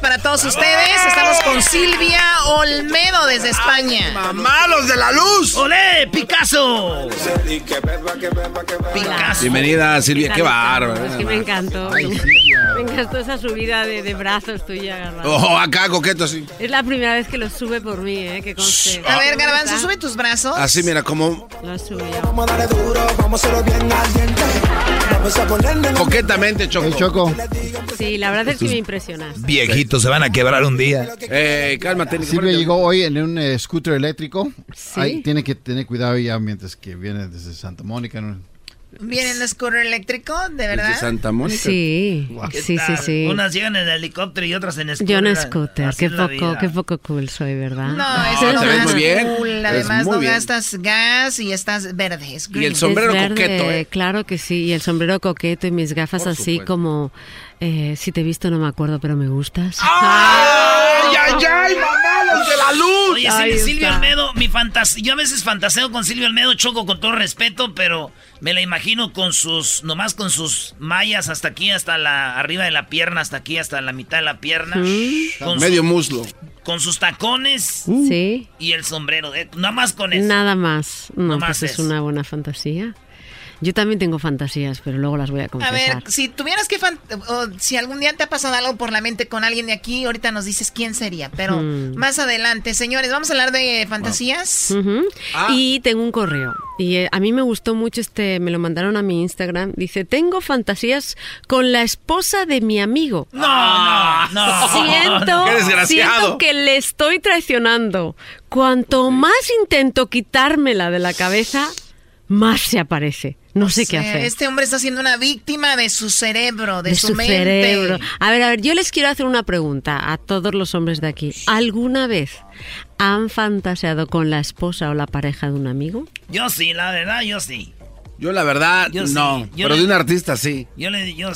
Para todos ustedes. Estamos con Silvia Olmedo desde España. ¡Malos de la luz! ¡Olé, Picasso! Picasso. Bienvenida, Silvia, qué bárbaro. Es que me encantó. Me encantó esa subida de, brazos tuya, Garbanzo. Ojo, acá, coqueto, sí. Es la primera vez que lo sube por mí, ¿eh? Que conste. A ver, Garbanzo, sube tus brazos. Así, mira, como... Lo subió. Coquetamente, Choco. Choco. Sí, la verdad es que me impresionas. Viejitos se van a quebrar un día. Eh, cálmate. Silvia llegó hoy en un eh, scooter eléctrico. ¿Sí? tiene que tener cuidado ya mientras que viene desde Santa Mónica. ¿no? ¿Viene en scooter eléctrico? ¿De verdad? ¿De Santa Mónica? Sí, sí, sí, sí. Unas llegan en helicóptero y otras en scooter. Yo en scooter. Qué poco, qué poco cool soy, ¿verdad? No, eso no, es muy bien. Cool. Además no gastas gas y estás verde. Y el sombrero coqueto, ¿eh? Claro que sí. Y el sombrero coqueto y mis gafas así como... Eh, si te he visto no me acuerdo, pero me gustas. ¡Ay, ay, ay, mamalos de la luz! Oye, Silvio Almedo, mi fantasía... Yo a veces fantaseo con Silvio Almedo, choco con todo respeto, pero me la imagino con sus, nomás con sus mallas hasta aquí, hasta la, arriba de la pierna, hasta aquí, hasta la mitad de la pierna. Con Medio muslo. Con sus tacones. Sí. Y el sombrero, de, nada más con eso. Nada más. No, pues es una buena fantasía. Yo también tengo fantasías, pero luego las voy a confesar. A ver, si tuvieras que... o si algún día te ha pasado algo por la mente con alguien de aquí, ahorita nos dices quién sería, pero hmm. más adelante. Señores, vamos a hablar de fantasías. Ah. Y tengo un correo. Y eh, a mí me gustó mucho este, me lo mandaron a mi Instagram. Dice, tengo fantasías con la esposa de mi amigo. No, no, Siento, siento que le estoy traicionando. Cuanto más intento quitármela de la cabeza, más se aparece. No sé qué hacer. Este hombre está siendo una víctima de su cerebro, de, su, mente. cerebro. A ver, a ver, yo les quiero hacer una pregunta a todos los hombres de aquí. ¿Alguna vez han fantaseado con la esposa o la pareja de un amigo? Yo sí, la verdad, yo sí. Yo la verdad, no. pero de un artista sí. Yo le yo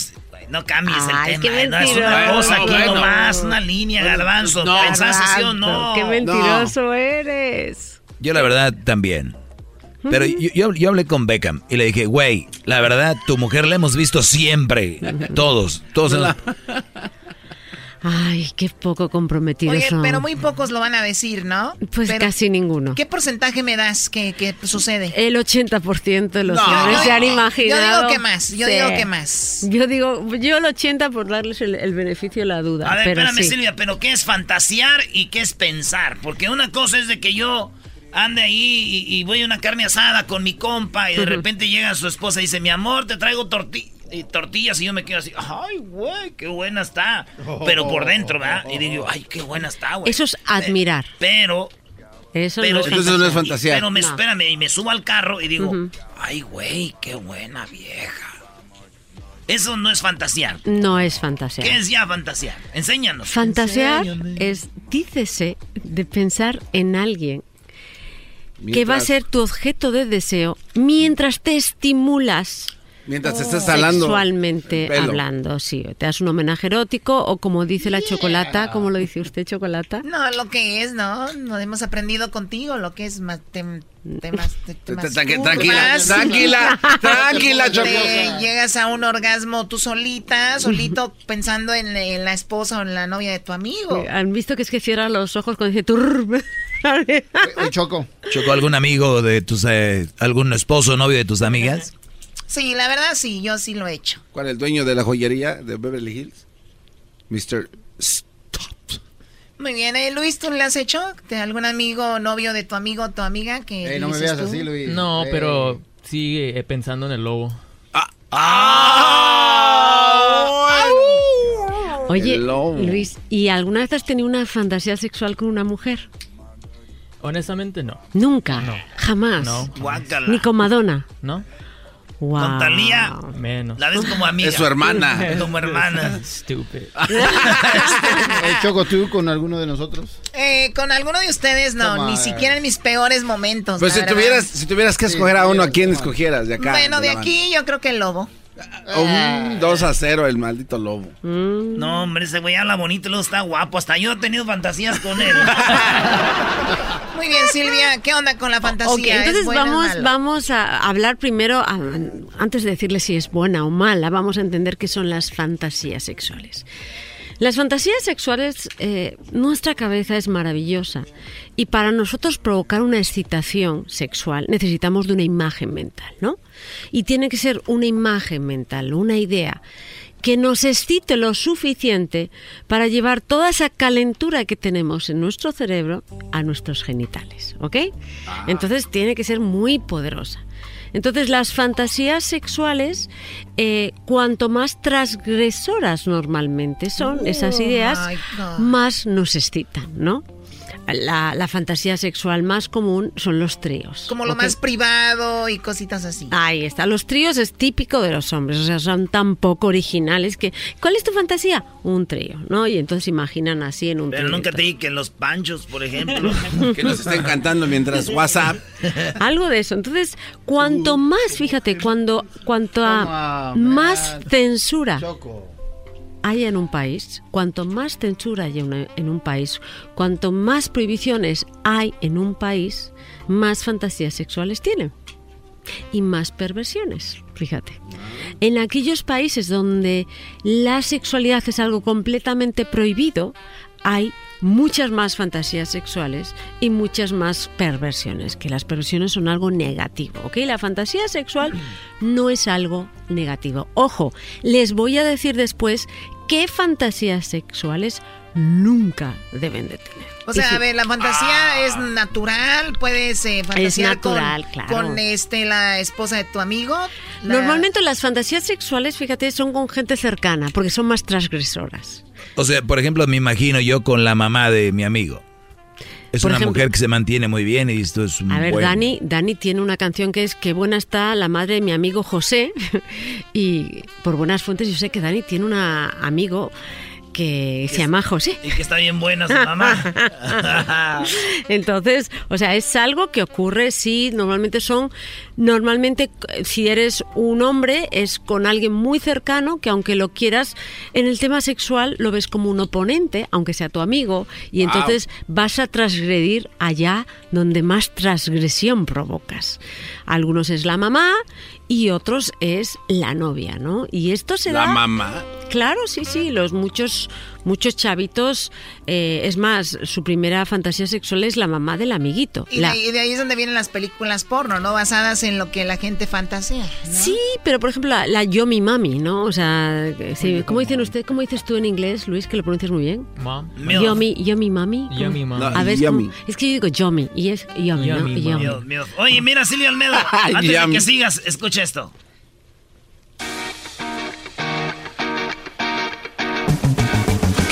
no cambies el tema. no es una cosa aquí nomás, una línea, garbanzo. No, ¿Pensaste sí o no? Qué mentiroso eres. Yo la verdad también. Pero yo, yo, hablé con Beckham y le dije, güey, la verdad, tu mujer la hemos visto siempre. Todos, todos. Ay, qué poco comprometidos Oye, son. pero muy pocos lo van a decir, ¿no? Pues Pero, casi ninguno. ¿Qué porcentaje me das que, que sucede? El 80% de los No. hombres se han Yo digo imaginado. que más, yo digo que más. Yo digo, yo el 80 por darles el, el beneficio de la duda. A ver, pero espérame, sí. Silvia, pero ¿qué es fantasear y qué es pensar? Porque una cosa es de que yo ande ahí y, y voy a una carne asada con mi compa y de repente llega su esposa y dice, mi amor, te traigo torti- y tortillas y yo me quedo así, ay, güey, qué buena está. Pero por dentro, ¿verdad? Y digo, ay, qué buena está, güey. Eso es admirar. Pero... Eso pero, no es Entonces no es fantasear. Pero me, No. espérame, y me subo al carro y digo, ay, güey, qué buena vieja. Eso no es fantasear. No es fantasear. ¿Qué es ya fantasear? Enséñanos. Fantasear Enséñame. es, dícese, de pensar en alguien que va a ser tu objeto de deseo mientras te estimulas. Mientras te estás jalando Sexualmente hablando, sí. Te das un homenaje erótico o como dice la chocolata, como lo dice usted, chocolata. No, lo que es, ¿no? No hemos aprendido contigo lo que es más tem- temas tranquila, tranquila, tranquila, Te Choco. llegas a un orgasmo tú solita, solito pensando en, en la esposa o en la novia de tu amigo. ¿Han visto que es que cierra los ojos cuando dice turr? Choco. ¿Chocó algún amigo de tus, eh, algún esposo o novio de tus amigas? Sí, la verdad sí, yo sí lo he hecho. ¿Cuál el dueño de la joyería de Beverly Hills? Mr. Muy bien, eh, Luis, ¿tú le has hecho? ¿De algún amigo o novio de tu amigo o tu amiga que Ey, no me veas tú? así, Luis. No, Ey. pero sigue pensando en el lobo. Oye, El lobo. Luis, ¿y alguna vez has tenido una fantasía sexual con una mujer? Honestamente, no. Nunca, No. jamás. No. Guácala. Ni con Madonna. ¿No? Wow. Con Talía, Menos. la ves como amiga. Es su hermana. Como hermana. Stupid. Ey, Choco, ¿tú con alguno de nosotros? Eh, con alguno de ustedes no, Toma, ni eh. siquiera en mis peores momentos. Pues si verdad. tuvieras, si tuvieras que escoger a uno, ¿a quién escogieras de acá? Bueno, de la aquí yo creo que el lobo. Banda? Un 2 a 0 el maldito lobo. Mm. No, hombre, ese güey habla bonito y luego está guapo. Hasta yo he tenido fantasías con él. Muy bien, Silvia, ¿qué onda con la fantasía? Ok, ¿Es entonces vamos, vamos a hablar primero, a- antes de decirle si es buena o mala, vamos a entender qué son las fantasías sexuales. Las fantasías sexuales, eh, nuestra cabeza es maravillosa y para nosotros provocar una excitación sexual necesitamos de una imagen mental, ¿no? Y tiene que ser una imagen mental, una idea que nos excite lo suficiente para llevar toda esa calentura que tenemos en nuestro cerebro a nuestros genitales, ¿ok? Entonces tiene que ser muy poderosa. Entonces las fantasías sexuales, eh, cuanto más transgresoras normalmente son esas Oh, ideas, más nos excitan, ¿no? La, la fantasía sexual más común son los tríos. Como lo más privado y cositas así. Ahí está. Los tríos es típico de los hombres, o sea, son tan poco originales que. ¿Cuál es tu fantasía? Un trío, ¿no? Y entonces imaginan así en un Pero trío. nunca te dije que los panchos, por ejemplo. Que nos estén cantando mientras WhatsApp. Algo de eso. Entonces, cuanto más, fíjate, cuando cuanto a más censura haya en un país, cuanto más censura una- en un país, cuanto más prohibiciones hay en un país, más fantasías sexuales tienen y más perversiones, fíjate. En aquellos países donde la sexualidad es algo completamente prohibido, hay muchas más fantasías sexuales y muchas más perversiones, que las perversiones son algo negativo, ¿ok? La fantasía sexual no es algo negativo. Ojo, les voy a decir después qué fantasías sexuales nunca deben de tener. O sea, a ver, la fantasía es natural, puedes eh, fantasear natural, con, claro. con este la esposa de tu amigo. la- Normalmente las fantasías sexuales, fíjate, son con gente cercana, porque son más transgresoras. O sea, por ejemplo, me imagino yo con la mamá de mi amigo. Es Por una ejemplo- mujer que se mantiene muy bien y esto es un A ver, Dani, Dani tiene una canción que es Qué buena está la madre de mi amigo José. y por buenas fuentes yo sé que Dani tiene un amigo que se llama José. Y que está bien buena su mamá. Entonces, o sea, es algo que ocurre, sí, normalmente son, normalmente eh, si eres un hombre es con alguien muy cercano que aunque lo quieras en el tema sexual lo ves como un oponente, aunque sea tu amigo, y Wow. entonces vas a transgredir allá donde más transgresión provocas. Algunos es la mamá y otros es la novia, ¿no? Y esto se La da mamá. Claro, sí, sí, los muchos muchos chavitos, eh, es más, su primera fantasía sexual es la mamá del amiguito. Y, de, ahí, es donde vienen las películas porno, ¿no? Basadas en lo que la gente fantasea. Sí, pero por ejemplo, la, Yo Mi Mami, ¿no? O sea, ¿cómo dicen usted? ¿Cómo dices tú en inglés, Luis, que lo pronuncias muy bien? Mom. Yo Mi, yo mi Mami. Yo Mi Mami. A ver, es que yo digo Yomi y es Yomi, ¿no? Oye, mira, Silvio Almedo, antes de que sigas, escucha esto.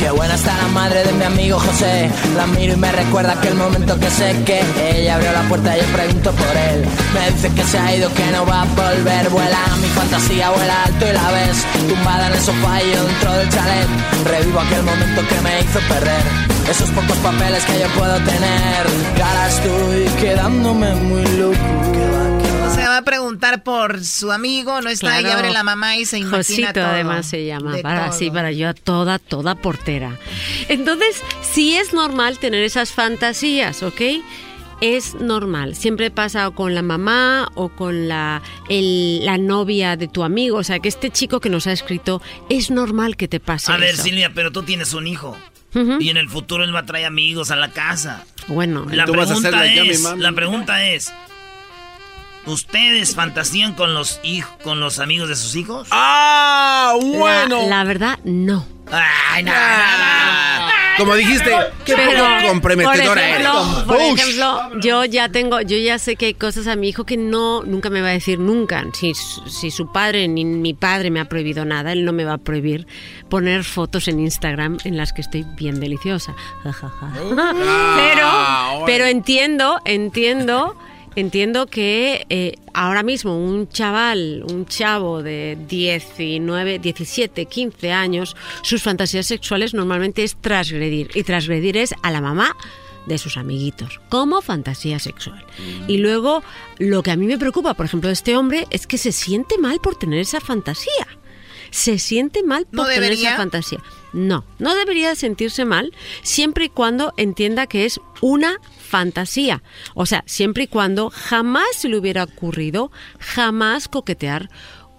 Qué buena está la madre de mi amigo José. La miro y me recuerda aquel momento que sé que ella abrió la puerta y yo pregunto por él. Me dice que se ha ido, que no va a volver. Vuela mi fantasía, vuela alto y la ves. Tumbada en el sofá y yo dentro del chalet. Revivo aquel momento que me hizo perder. Esos pocos papeles que yo puedo tener. Y ahora estoy quedándome muy loco va a preguntar por su amigo, no está ahí, abre la mamá y se imagina Josito además se llama, para así, para yo toda, toda portera. Entonces, sí es normal tener esas fantasías, ¿ok? es normal. Siempre pasa con la mamá o con la, la novia de tu amigo. O sea, que este chico que nos ha escrito, es normal que te pase. A ver, Silvia, pero tú tienes un hijo. Y en el futuro él va a traer amigos a la casa. Bueno, la, pregunta, es, la pregunta es, ¿Ustedes fantasían con los hijos, con los amigos de sus hijos? ¡Ah! Bueno. La, verdad, no. Ay, no, ah. Como dijiste, qué poco comprometedora eres. Por ejemplo, yo ya tengo, yo ya sé que hay cosas a mi hijo que no, nunca me va a decir nunca. Si, si su padre ni mi padre me ha prohibido nada, él no me va a prohibir poner fotos en Instagram en las que estoy bien deliciosa. pero, pero entiendo, entiendo entiendo que eh, ahora mismo un chaval, un chavo de 19, 17, 15 años, sus fantasías sexuales normalmente es transgredir. Y transgredir es a la mamá de sus amiguitos, como fantasía sexual. Mm. Y luego, lo que a mí me preocupa, por ejemplo, de este hombre, es que se siente mal por tener esa fantasía. Se siente mal por tener esa fantasía. No, no debería sentirse mal siempre y cuando entienda que es una fantasía. O sea, siempre y cuando jamás se le hubiera ocurrido jamás coquetear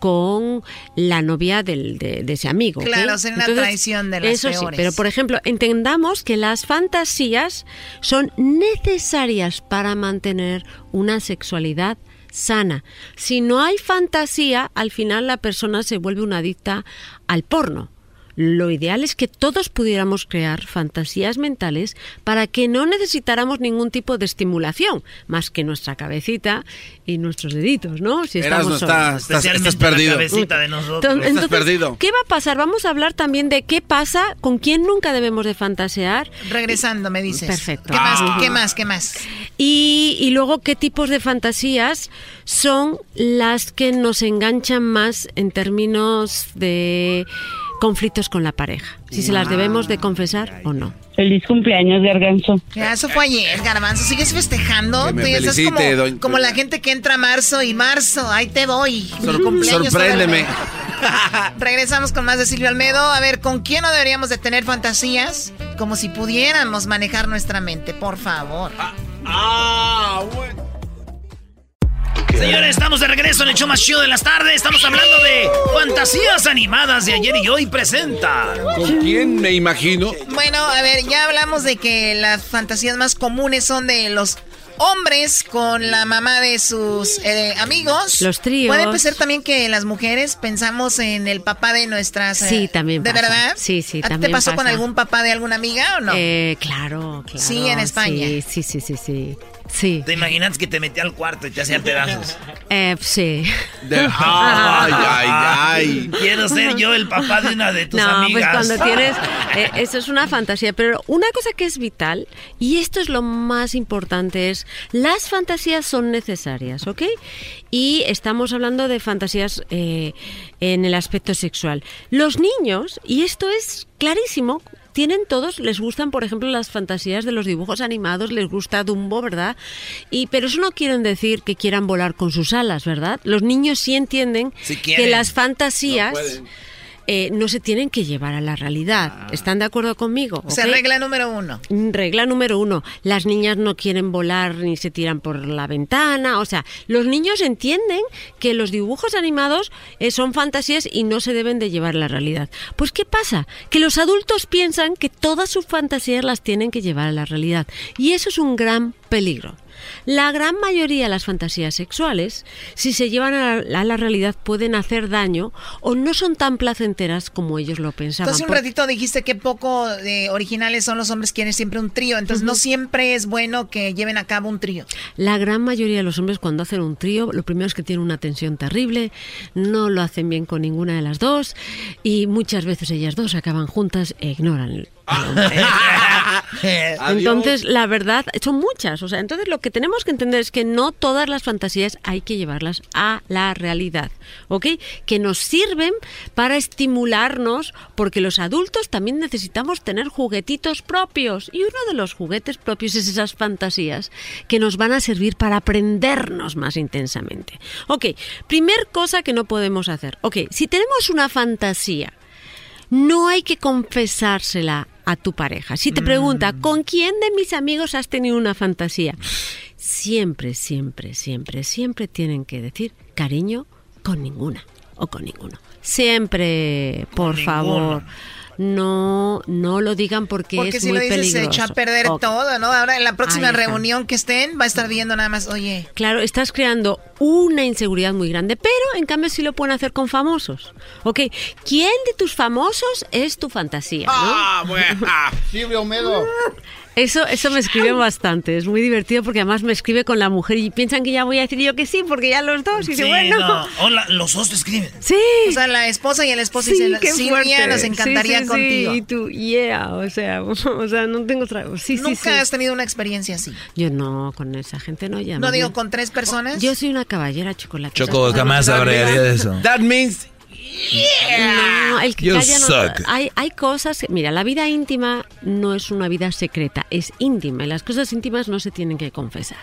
con la novia del, de, ese amigo. Claro, ser una traición de las Eso sí, pero por ejemplo, entendamos que las fantasías son necesarias para mantener una sexualidad sana. Si no hay fantasía, al final la persona se vuelve una adicta al porno. Lo ideal es que todos pudiéramos crear fantasías mentales para que no necesitáramos ningún tipo de estimulación, más que nuestra cabecita y nuestros deditos, ¿no? Si estamos estás, perdido. Entonces, perdido. ¿Qué va a pasar? Vamos a hablar también de qué pasa, con quién nunca debemos de fantasear. Regresando, me dices. Perfecto. ¿Qué más? ¿Qué más? ¿Qué más? Y, y luego, ¿qué tipos de fantasías son las que nos enganchan más en términos de conflictos con la pareja. Si se las debemos de confesar o no. Feliz cumpleaños, Garbanzo. Ya, eso fue ayer, Garbanzo. ¿Sigues festejando? como, la gente que entra a marzo y marzo. Ahí te doy. sorpréndeme. Regresamos con más de Silvio Almedo. A ver, ¿con quién no deberíamos de tener fantasías? Como si pudiéramos manejar nuestra mente, por favor. ah, ah bueno. Señores, estamos de regreso en el show más chido de las tardes. Estamos hablando de fantasías animadas de ayer y hoy presenta. ¿Con quién me imagino? Bueno, a ver, ya hablamos de que las fantasías más comunes son de los hombres con la mamá de sus eh, amigos. Los tríos. Puede ser también que las mujeres pensamos en el papá de nuestras. sí, eh, también. ¿De verdad? Sí, sí, ¿A ¿Te pasó con algún papá de alguna amiga o no? Eh, claro, claro. Sí, en España. Sí, sí, sí, sí. Sí. ¿Te imaginas que te metía al cuarto y te hacía pedazos? Eh, sí. ay, ay, ay. Quiero ser yo el papá de una de tus no, amigas. Pues cuando tienes. Eh, eso es una fantasía. Pero una cosa que es vital, y esto es lo más importante, es las fantasías son necesarias, ¿ok? Y estamos hablando de fantasías eh, en el aspecto sexual. Los niños, y esto es clarísimo, tienen todos, les gustan, por ejemplo, las fantasías de los dibujos animados, les gusta Dumbo, ¿verdad? Y pero eso no quieren decir que quieran volar con sus alas, ¿verdad? Los niños sí entienden que las fantasías eh, no se tienen que llevar a la realidad. ¿Están de acuerdo conmigo? O sea, regla número uno. Mm, Regla número uno, las niñas no quieren volar ni se tiran por la ventana. O sea, los niños entienden que los dibujos animados eh, son fantasías y no se deben de llevar a la realidad. Pues ¿qué pasa? Que los adultos piensan que todas sus fantasías las tienen que llevar a la realidad. Y eso es un gran peligro. La gran mayoría de las fantasías sexuales, si se llevan a la, a la realidad, pueden hacer daño o no son tan placenteras como ellos lo pensaban. Entonces un ratito dijiste que poco de originales son los hombres quieren siempre un trío. Entonces no siempre es bueno que lleven a cabo un trío. La gran mayoría de los hombres cuando hacen un trío, lo primero es que tienen una tensión terrible, no lo hacen bien con ninguna de las dos y muchas veces ellas dos acaban juntas e ignoran. Entonces, la verdad, son muchas. O sea, entonces lo que tenemos que entender es que no todas las fantasías hay que llevarlas a la realidad, ¿ok? Que nos sirven para estimularnos, porque los adultos también necesitamos tener juguetitos propios. Y uno de los juguetes propios es esas fantasías que nos van a servir para aprendernos más intensamente. Ok, primer cosa que no podemos hacer. Ok, si tenemos una fantasía, no hay que confesársela a tu pareja. Si te pregunta, ¿con quién de mis amigos has tenido una fantasía? Siempre, siempre, siempre, siempre tienen que decir, cariño, con ninguna o con ninguno. Siempre, por favor. No, no lo digan porque, Porque es si muy lo dices se peligroso. echa a perder Ok. todo, ¿no? Ahora en la próxima reunión que estén va a estar viendo nada más, oye, Claro, estás creando una inseguridad muy grande, pero en cambio sí lo pueden hacer con famosos. ¿Ok? ¿Quién de tus famosos es tu fantasía? ¿no? Ah, bueno. Silvio Olmedo. Eso, eso me escribe bastante, es muy divertido porque además me escribe con la mujer y piensan que ya voy a decir yo que sí, porque ya los dos, y dice, Sí, bueno. no. Hola, los dos te escriben. Sí. o sea, la esposa y el esposo Sí, dicen, Silvia, fuerte. nos Sí, encantaría sí, sí, contigo. y tú, yeah, o sea, o sea, no tengo otra. Sí, sí, Nunca sí. has tenido una experiencia así. Yo no, con esa gente no, ya. No digo bien- con tres personas. Yo soy una caballera chocolate. Choco, jamás habría de eso. That means No, el que You calla no- hay, hay cosas, mira, la vida íntima no es una vida secreta, es íntima y las cosas íntimas no se tienen que confesar.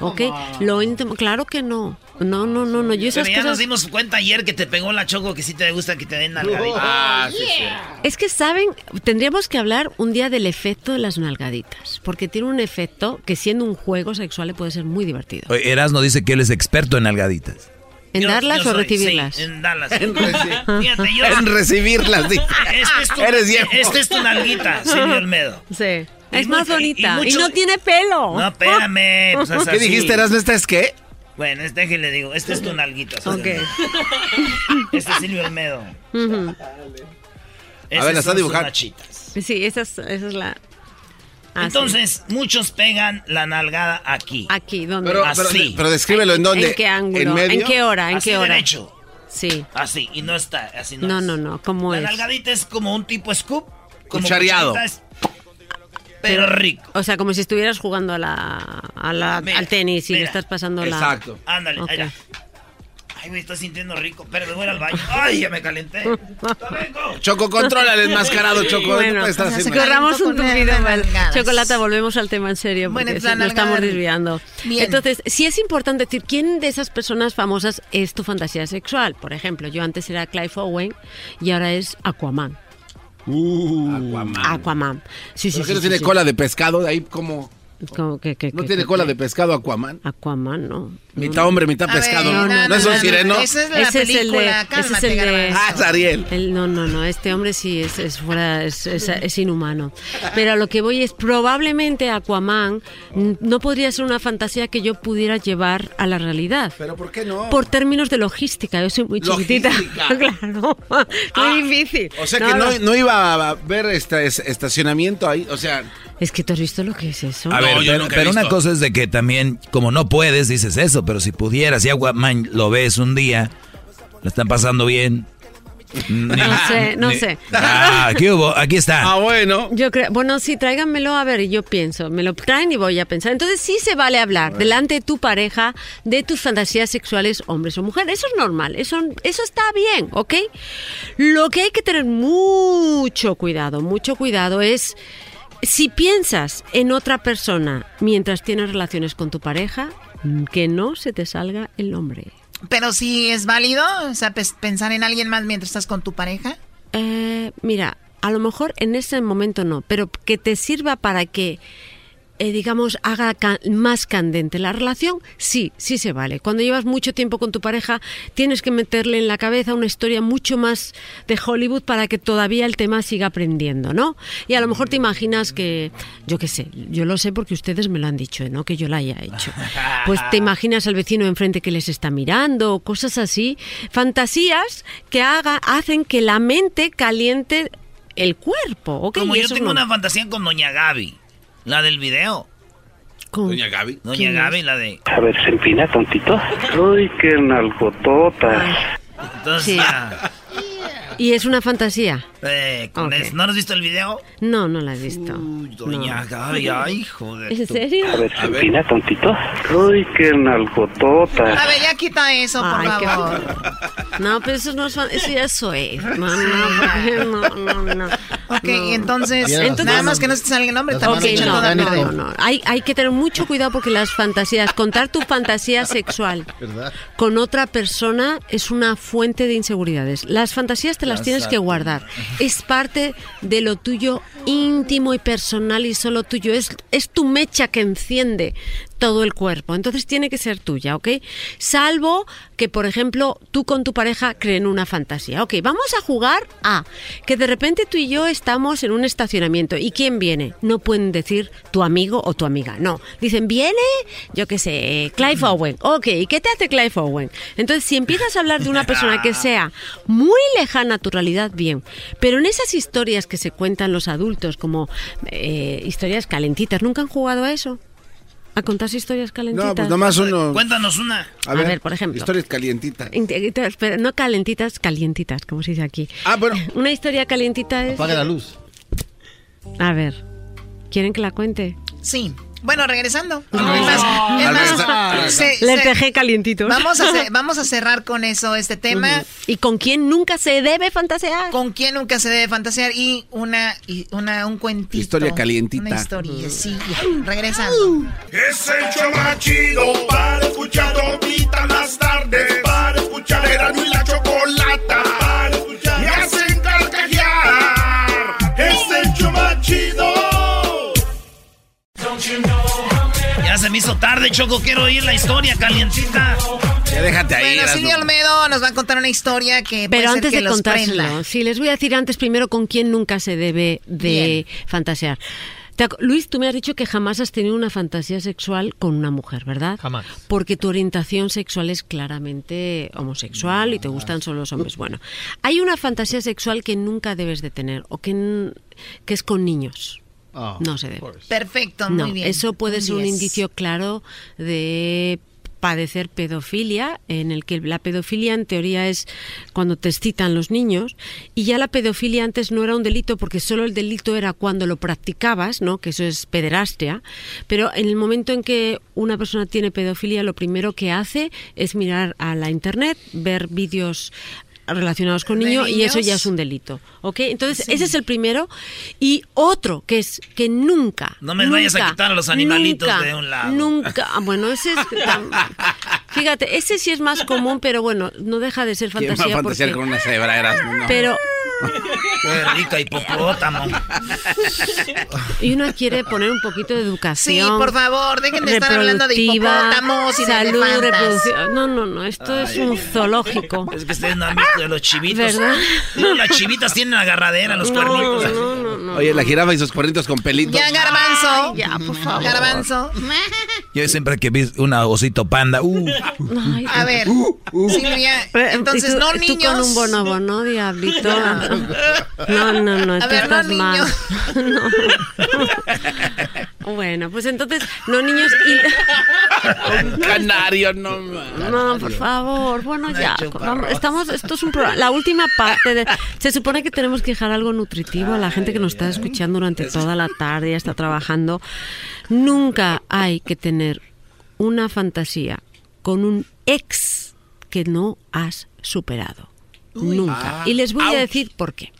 ¿Ok? Lo íntimo, claro que no. No, no, no, no. Yo esas Pero ya nos dimos cuenta ayer que te pegó la choco que sí te gusta que te den nalgadita. Ah, sí, sí. Es que saben, tendríamos que hablar un día del efecto de las nalgaditas, porque tiene un efecto que siendo un juego sexual le puede ser muy divertido. Oye, Erasmo dice que él es experto en algaditas. ¿En Yo- darlas yo o soy- recibirlas? sí, en darlas. En reci- Fíjate, yo. En recibirlas. Este es tu, Eres viejo. este es tu nalguita, Silvio Olmedo. Sí. Y Es más mucho- y- y bonita y, no tiene pelo. No, espérame. pues es ¿Qué así. dijiste, Erasmo? ¿Esta es qué? Bueno, este que le digo, este es tu nalguita. Ok. Este es Silvio Olmedo. Ujú. Estas ver, la está dibujando. Sí, esa es, esa es la. Ah, Entonces, muchos pegan la nalgada aquí. Aquí, ¿dónde? Pero, pero, Así. pero descríbelo en dónde. ¿En qué ángulo? ¿En medio? qué hora? ¿En Así qué hora? derecho. Sí. Así, y no está, así no No, es. no, no. ¿Cómo La es? nalgadita es como un tipo scoop. Como Cuchareado. es- pero rico. O sea, como si estuvieras jugando a la, a la- Mira, al tenis y le mira. estás pasando la. Exacto. Ándale, Ok. mira. Ay, me estoy sintiendo rico, pero me voy al baño. Ay, ya me calenté. Choco, controla el enmascarado, Choco. no Bueno, estar Corramos un tupido mal. Chocolata, volvemos al tema en serio Bueno, porque la se- nos estamos desviando. Bien. Entonces, sí es importante decir quién de esas personas famosas es tu fantasía sexual. Por ejemplo, yo antes era Clive Owen y ahora es Aquaman. Aquaman. Aquaman. Sí, sí, ¿Por qué sí, no tiene sí. cola de pescado? Ahí como... Como que- que- ¿No que- tiene que- cola que- de pescado Aquaman? Aquaman, no. Mitad hombre, mitad A ver, pescado. no, ¿No, no, es no, un no, sireno? Esa es la Ese es el de- película. ese es Cálmate, el de-. Ah, es Ariel. El- no, no, no, este hombre sí es, es fuera, es, es- es inhumano. Pero a lo que voy es, probablemente Aquaman no podría ser una fantasía que yo pudiera llevar a la realidad. ¿Pero por qué no? Por términos de logística, yo soy muy chiquitita. Logística. claro, muy difícil. O sea que no, no. no iba a ver este es- estacionamiento ahí. O sea, Es que tú has visto lo que es eso. A ver, yo pero, nunca he pero una cosa es de que también, como no puedes, dices eso, pero si pudieras, si Aquaman lo ves un día, lo están pasando bien. No sé, no sé. Ah, ¿qué hubo? Aquí está. ah, bueno. Yo creo, bueno, sí, tráiganmelo a ver y yo pienso, me lo traen y voy a pensar. Entonces sí se vale hablar delante de tu pareja de tus fantasías sexuales, hombres o mujeres. Eso es normal, eso, eso está bien, ¿ok? Lo que hay que tener mucho cuidado, mucho cuidado es si piensas en otra persona mientras tienes relaciones con tu pareja, que no se te salga el nombre. Pero si es válido, o sea, pensar en alguien más mientras estás con tu pareja. Eh, mira, a lo mejor en ese momento no, pero que te sirva para que eh, digamos, haga ca- más candente la relación, sí, sí se vale. Cuando llevas mucho tiempo con tu pareja, tienes que meterle en la cabeza una historia mucho más de Hollywood para que todavía el tema siga aprendiendo, ¿no? Y a lo mejor te imaginas que, yo qué sé, yo lo sé porque ustedes me lo han dicho, ¿no? Que yo la haya hecho. Pues te imaginas al vecino enfrente que les está mirando, cosas así. Fantasías que haga, hacen que la mente caliente el cuerpo. Como yo tengo no- una fantasía con Doña Gaby, la del video. Doña Gaby. Doña ¿Quién Gaby, es? la de... A ver, se empina tontito. Uy, qué nalgotota. Entonces, Sí. ya, Y es una fantasía. eh, con Ok. eso- ¿no has visto el video? No, no la he visto. Doña No. Gaby, ay, joder. ¿En serio? A ver, se empina tontito. Uy, qué nalgotota. A ver, ya quita eso, por Ay, qué favor. No, pero eso no es fan- eso ya. No, no, no, no, no. Ok, No. entonces, Entonces- nada más que no se salga el nombre, Ok, también no, no, no. Hay, hay que tener mucho cuidado porque las fantasías, contar tu fantasía sexual ¿Verdad? con otra persona es una fuente de inseguridades. Las fantasías te las tienes que guardar. Es parte de lo tuyo íntimo y personal y solo tuyo. Es, es tu mecha que enciende todo el cuerpo. Entonces tiene que ser tuya, ¿ok? Salvo que, por ejemplo, tú con tu pareja creen una fantasía. Ok, vamos a jugar a que de repente tú y yo estamos en un estacionamiento. ¿Y quién viene? No pueden decir tu amigo o tu amiga. No. Dicen, viene, yo qué sé, Clive Owen. Ok, ¿y qué te hace Clive Owen? Entonces, si empiezas a hablar de una persona que sea muy lejana a tu realidad, bien. Pero en esas historias que se cuentan los adultos, como eh, historias calentitas, ¿nunca han jugado a eso? ¿A contarse historias calentitas? No, pues nomás uno. Cuéntanos una. A ver, ver, por ejemplo. Historias calientitas. Pero no calentitas, calientitas, como se dice aquí. Ah, bueno. Una historia calientita es... Apaga la luz. A ver, ¿quieren que la cuente? Sí. Bueno, regresando. No. Es más, es más, se- Le se- dejé calientitos. Vamos a, vamos a cerrar con eso este tema. ¿Y con quién nunca se debe fantasear? ¿Con quién nunca se debe fantasear? Y una, y una un cuentito. Historia calientita. Una historia, sí. Regresando. Es el show más chido para escuchar todita las tardes. Para escuchar era y la chocolata. Para escuchar me hacen carcajear. Es el show más chido. Ya se me hizo tarde, Choco. Quiero oír la historia calientita. Ya déjate ahí. Bueno. Silvio Olmedo nos va a contar una historia que puede Pero ser antes que de contárselo, sí, les voy a decir antes primero con quién nunca se debe de fantasear. Luis, tú me has dicho que jamás has tenido una fantasía sexual con una mujer, ¿verdad? Jamás. Porque tu orientación sexual es claramente homosexual y te gustan solo los hombres. Bueno, hay una fantasía sexual que nunca debes de tener o que, que es con niños. No se debe. Perfecto, No, muy bien. eso puede ser un 10. indicio claro de padecer pedofilia, en el que la pedofilia en teoría es cuando te excitan los niños, y ya la pedofilia antes no era un delito porque solo el delito era cuando lo practicabas, ¿no? que eso es pederastia, pero en el momento en que una persona tiene pedofilia, lo primero que hace es mirar a la internet, ver vídeos relacionados con ¿De niños y eso ya es un delito, ¿ok? Entonces Sí. ese es el primero y otro que es que nunca No me vayas a nunca, quitar a los animalitos nunca, de un lado. Nunca, ah, bueno, ese es fíjate, ese sí es más común, pero bueno, no deja de ser ¿Quién va a fantasía porque con una cebra, Erasmo? No. pero Qué rica hipopótamo. y uno quiere poner un poquito de educación. Sí, por favor, dejen de estar hablando de hipopótamos y salud. No, no, no, esto es un zoológico. Es que ustedes no han visto de los chivitos. ¿Verdad? No, las chivitas tienen agarradera, los No, cuernitos. no, no, no. Oye, la jirafa y sus cuernitos con pelitos. Ya, garbanzo. Ay, ya, por favor. Garbanzo. Yo siempre que vi una osito panda, uh, Ay, A ver, Silvia, Eh, entonces tú- no tú niños. con un bonobo, ¿no, diablito? No, no, no, A ver, no estás mal. niños. No. Bueno, pues entonces, no niños Un canario, no y... No, por favor, bueno, ya. vamos, estamos, esto es un programa. La última parte de... Se supone que tenemos que dejar algo nutritivo a la gente que nos está escuchando durante toda la tarde, ya está trabajando. Nunca hay que tener una fantasía con un ex que no has superado. Nunca. Ah. Y les voy a decir por qué.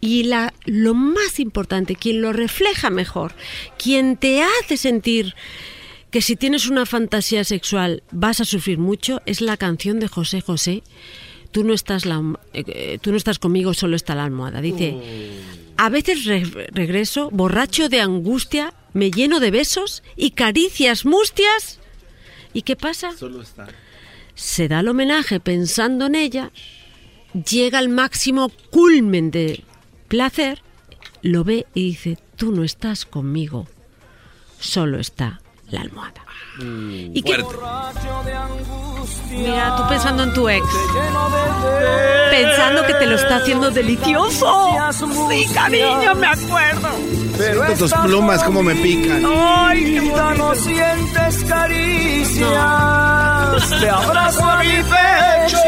Y la, lo más importante, quien lo refleja mejor, quien te hace sentir que si tienes una fantasía sexual vas a sufrir mucho, es la canción de José José, tú no estás, la, eh, tú no estás conmigo, solo está la almohada. Dice, a veces re- regreso borracho de angustia, me lleno de besos y caricias mustias. ¿Y qué pasa? Solo está. Se da el homenaje pensando en ella, llega al máximo culmen de placer, lo ve y dice, tú no estás conmigo, solo está la almohada. ¿Y qué? Mira, tú pensando en tu ex. Pensando que te lo está haciendo delicioso. Sí, cariño, me acuerdo. Siento tus plumas como me pican. Ay, no sientes caricias. Te abrazo a mi pecho.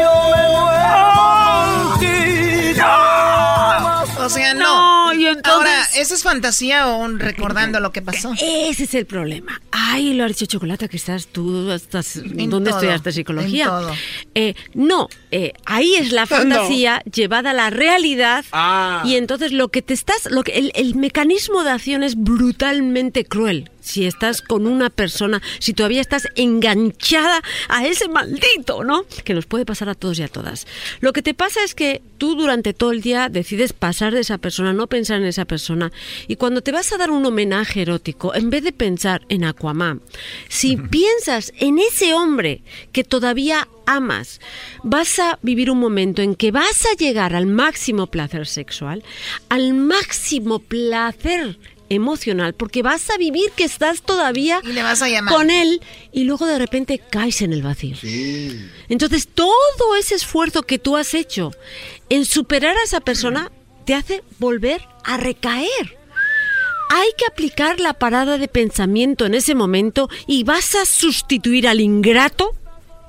O sea, no. No, y entonces- Ahora, ¿eso es fantasía o un recordando lo que pasó? Ese es el problema. Ay, lo ha dicho Chocolata, que estás tú, estás, En ¿dónde todo, estudiaste psicología? en todo. Eh, no, eh, ahí es la fantasía llevada a la realidad Ah. y entonces lo que te estás, lo que el, el mecanismo de acción es brutalmente cruel. Si estás con una persona, si todavía estás enganchada a ese maldito, ¿no? Que nos puede pasar a todos y a todas. Lo que te pasa es que tú durante todo el día decides pasar de esa persona, no pensar en esa persona. Y cuando te vas a dar un homenaje erótico, en vez de pensar en Aquaman, si piensas en ese hombre que todavía amas, vas a vivir un momento en que vas a llegar al máximo placer sexual, al máximo placer emocional, porque vas a vivir que estás todavía Y le vas a llamar. con él y luego de repente caes en el vacío. Entonces todo ese esfuerzo que tú has hecho en superar a esa persona te hace volver a recaer. Hay que aplicar la parada de pensamiento en ese momento y vas a sustituir al ingrato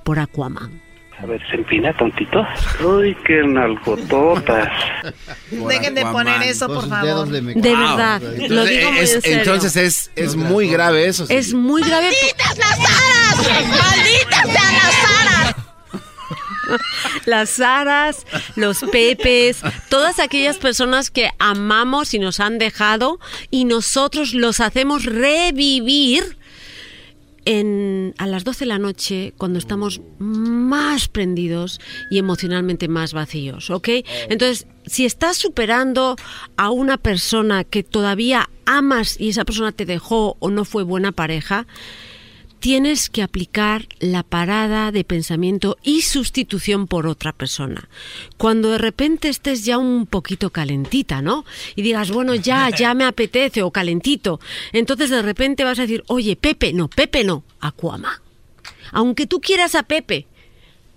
por Aquaman. A ver, se empina tantito. Uy, qué nalgototas. Dejen de poner eso, por favor. De verdad, lo digo muy Es- en serio. entonces es, es muy grave eso. sí. Es muy grave. ¡Malditas las aras! ¡Malditas sean las aras! Las Saras, los Pepes, todas aquellas personas que amamos y nos han dejado y nosotros los hacemos revivir en, a las 12 de la noche cuando estamos más prendidos y emocionalmente más vacíos, ¿ok? Entonces, si estás superando a una persona que todavía amas y esa persona te dejó o no fue buena pareja, tienes que aplicar la parada de pensamiento y sustitución por otra persona. Cuando de repente estés ya un poquito calentita, ¿no? Y digas, bueno, ya, ya me apetece o calentito. Entonces de repente vas a decir, oye, Pepe, no, Pepe no, Aquama. Aunque tú quieras a Pepe,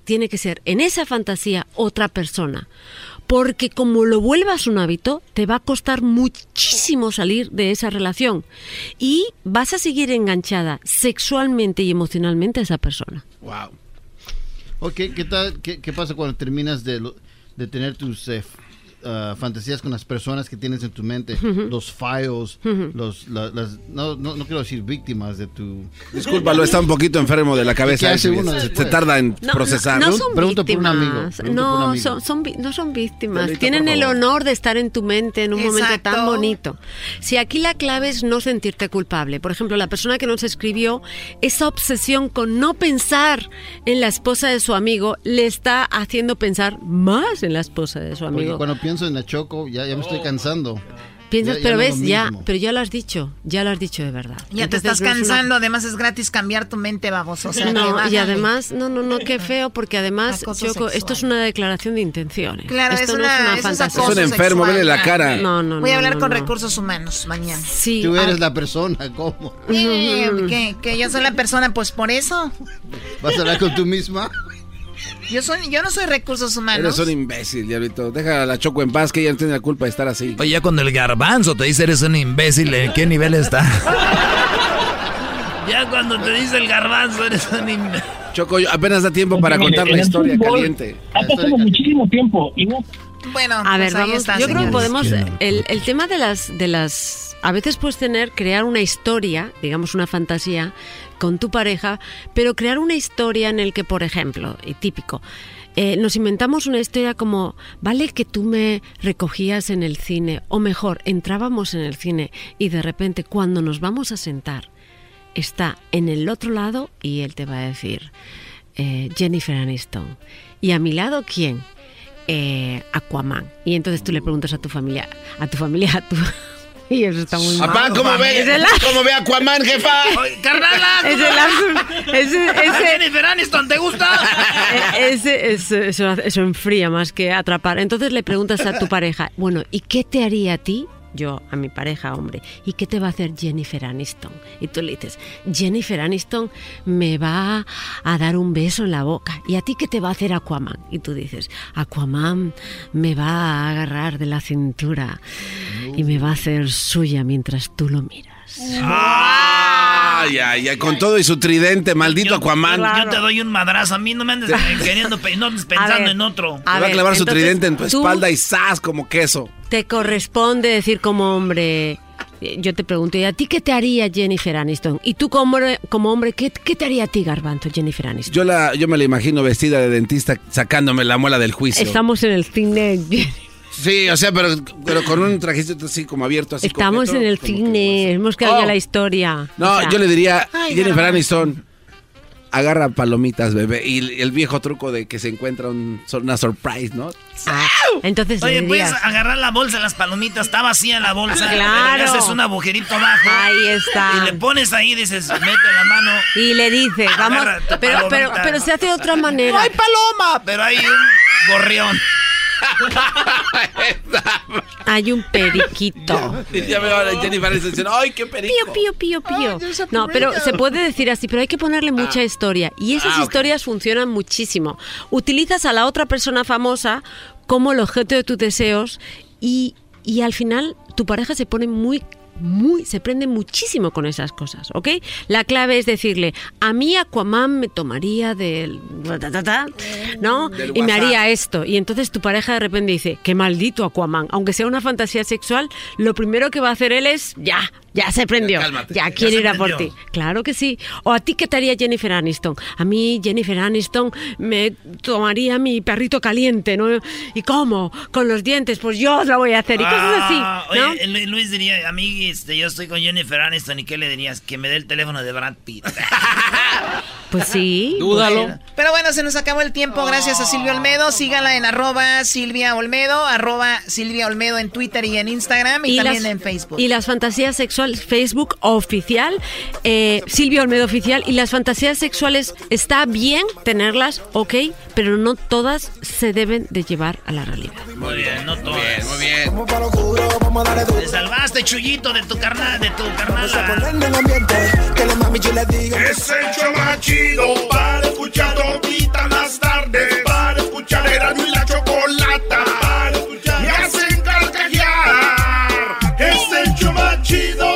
tiene que ser en esa fantasía otra persona. Porque como lo vuelvas un hábito, te va a costar muchísimo salir de esa relación. Y vas a seguir enganchada sexualmente y emocionalmente a esa persona. Wow. Ok, ¿qué, tal, qué, qué pasa cuando terminas de, de tener tus eh, ah, fantasías con las personas que tienes en tu mente? Los files, Ujú. los, la- las, no, no, no quiero decir víctimas de tu... Discúlpalo, está un poquito enfermo de la cabeza. ¿Qué hace uno se- tarda en No, procesar. No, no son Pregunta por un víctimas. amigo, pregunta por un no, amigo. son, no son víctimas. Tienen el honor de estar en tu mente en un momento tan bonito. Si aquí la clave es no sentirte culpable. Por ejemplo, la persona que nos escribió, esa obsesión con no pensar en la esposa de su amigo le está haciendo pensar más en la esposa de su Porque amigo. cuando pienso en la Choco, ya, ya me estoy cansando. Piensas, Ya- ya pero no es ves, ya, pero ya lo has dicho, ya lo has dicho de verdad. Ya te Entonces, estás no es una- cansando, además es gratis cambiar tu mente, baboso. O sea, que no, y además, no, no, no, qué feo, porque además, Choco, sexual. esto es una declaración de intenciones. Claro, esto es no una- es una es fantasía. Es un enfermo, vele la cara. No, no, Voy a no, hablar no, con no. recursos humanos mañana. Sí. Tú eres ah, la persona, ¿cómo? Eh, ¿qué? ¿Que yo soy la persona? Pues por eso. ¿Vas a hablar con tú misma? Yo, soy, yo no soy recursos humanos. Eres un imbécil, diablito. Deja a la Choco en paz, que ella no tiene la culpa de estar así. Oye, ya cuando el garbanzo te dice eres un imbécil, ¿en qué nivel está? Ya cuando te dice el garbanzo eres un imbécil. Choco, yo- apenas da tiempo para contar la historia fútbol caliente. Ha pasado muchísimo tiempo y no Bueno, A ver, pues ahí vamos. está, yo creo que podemos. El, el tema de las, de las. A veces puedes tener, crear una historia, digamos una fantasía, con tu pareja, pero crear una historia en el que, por ejemplo, y típico, eh, nos inventamos una historia como, vale que tú me recogías en el cine, o mejor, entrábamos en el cine y de repente cuando nos vamos a sentar, está en el otro lado y él te va a decir, eh, Jennifer Aniston. ¿Y a mi lado quién? Eh, Aquaman. Y entonces tú le preguntas a tu familia, a tu familia, a tu... Y eso está muy Papá, mal. ¿cómo ve? Es el- ¿Cómo ve Aquaman, jefa? ¡Carnala! Es el azul. Ese, ¿A ese, Jennifer Aniston te gusta? Ese- ese- eso, eso enfría más que atrapar. Entonces le preguntas a tu pareja, bueno, ¿y qué te haría a ti? Yo, a mi pareja, hombre, ¿y qué te va a hacer Jennifer Aniston? Y tú le dices, Jennifer Aniston me va a dar un beso en la boca. ¿Y a ti qué te va a hacer Aquaman? Y tú dices, Aquaman me va a agarrar de la cintura y me va a hacer suya mientras tú lo miras. Ay, ay, ay, con todo y su tridente, maldito Aquaman. Yo te doy un madrazo. A mí no me andes queriendo pe- no andes pensando en otro. Te va a clavar su tridente en tu espalda y ¡zas! como queso. Te corresponde decir como hombre. eh, Yo te pregunto, ¿y a ti qué te haría Jennifer Aniston? ¿Y tú como hombre, como hombre ¿qué, qué te haría a ti, Garbanzo, Jennifer Aniston? Yo, la, yo me la imagino vestida de dentista sacándome la muela del juicio. Estamos en el cine. Sí, o sea, pero, pero con un trajecito así como abierto, así Estamos en el cine. Hemos quedado ya Oh. la historia. No, O sea, yo le diría, Ay, Jennifer. Aniston, agarra palomitas, bebé. Y el viejo truco de que se encuentra un- una surprise, ¿no? Ah, entonces Oye, puedes agarrar la bolsa de las palomitas, está vacía la bolsa. Claro. le haces un agujerito abajo. Ahí está. Y le pones ahí dices, mete la mano. y le dice, vamos, pero, pero, pero se hace de otra manera. ¡Ay, paloma! Pero hay un gorrión. Hay un periquito. Y ya veo a Jennifer ¡ay, qué perico! Pío, pío, pío, pío. No, pero se puede decir así, pero hay que ponerle mucha historia. Y esas Ah, historias funcionan muchísimo. Utilizas a la otra persona famosa como el objeto de tus deseos y, y al final tu pareja se pone muy muy, se prende muchísimo con esas cosas, ¿ok? La clave es decirle, a mí Aquaman me tomaría del... ¿no? Del Y me haría esto. Y entonces tu pareja de repente dice, qué maldito Aquaman. Aunque sea una fantasía sexual, lo primero que va a hacer él es, ya, ya se prendió. Cálmate. ya Ya quiere ir a por ti. Claro que sí. O a ti, ¿qué te haría Jennifer Aniston? A mí, Jennifer Aniston me tomaría mi perrito caliente, ¿no? ¿Y cómo? Con los dientes, pues yo lo voy a hacer. Y cosas así, Ah, ¿no? Oye, Lu- Luis diría, a mí este, yo estoy con Jennifer Aniston y ¿qué le dirías? Que me dé el teléfono de Brad Pitt. Pues sí. Bueno, Pero bueno, se nos acabó el tiempo. Gracias a Silvia Olmedo. Sígala en arroba Silvia Olmedo, arroba Silvia Olmedo en Twitter y en Instagram y, también las, en Facebook. Y las fantasías sexuales, Facebook oficial, eh, Silvia Olmedo oficial. Y las fantasías sexuales, está bien tenerlas, ok, pero no todas se deben de llevar a la realidad. Muy bien, no todas. Muy bien. Te salvaste, chullito, de tu carnal, de tu carnal. Es el para escuchar toditas las tardes. Para escuchar Erasmo y la Chocolata. Para escuchar me hacen carcajear. Es el chido